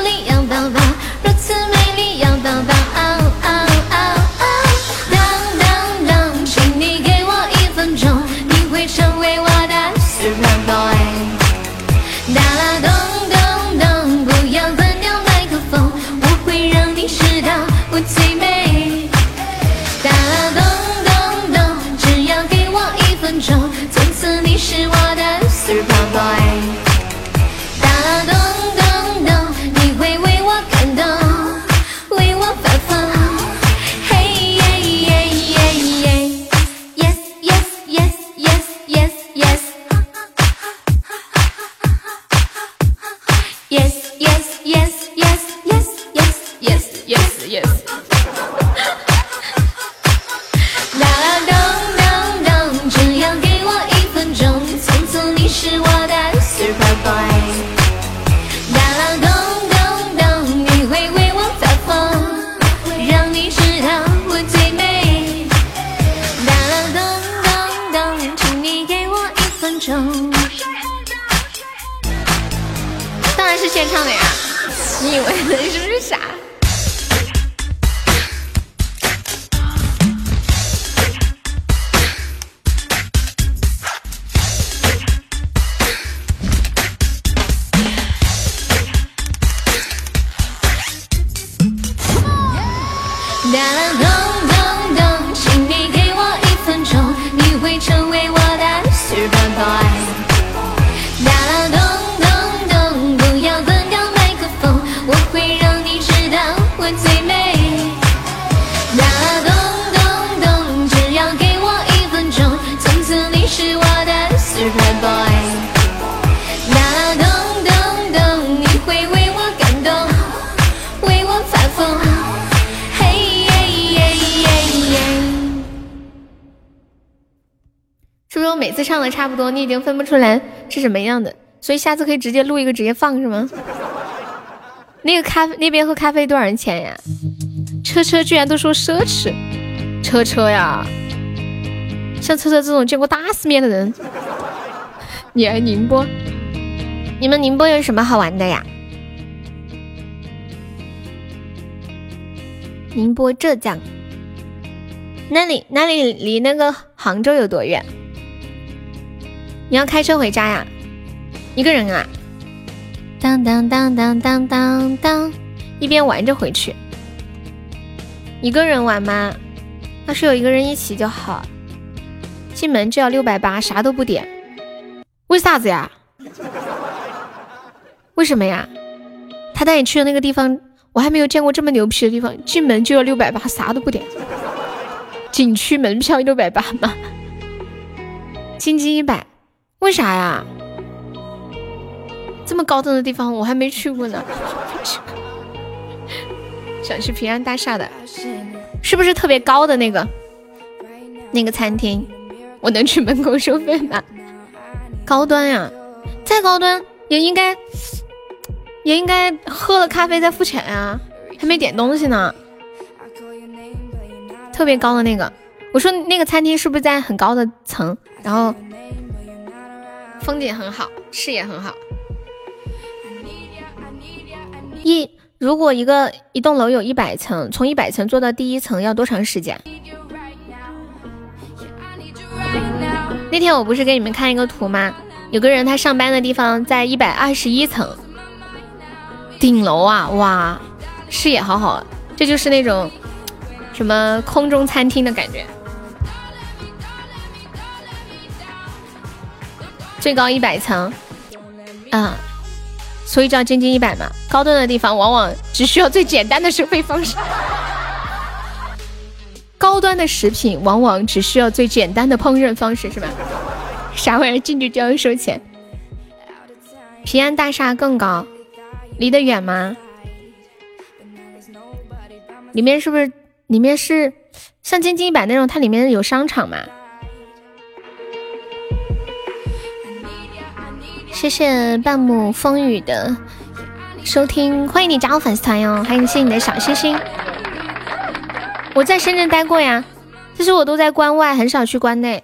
出来是什么样的，所以下次可以直接录一个直接放是吗？那个咖啡那边喝咖啡多少钱呀？车车居然都说奢侈，车车呀，像车车这种见过大世面的人，你来宁波，你们宁波有什么好玩的呀？宁波浙江，那里那里离那个杭州有多远？你要开车回家呀？一个人啊？当当当当当当当，一边玩着回去。一个人玩吗？要是有一个人一起就好。进门就要六百八，啥都不点，为啥子呀？为什么呀？他带你去的那个地方，我还没有见过这么牛皮的地方。进门就要六百八，啥都不点。景区门票六百八吗？金鸡一百，为啥呀？这么高端的地方我还没去过呢，想去平安大厦的，是不是特别高的那个那个餐厅？我能去门口收费吗？高端呀，再高端也应该也应该喝了咖啡再付钱呀，还没点东西呢。特别高的那个，我说那个餐厅是不是在很高的层？然后风景很好，视野很好。一如果一个一栋楼有一百层，从一百层做到第一层要多长时间？那天我不是给你们看一个图吗？有个人他上班的地方在一百二十一层，顶楼啊，哇，视野好好，这就是那种什么空中餐厅的感觉，最高一百层，啊。所以叫晶晶一百嘛，高端的地方往往只需要最简单的收费方式。高端的食品往往只需要最简单的烹饪方式，是吧？啥玩意儿进去就要收钱？平安大厦更高，离得远吗？里面是不是？里面是像晶晶一百那种，它里面有商场吗？谢谢半亩风雨的收听，欢迎你加入粉丝团哟！欢迎谢谢你的小心心。我在深圳待过呀，其实我都在关外，很少去关内，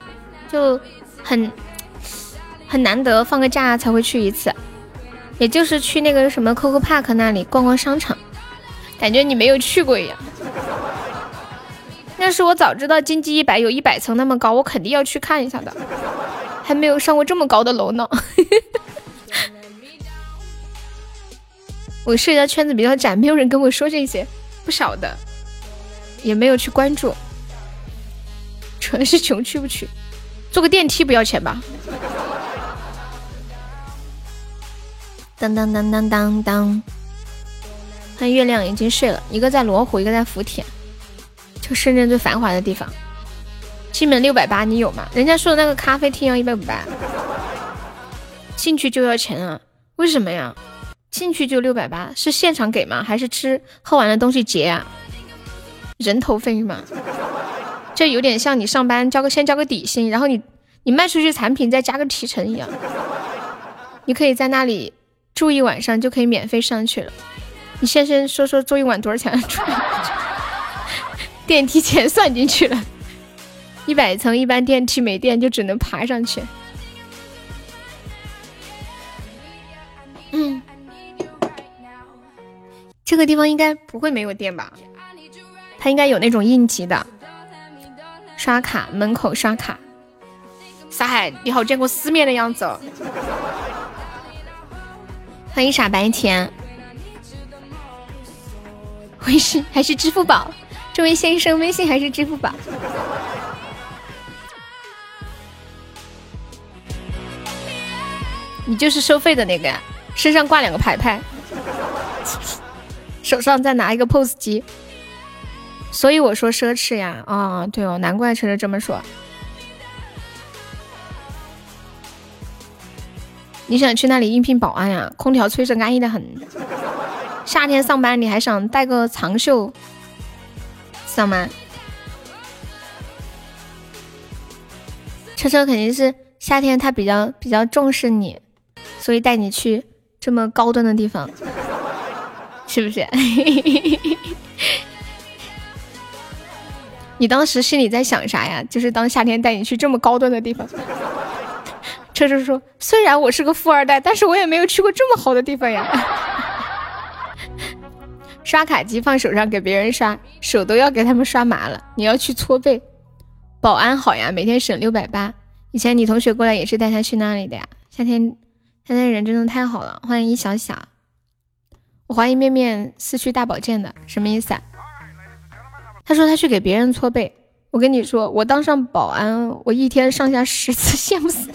就很很难得放个假才会去一次，也就是去那个什么 COCO Park 那里逛逛商场，感觉你没有去过一样。要是我早知道金鸡一百有一百层那么高，我肯定要去看一下的，还没有上过这么高的楼呢。我社交圈子比较窄，没有人跟我说这些，不晓得，也没有去关注，主要是穷去不去，坐个电梯不要钱吧？当当当当当当，看月亮已经睡了，一个在罗湖，一个在福田，就深圳最繁华的地方。进门六百八，你有吗？人家说的那个咖啡厅要一百五八，进去就要钱啊？为什么呀？进去就六百八，是现场给吗？还是吃喝完的东西结啊？人头费是吗？这有点像你上班交个先交个底薪，然后你你卖出去产品再加个提成一样。你可以在那里住一晚上，就可以免费上去了。你先先说说住一晚多少钱？电梯钱算进去了，一百层一般电梯没电就只能爬上去。嗯。这个地方应该不会没有电吧？它应该有那种应急的，刷卡门口刷卡。傻海，你好，见过世面的样子。欢迎傻白甜，微信还是支付宝？这位先生，微信还是支付宝？你就是收费的那个呀，身上挂两个牌牌。手上再拿一个 POS 机，所以我说奢侈呀！啊，对哦，难怪车车这么说。你想去那里应聘保安呀？空调吹着安逸的很。夏天上班你还想带个长袖上班？车车肯定是夏天，他比较比较重视你，所以带你去这么高端的地方，是不是？你当时心里在想啥呀？就是当夏天带你去这么高端的地方。车车说：“虽然我是个富二代，但是我也没有去过这么好的地方呀。”刷卡机放手上给别人刷，手都要给他们刷麻了。你要去搓背，保安好呀，每天省六百八。以前你同学过来也是带他去那里的呀。夏天，夏天人真的太好了。欢迎一小小，我怀疑面面是去大保健的，什么意思啊？他说他去给别人搓背，我跟你说，我当上保安，我一天上下十次，羡慕死。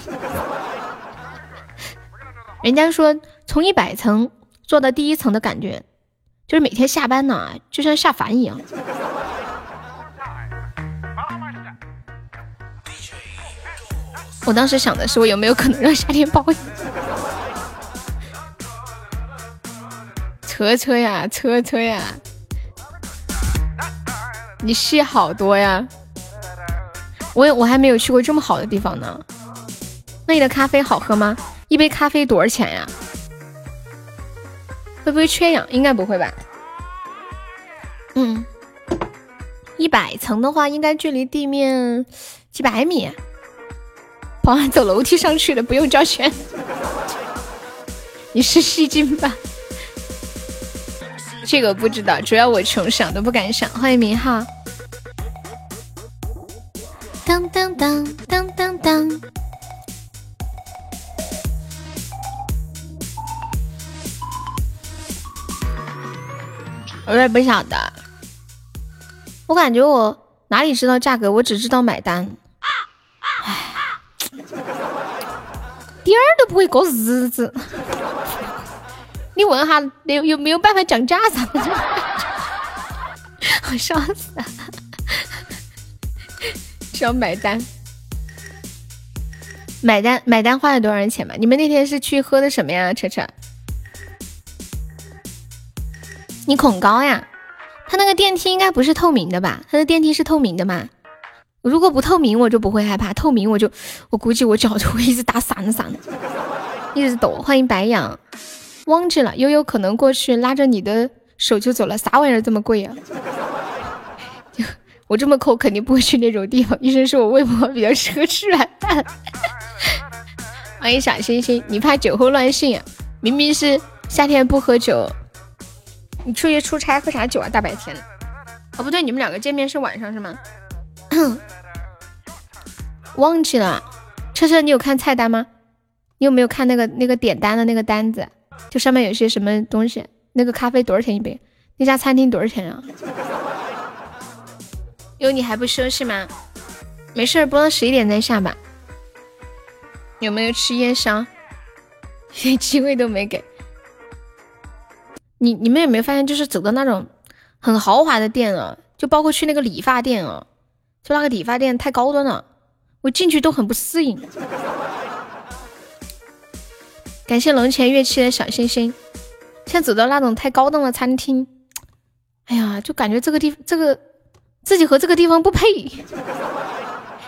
人家说从一百层做到第一层的感觉，就是每天下班呢，就像下凡一样。我当时想的是，我有没有可能让夏天报应？车车呀，车车呀。你戏好多呀，我我还没有去过这么好的地方呢。那里的咖啡好喝吗？一杯咖啡多少钱呀？会不会缺氧？应该不会吧。嗯，一百层的话，应该距离地面几百米。保安走楼梯上去的，不用交钱。你是戏精吧？这个不知道，主要我穷，想都不敢想。欢迎明浩。当当当当当当。我也不晓得，我感觉我哪里知道价格，我只知道买单。唉，点儿都不会过日子。你问下，有有没有办法讲价啥子？我笑 死了！需要买单，买单买单花了多少钱吧？你们那天是去喝的什么呀？车车，你恐高呀？他那个电梯应该不是透明的吧？他的电梯是透明的吗？如果不透明，我就不会害怕；透明，我就我估计我脚就会一直打闪闪，一直抖。欢迎白羊。忘记了，悠悠可能过去拉着你的手就走了，啥玩意儿这么贵啊？我这么抠，肯定不会去那种地方。医生说我胃不好，比较适合吃软饭。欢迎小星星，你怕酒后乱性啊？明明是夏天不喝酒，你出去出差喝啥酒啊？大白天的。哦，不对，你们两个见面是晚上是吗？忘记了，车车，你有看菜单吗？你有没有看那个那个点单的那个单子？就上面有些什么东西，那个咖啡多少钱一杯？那家餐厅多少钱啊？有你还不休息吗？没事，播到十一点再下吧。有没有吃夜宵？连机会都没给。你你们有没有发现，就是走到那种很豪华的店啊，就包括去那个理发店啊，就那个理发店太高端了，我进去都很不适应。感谢龙泉乐器的小星星。现在走到那种太高档的餐厅，哎呀，就感觉这个地这个自己和这个地方不配。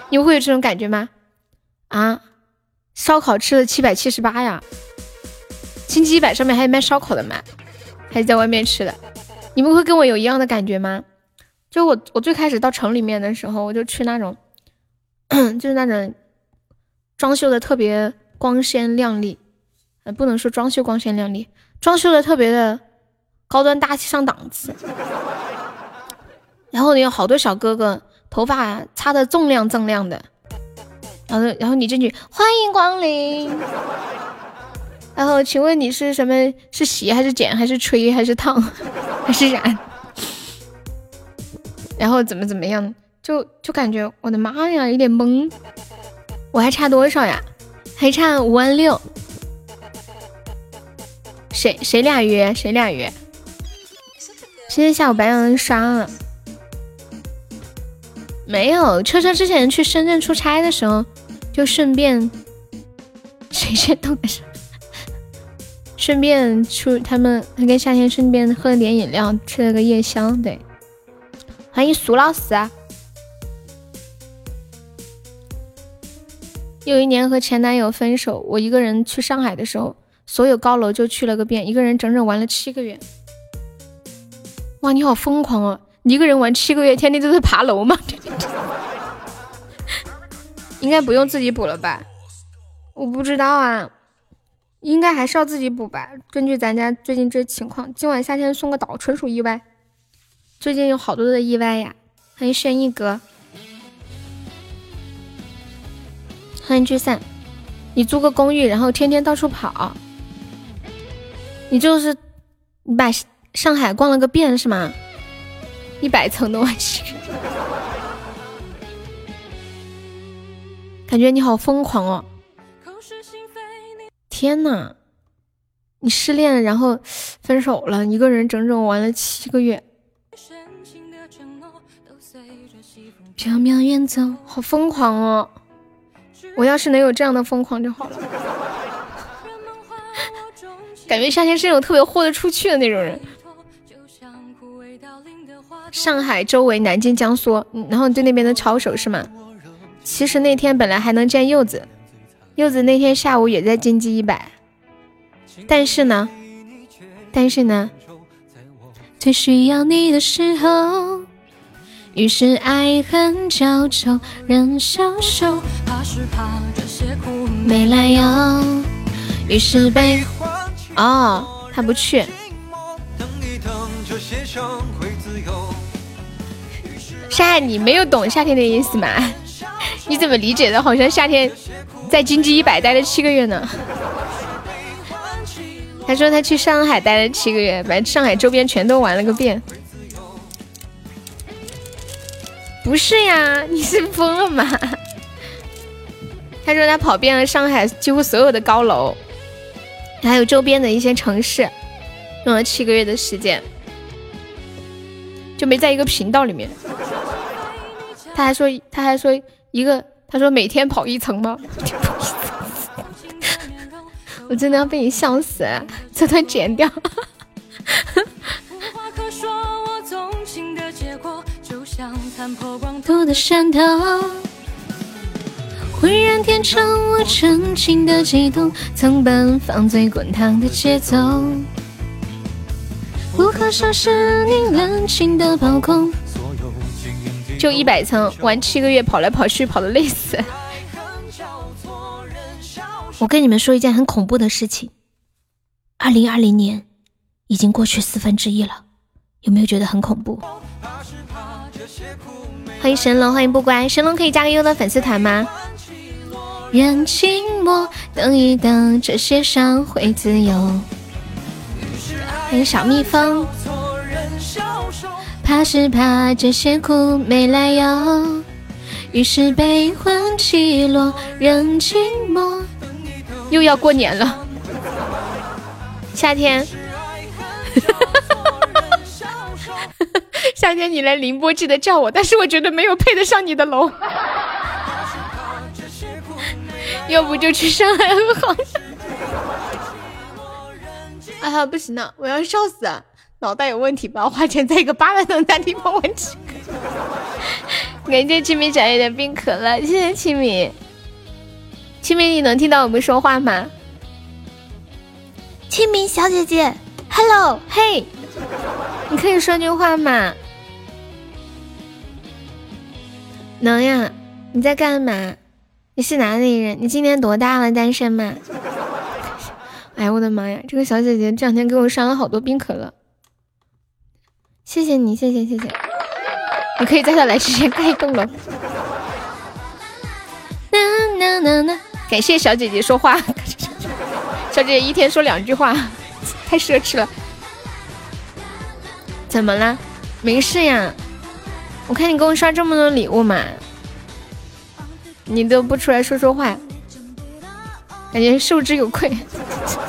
你们会有这种感觉吗？啊，烧烤吃了七百七十八呀，金鸡百上面还有卖烧烤的吗？还是在外面吃的？你们会跟我有一样的感觉吗？就我我最开始到城里面的时候，我就去那种，就是那种装修的特别光鲜亮丽。不能说装修光鲜亮丽，装修的特别的高端大气上档次。然后呢，有好多小哥哥头发擦的锃亮锃亮的，然后然后你进去欢迎光临，然后请问你是什么？是洗还是剪还是吹还是烫还是染？然后怎么怎么样？就就感觉我的妈呀，有点懵。我还差多少呀？还差五万六。谁谁俩约？谁俩约？今天下午白羊刷了，没有。车车之前去深圳出差的时候，就顺便 谁先动的手？顺便出他们他跟夏天顺便喝了点饮料，吃了个夜宵。对，欢迎苏老师。有一年和前男友分手，我一个人去上海的时候，所有高楼就去了个遍，一个人整整玩了七个月。哇，你好疯狂哦！你一个人玩七个月，天天都在爬楼吗？应该不用自己补了吧？我不知道啊，应该还是要自己补吧。根据咱家最近这情况，今晚夏天送个岛纯属意外。最近有好多的意外呀！欢迎轩逸哥，欢迎聚散。你租个公寓，然后天天到处跑，你就是你把上海逛了个遍是吗？一百层的玩具，感觉你好疯狂哦！天呐，你失恋然后分手了，一个人整整玩了七个月，飘渺远走，好疯狂哦！我要是能有这样的疯狂就好了。感觉夏天是那种特别豁得出去的那种人。上海周围，南京、江苏，然后对那边的抄手是吗？其实那天本来还能见柚子，柚子那天下午也在金鸡一百，但是呢，但是呢，最需要你的时候，于是爱恨交愁，人消瘦，怕是怕这些苦没来由，于是被哦，他不去。夏，你没有懂夏天的意思吗？你怎么理解的？好像夏天在金鸡一百待了七个月呢。他说他去上海待了七个月，把上海周边全都玩了个遍。不是呀，你是疯了吗？他说他跑遍了上海几乎所有的高楼，还有周边的一些城市，用了七个月的时间，就没在一个频道里面。他还说，他还说一个，他说每天跑一层吗？我真的要被你笑死，这段剪掉。的山头，浑然天成我纯情的悸动，曾奔放最滚烫的节奏。不可收拾你冷清的抛空。就一百层玩七个月，跑来跑去，跑的累死。我跟你们说一件很恐怖的事情，二零二零年已经过去四分之一了，有没有觉得很恐怖？欢迎神龙，欢迎不乖，神龙可以加个优的粉丝团吗？任寂寞，等一等，这些伤会自由。欢迎小蜜蜂。怕是怕这些苦没来由，于是悲欢起落人寂寞。又要过年了，夏天，夏天你来宁波记得叫我，但是我觉得没有配得上你的楼，要不就去上海好。哎呀，不行了，我要笑死。脑袋有问题吧？花钱在一个八万的大地方玩几个？感谢清明小叶的冰可乐，谢谢清明。清明，你能听到我们说话吗？清明小姐姐，Hello，嘿，你可以说句话吗？能呀。你在干嘛？你是哪里人？你今年多大了？单身吗？哎呀，我的妈呀！这个小姐姐这两天给我上了好多冰可乐。谢谢你，谢谢谢谢，你可以在他来之前盖一栋楼。感谢小姐姐说话，小姐姐一天说两句话，太奢侈了。怎么了？没事呀，我看你给我刷这么多礼物嘛，你都不出来说说话，感觉受之有愧。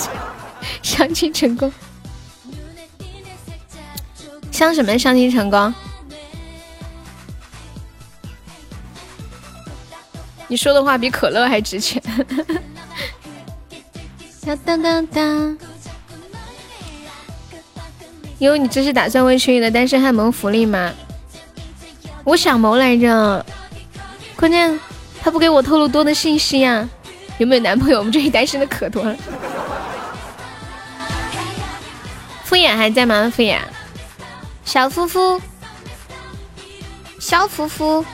相亲成功。相什么相亲成功？你说的话比可乐还值钱。当当当当！为你这是打算为群里的单身汉谋福利吗？我想谋来着，关键他不给我透露多的信息呀？有没有男朋友？我们这里单身的可多了。敷衍还在吗？敷衍，小夫夫，小夫妇。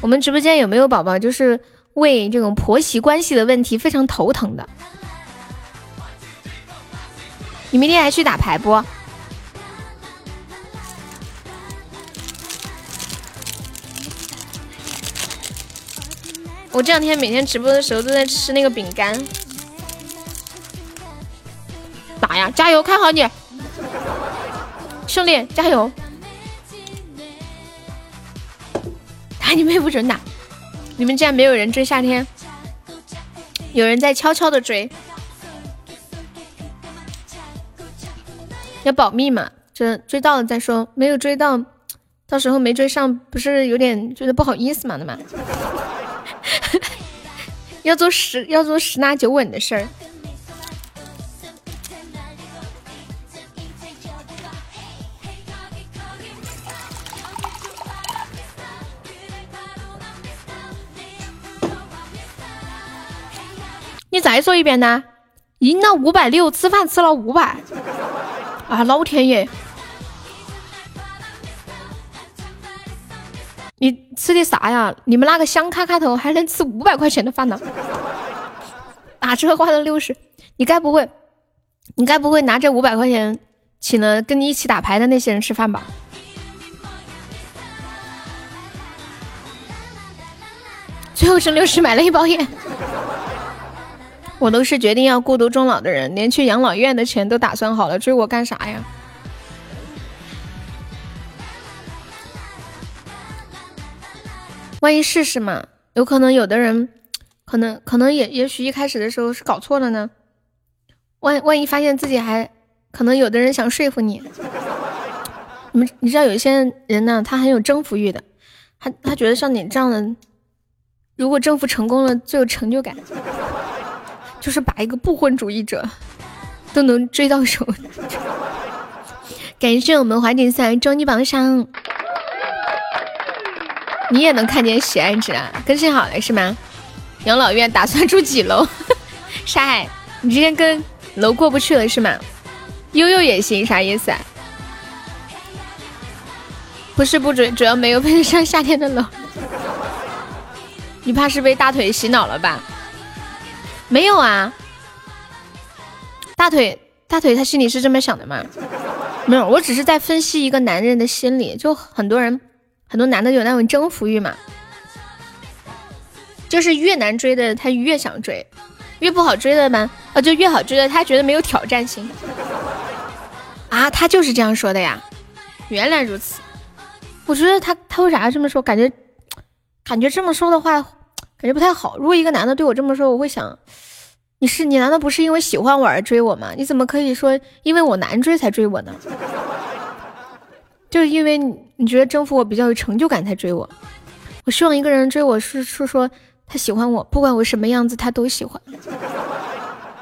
我们直播间有没有宝宝就是为这种婆媳关系的问题非常头疼的？你明天还去打牌不？我这两天每天直播的时候都在吃那个饼干。打呀，加油，看好你，兄弟，加油！打你妹不准打！你们竟然没有人追夏天，有人在悄悄的追，要保密嘛？这追到了再说，没有追到，到时候没追上，不是有点觉得不好意思嘛？的嘛？要做十要做十拿九稳的事儿。你再说一遍呢？赢了五百六，吃饭吃了五百。啊，老天爷！吃的啥呀？你们那个香卡卡头还能吃五百块钱的饭呢？打车花了六十，你该不会，你该不会拿这五百块钱请了跟你一起打牌的那些人吃饭吧？最后剩六十，买了一包烟。我都是决定要孤独终老的人，连去养老院的钱都打算好了，追我干啥呀？万一试试嘛？有可能有的人，可能可能也也许一开始的时候是搞错了呢。万万一发现自己还，可能有的人想说服你。你们你知道有一些人呢，他很有征服欲的，他他觉得像你这样的，如果征服成功了，最有成就感，就是把一个不婚主义者都能追到手。感谢我们华锦赛终极榜上。你也能看见喜爱值啊？更新好了是吗？养老院打算住几楼？沙海，你今天跟楼过不去了是吗？悠悠也行，啥意思？啊？不是不准，主要没有配上夏天的楼。你怕是被大腿洗脑了吧？没有啊，大腿大腿他心里是这么想的吗？没有，我只是在分析一个男人的心理，就很多人。很多男的有那种征服欲嘛，就是越难追的他越想追，越不好追的嘛，啊就越好追的他觉得没有挑战性。啊，他就是这样说的呀，原来如此。我觉得他他为啥这么说？感觉感觉这么说的话，感觉不太好。如果一个男的对我这么说，我会想，你是你难道不是因为喜欢我而追我吗？你怎么可以说因为我难追才追我呢？就是因为你觉得征服我比较有成就感才追我，我希望一个人追我是是说他喜欢我，不管我什么样子他都喜欢。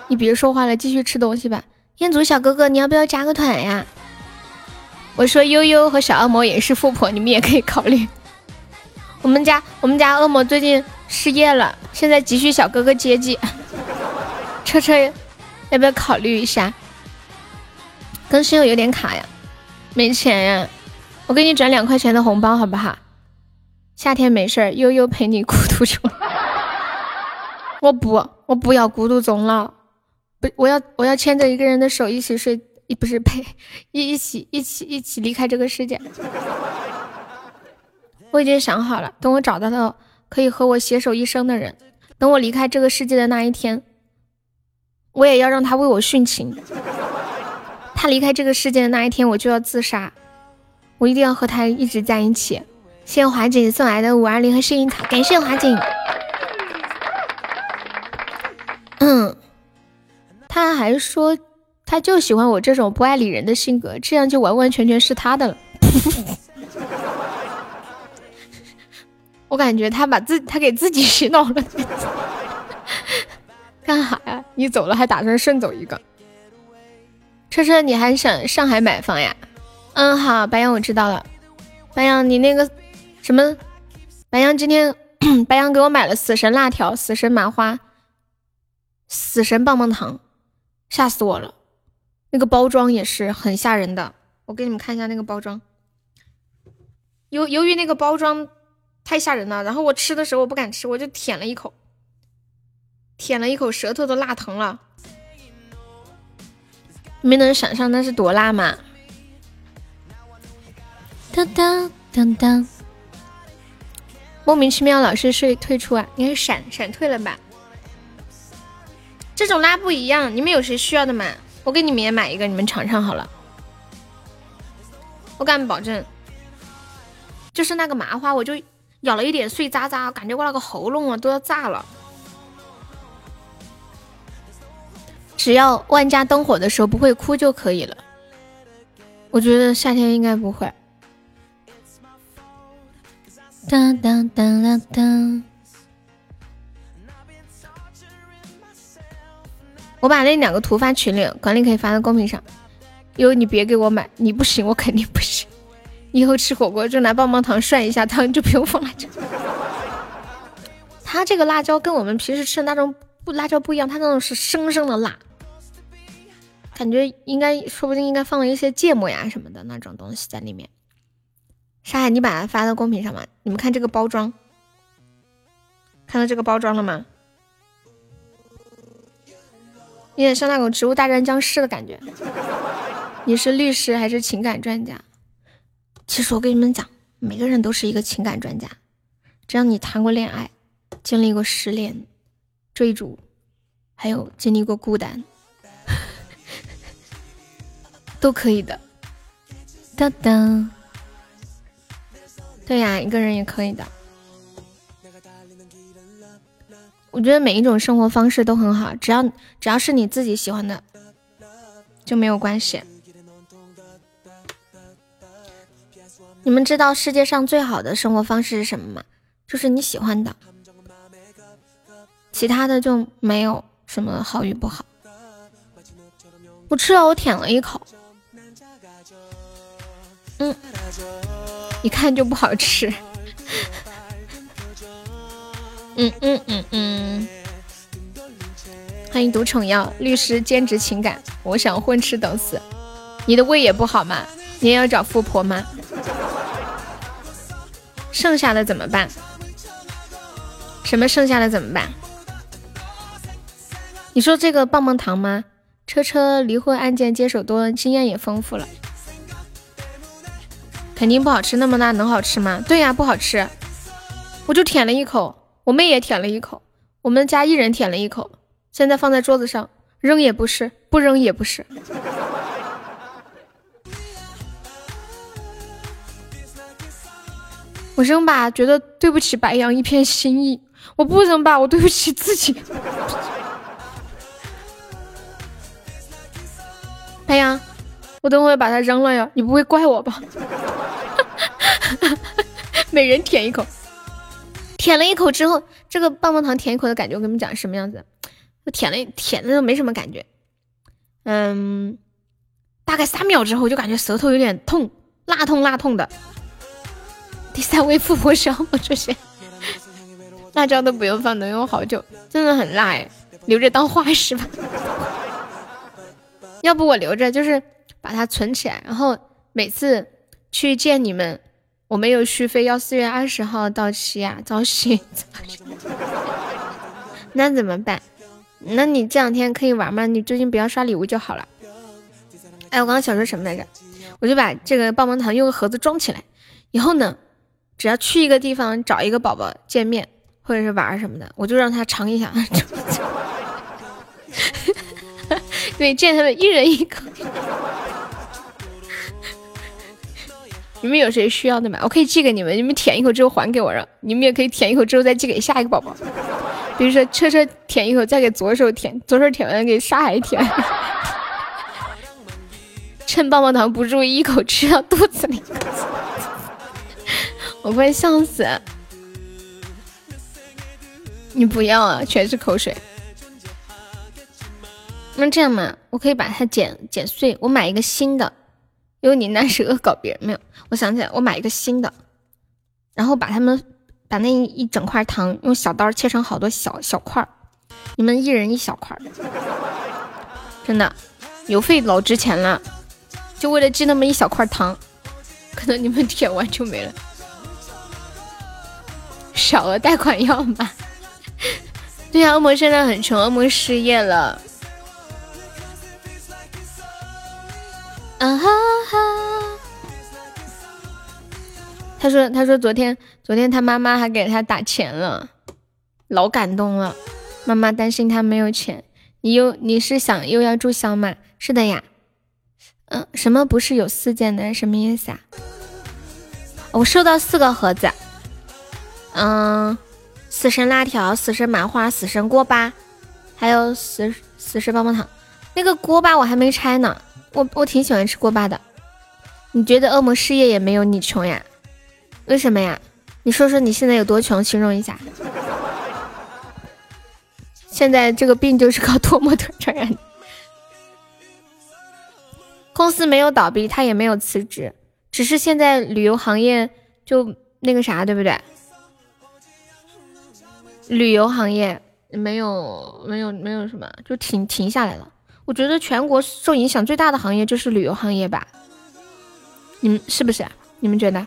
你别说话了，继续吃东西吧。彦祖小哥哥，你要不要加个团呀？我说悠悠和小恶魔也是富婆，你们也可以考虑。我们家我们家恶魔最近失业了，现在急需小哥哥接济。车车要不要考虑一下？更新有点卡呀，没钱呀。我给你转两块钱的红包，好不好？夏天没事儿，悠悠陪你孤独终。我不，我不要孤独终老，不，我要我要牵着一个人的手一起睡，不是陪一一起一起一起离开这个世界。我已经想好了，等我找到了可以和我携手一生的人，等我离开这个世界的那一天，我也要让他为我殉情。他离开这个世界的那一天，我就要自杀。我一定要和他一直在一起。谢谢华姐送来的五二零和幸运卡，感谢华姐。嗯，他还说他就喜欢我这种不爱理人的性格，这样就完完全全是他的了。我感觉他把自他给自己洗脑了。干啥呀？你走了还打算顺走一个？车车，你还想上海买房呀？嗯，好，白羊我知道了。白羊，你那个什么？白羊今天 白羊给我买了死神辣条、死神麻花、死神棒棒糖，吓死我了。那个包装也是很吓人的，我给你们看一下那个包装。由由于那个包装太吓人了，然后我吃的时候我不敢吃，我就舔了一口，舔了一口，舌头都辣疼了。你们能想象那是多辣吗？当当当当，莫名其妙老是睡退出啊？应该闪闪退了吧？这种拉不一样，你们有谁需要的吗？我给你们也买一个，你们尝尝好了。我敢保证，就是那个麻花，我就咬了一点碎渣渣，感觉我那个喉咙啊都要炸了。只要万家灯火的时候不会哭就可以了。我觉得夏天应该不会。当当当当当。我把那两个图发群里，管理可以发到公屏上。以后你别给我买，你不行，我肯定不行。以后吃火锅就拿棒棒糖涮一下汤，就不用放辣椒。他这个辣椒跟我们平时吃的那种不辣椒不一样，他那种是生生的辣，感觉应该说不定应该放了一些芥末呀什么的那种东西在里面。沙海，你把它发到公屏上吧？你们看这个包装，看到这个包装了吗？有点像那种《植物大战僵尸》的感觉。你是律师还是情感专家？其实我跟你们讲，每个人都是一个情感专家。只要你谈过恋爱，经历过失恋、追逐，还有经历过孤单，都可以的。当当，对呀，一个人也可以的。我觉得每一种生活方式都很好，只要只要是你自己喜欢的，就没有关系。你们知道世界上最好的生活方式是什么吗？就是你喜欢的，其他的就没有什么好与不好。我吃了，我舔了一口，嗯，一看就不好吃。嗯嗯嗯嗯，欢迎独宠药律师兼职情感，我想混吃等死。你的胃也不好吗？你也要找富婆吗？剩下的怎么办？什么剩下的怎么办？你说这个棒棒糖吗？车车离婚案件接手多，经验也丰富了，肯定不好吃。那么大能好吃吗？对呀，不好吃。我就舔了一口。我妹也舔了一口，我们家一人舔了一口，现在放在桌子上，扔也不是，不扔也不是。我扔吧，觉得对不起白羊一片心意；我不扔吧，我对不起自己。白羊，我等会把它扔了呀，你不会怪我吧？每人舔一口。舔了一口之后，这个棒棒糖舔一口的感觉，我跟你们讲什么样子？我舔了舔的都没什么感觉，嗯，大概三秒之后就感觉舌头有点痛，辣痛辣痛的。第三位富婆小我出现，辣椒都不用放，能用好久，真的很辣哎，留着当化石吧。要不我留着，就是把它存起来，然后每次去见你们。我没有续费，要四月二十号到期呀，早息。那怎么办？那你这两天可以玩吗？你最近不要刷礼物就好了。哎，我刚刚想说什么来着？我就把这个棒棒糖用个盒子装起来，以后呢，只要去一个地方找一个宝宝见面或者是玩什么的，我就让他尝一下。对，见他们一人一口。你们有谁需要的吗？我可以寄给你们，你们舔一口之后还给我，让你们也可以舔一口之后再寄给下一个宝宝。比如说车车舔一口，再给左手舔，左手舔完给沙海舔。趁棒棒糖不注意，一口吃到肚子里，我快笑死！你不要啊，全是口水。那这样嘛，我可以把它剪剪碎，我买一个新的。因为你那是恶搞别人，没有。我想起来，我买一个新的，然后把他们把那一整块糖用小刀切成好多小小块儿，你们一人一小块儿，真的邮费老值钱了，就为了寄那么一小块糖，可能你们舔完就没了。小额贷款要吗？对呀，恶魔现在很穷，恶魔失业了。啊哈哈！他说：“他说昨天昨天他妈妈还给他打钱了，老感动了。妈妈担心他没有钱，你又你是想又要注销吗？是的呀。嗯，什么不是有四件的？什么意思啊？我收到四个盒子。嗯，死神辣条、死神麻花、死神锅巴，还有死死神棒棒糖。那个锅巴我还没拆呢。”我我挺喜欢吃锅巴的，你觉得恶魔失业也没有你穷呀？为什么呀？你说说你现在有多穷，形容一下。现在这个病就是靠托模特传染的。公司没有倒闭，他也没有辞职，只是现在旅游行业就那个啥，对不对？旅游行业没有没有没有什么，就停停下来了。我觉得全国受影响最大的行业就是旅游行业吧，你们是不是？你们觉得？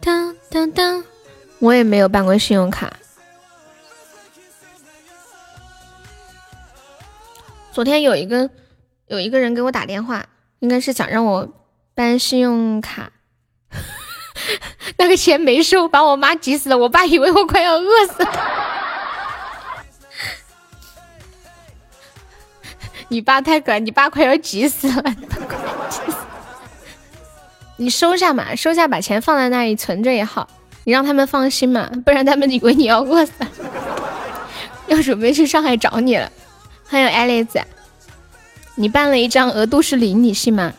当当当，我也没有办过信用卡。昨天有一个有一个人给我打电话，应该是想让我办信用卡，那个钱没收，把我妈急死了，我爸以为我快要饿死了。你爸太可爱，你爸快要急死了，你收下嘛，收下把钱放在那里存着也好，你让他们放心嘛，不然他们以为你要饿死，要准备去上海找你了。还有爱丽子，你办了一张额度是零，你信吗？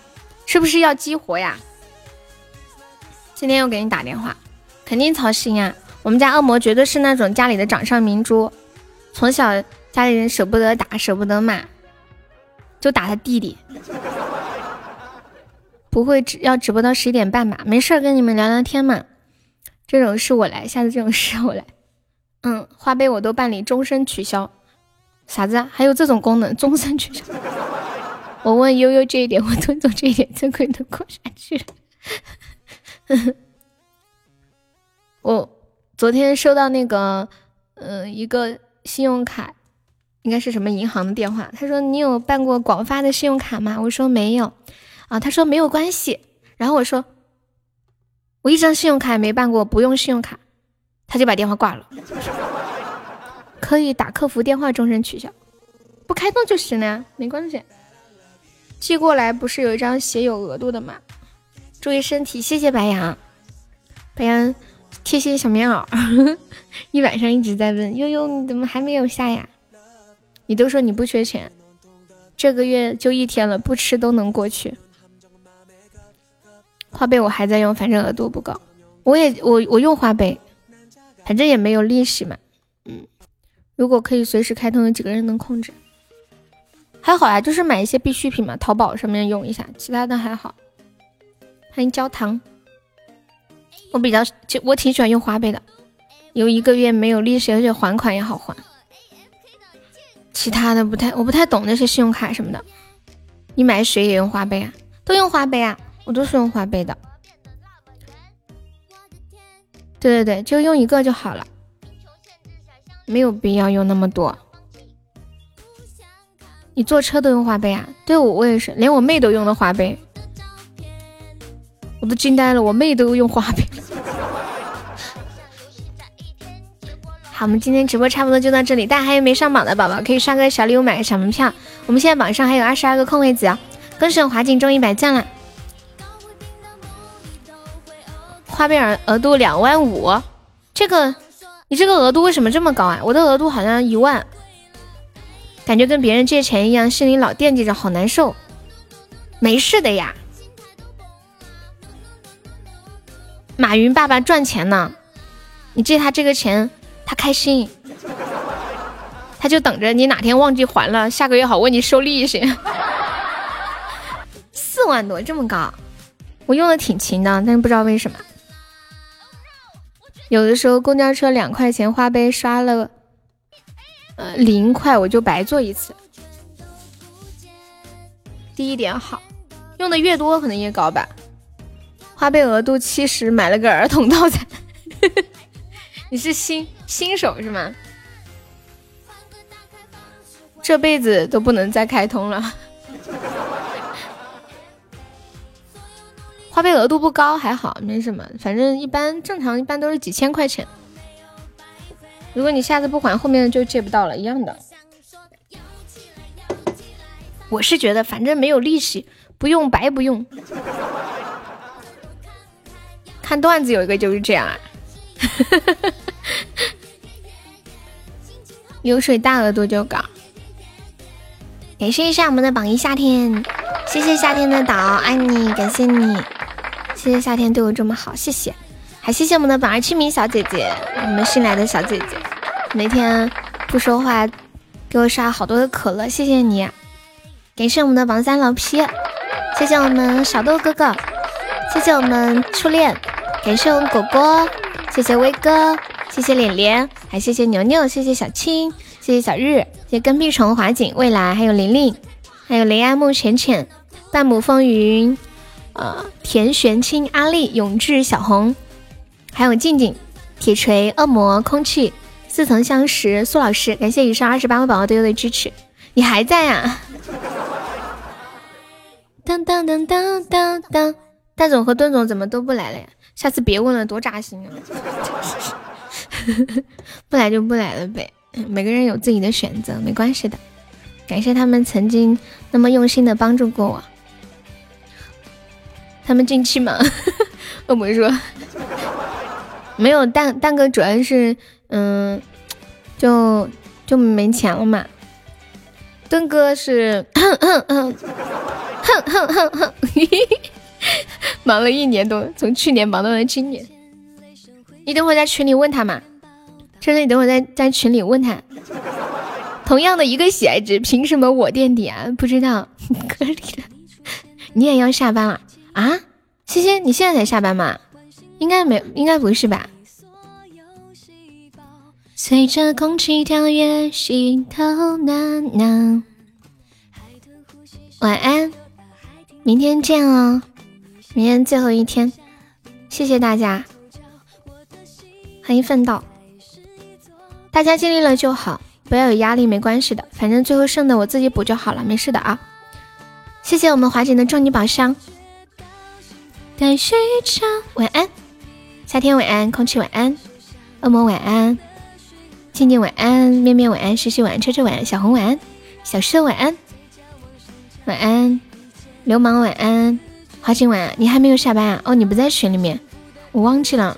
是不是要激活呀？今天又给你打电话，肯定操心啊。我们家恶魔绝对是那种家里的掌上明珠，从小家里人舍不得打，舍不得骂。就打他弟弟，不会直要直播到十一点半吧？没事，跟你们聊聊天嘛。这种事我来，下次这种事我来。嗯，花呗我都办理终身取消。啥子？还有这种功能？终身取消？我问悠悠这一点，我吞走这一点，这亏能过下去？我昨天收到那个，嗯，一个信用卡。应该是什么银行的电话？他说你有办过广发的信用卡吗？我说没有，啊，他说没有关系。然后我说我一张信用卡也没办过，不用信用卡，他就把电话挂了。可以打客服电话终身取消，不开通就行了呀，没关系。寄过来不是有一张写有额度的吗？注意身体，谢谢白羊，白羊贴心小棉袄，一晚上一直在问悠悠你怎么还没有下呀？你都说你不缺钱，这个月就一天了，不吃都能过去。花呗我还在用，反正额度不高。我也我我用花呗，反正也没有利息嘛。嗯，如果可以随时开通，有几个人能控制？还好呀，就是买一些必需品嘛，淘宝上面用一下，其他的还好。欢迎焦糖，我比较就我挺喜欢用花呗的，有一个月没有利息，而且还款也好还。其他的不太，我不太懂那些信用卡什么的。你买水也用花呗啊？都用花呗啊？我都是用花呗的。对对对，就用一个就好了，没有必要用那么多。你坐车都用花呗啊？对我我也是，连我妹都用的花呗，我都惊呆了，我妹都用花呗了。好，我们今天直播差不多就到这里。大家还有没上榜的宝宝，可以刷个小礼物，买个小门票。我们现在榜上还有二十二个空位子啊！恭喜华锦中一百赞了。花呗额额度两万五，这个你这个额度为什么这么高啊？我的额度好像一万，感觉跟别人借钱一样，心里老惦记着，好难受。没事的呀，马云爸爸赚钱呢，你借他这个钱。他开心，他就等着你哪天忘记还了，下个月好问你收利息。四万多，这么高，我用的挺勤的，但是不知道为什么，有的时候公交车两块钱花呗刷了，呃零块我就白坐一次。第一点好，用的越多可能越高吧。花呗额度七十，买了个儿童套餐。你是新新手是吗？这辈子都不能再开通了。花呗额度不高还好，没什么，反正一般正常一般都是几千块钱。如果你下次不还，后面就借不到了，一样的。我是觉得反正没有利息，不用白不用。看段子有一个就是这样啊。流水大额度就搞。感谢一下我们的榜一夏天，谢谢夏天的岛，爱你，感谢你。谢谢夏天对我这么好，谢谢，还谢谢我们的榜二清明小姐姐，我们新来的小姐姐，每天不说话给我刷好多的可乐，谢谢你，感谢我们的榜三老皮，谢谢我们小豆哥哥，谢谢我们初恋，感谢我们果果，谢谢威哥，谢谢脸脸，还谢谢牛牛，谢谢小青，谢谢小日，谢谢跟屁虫、华景、未来，还有玲玲，还有雷安木、浅浅、半亩风云。呃，田玄清、阿丽、永志、小红，还有静静、铁锤、恶魔、空气、似曾相识、苏老师，感谢以上二十八位宝宝对我的支持，你还在呀？当当当当当当，蛋总和墩总怎么都不来了呀？下次别问了，多扎心啊！不来就不来了呗，每个人有自己的选择，没关系的。感谢他们曾经那么用心的帮助过我。他们进去吗？恶魔说没有蛋蛋哥，主要是嗯，就就没钱了嘛。墩哥是哼哼哼哼哼哼，忙了一年多，从去年忙到了今年。你等会在群里问他嘛，真的，你等会在在群里问他。同样的一个喜爱值，凭什么我垫底啊？不知道，可以了。你也要下班了。啊，欣欣，你现在才下班吗？应该没，应该不是吧？随着空气跳跃，心头暖暖。晚安，明天见哦，明天最后一天，谢谢大家，欢迎奋斗，大家尽力了就好，不要有压力，没关系的，反正最后剩的我自己补就好了，没事的啊。谢谢我们华姐的重你宝箱。感谢一场，晚安，夏天晚安，空气晚安，恶魔晚安，静静晚安，面面晚安，诗诗晚安，车车晚安，小红晚安，小社晚安，晚安，流氓晚安，华锦晚，你还没有下班啊？哦，你不在群里面，我忘记了。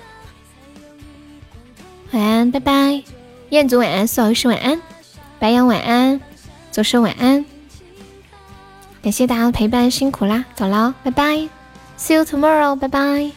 晚安，拜拜，彦祖晚安，苏老师晚安，白羊晚安，左手晚安，感谢大家的陪伴，辛苦啦，走了，拜拜。See you tomorrow. 拜拜